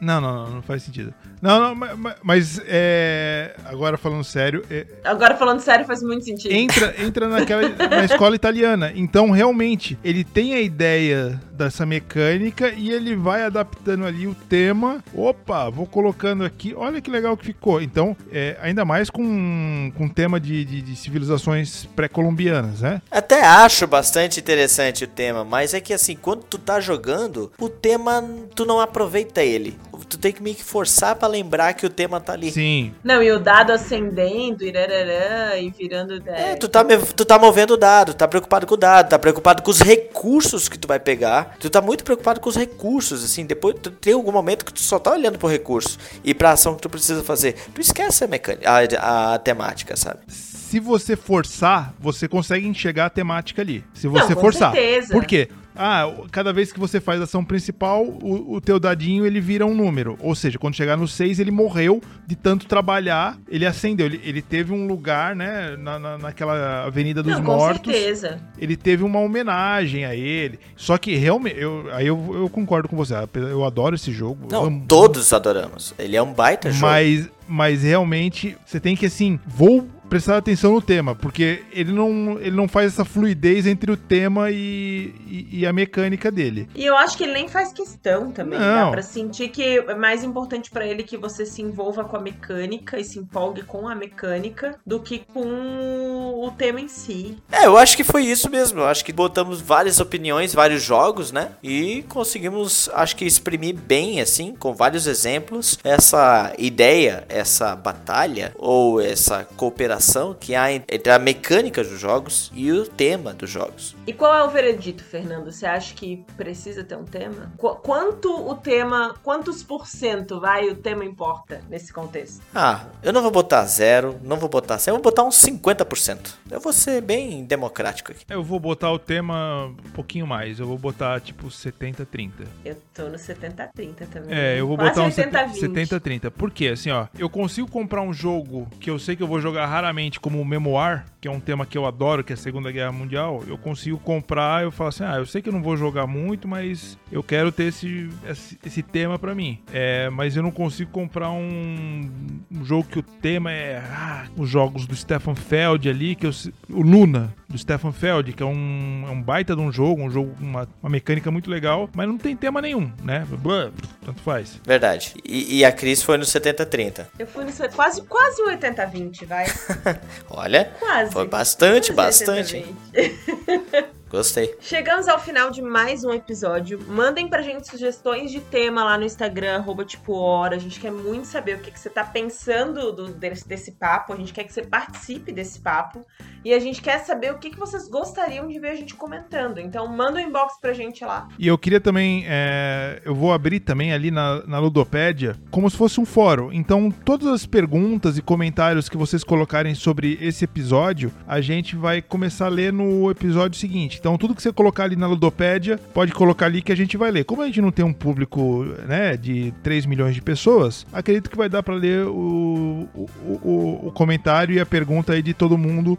Não, não, não, não faz sentido. Não, não, ma- ma- mas é, agora falando sério, é, Agora falando sério, faz muito sentido. entra, entra naquela na escola italiana. Então, realmente, ele tem a ideia dessa mecânica e ele vai adaptando ali o tema. Opa, vou colocando aqui. Olha que legal que ficou. Então, é, ainda mais com com tema de, de- de civilizações pré-colombianas, né? Até acho bastante interessante o tema, mas é que assim, quando tu tá jogando, o tema tu não aproveita ele. Tu tem que meio que forçar pra lembrar que o tema tá ali. Sim. Não, e o dado acendendo, irararã, e virando. É, tu tá, tu tá movendo o dado, tá preocupado com o dado, tá preocupado com os recursos que tu vai pegar. Tu tá muito preocupado com os recursos, assim, depois tu tem algum momento que tu só tá olhando pro recurso e pra ação que tu precisa fazer. Tu esquece a mecânica, a, a temática, sabe? Se você forçar, você consegue enxergar a temática ali. Se você com forçar. certeza. Por quê? Ah, cada vez que você faz a ação principal, o, o teu dadinho ele vira um número. Ou seja, quando chegar no 6, ele morreu de tanto trabalhar, ele acendeu. Ele, ele teve um lugar, né, na, na- naquela Avenida dos Não, com Mortos. certeza. Ele teve uma homenagem a ele. Só que realmente, eu, aí eu, eu concordo com você. Eu adoro esse jogo. Não, amo- todos adoramos. Ele é um baita jogo. mas, mas realmente você tem que assim, vou prestar atenção no tema, porque ele não, ele não faz essa fluidez entre o tema e, e, e a mecânica dele. E eu acho que ele nem faz questão também. Não. Dá pra sentir que é mais importante pra ele que você se envolva com a mecânica e se empolgue com a mecânica do que com o tema em si. É, eu acho que foi isso mesmo. Eu acho que botamos várias opiniões, vários jogos, né? E conseguimos, acho que exprimir bem, assim, com vários exemplos, essa ideia, essa batalha ou essa cooperação que há entre a mecânica dos jogos e o tema dos jogos. E qual é o veredito, Fernando? Você acha que precisa ter um tema? Qu- quanto o tema, quantos por cento vai o tema importa nesse contexto? Ah, eu não vou botar zero, não vou botar 100, eu vou botar uns 50%. Eu vou ser bem democrático aqui. Eu vou botar o tema um pouquinho mais. Eu vou botar tipo 70-30. Eu tô no 70-30 também. É, eu vou Quase botar um 80-20. 70-30. Por quê? Assim, ó, eu consigo comprar um jogo que eu sei que eu vou jogar raramente, como Memoir, que é um tema que eu adoro, que é a Segunda Guerra Mundial. Eu consigo comprar, eu falo assim, ah, eu sei que eu não vou jogar muito, mas eu quero ter esse, esse, esse tema pra mim. É, mas eu não consigo comprar um, um jogo que o tema é ah, os jogos do Stefan Feld ali, que eu, o Luna do Stefan Feld, que é um, é um baita de um jogo, um jogo uma, uma mecânica muito legal, mas não tem tema nenhum, né? Blá, tanto faz. Verdade. E, e a Cris foi no 70-30. Eu fui no quase, quase um 80-20, vai. Olha, Quase. foi bastante, Quase bastante. hein? 80-20. Gostei. Chegamos ao final de mais um episódio. Mandem pra gente sugestões de tema lá no Instagram, arroba tipo hora. A gente quer muito saber o que, que você tá pensando do- desse, desse papo. A gente quer que você participe desse papo. E a gente quer saber o que, que vocês gostariam de ver a gente comentando. Então manda um inbox pra gente lá. E eu queria também, é, eu vou abrir também ali na, na Ludopédia, como se fosse um fórum. Então, todas as perguntas e comentários que vocês colocarem sobre esse episódio, a gente vai começar a ler no episódio seguinte. Então, tudo que você colocar ali na Ludopédia, pode colocar ali que a gente vai ler. Como a gente não tem um público, né, de 3 milhões de pessoas, acredito que vai dar para ler o, o, o, o comentário e a pergunta aí de todo mundo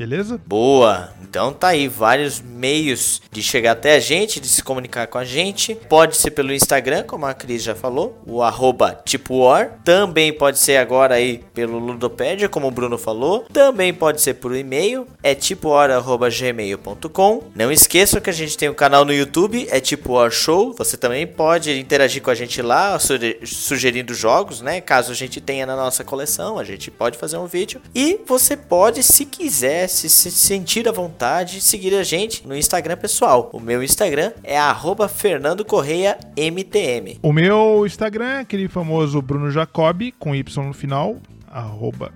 Beleza? Boa! Então tá aí vários meios de chegar até a gente, de se comunicar com a gente. Pode ser pelo Instagram, como a Cris já falou, o arroba TipoWar. Também pode ser agora aí pelo Ludopédia, como o Bruno falou. Também pode ser por e-mail, é tipohora.gmail.com. Não esqueçam que a gente tem um canal no YouTube, é Tipo War Show. Você também pode interagir com a gente lá, suge- sugerindo jogos, né? Caso a gente tenha na nossa coleção, a gente pode fazer um vídeo. E você pode, se quiser, se, se sentir à vontade, seguir a gente no Instagram pessoal. O meu Instagram é arroba Fernando Correia MTM. O meu Instagram é aquele famoso Bruno Jacob, com Y no final, arroba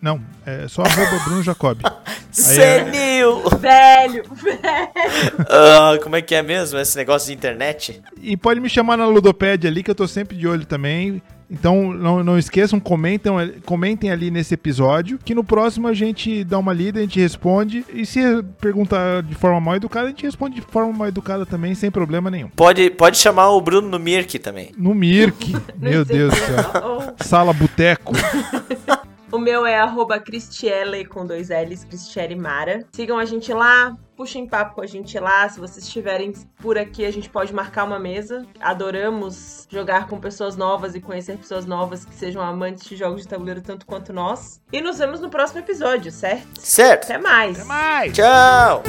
Não, é só arroba Bruno Jacob. Senil! Velho, velho. Ah, como é que é mesmo esse negócio de internet? E pode me chamar na Ludopédia ali, que eu tô sempre de olho também. Então não, não esqueçam, comentem, comentem ali nesse episódio, que no próximo a gente dá uma lida, a gente responde. E se perguntar de forma mal educada, a gente responde de forma mal educada também, sem problema nenhum. Pode, pode chamar o Bruno no Mirk também. No Mirk, meu Deus do céu. Sala Boteco. O meu é arroba Cristiele com dois L's, Cristiele Mara. Sigam a gente lá, puxem papo com a gente lá. Se vocês estiverem por aqui, a gente pode marcar uma mesa. Adoramos jogar com pessoas novas e conhecer pessoas novas que sejam amantes de jogos de tabuleiro tanto quanto nós. E nos vemos no próximo episódio, certo? Certo. Até mais. Até mais. Tchau.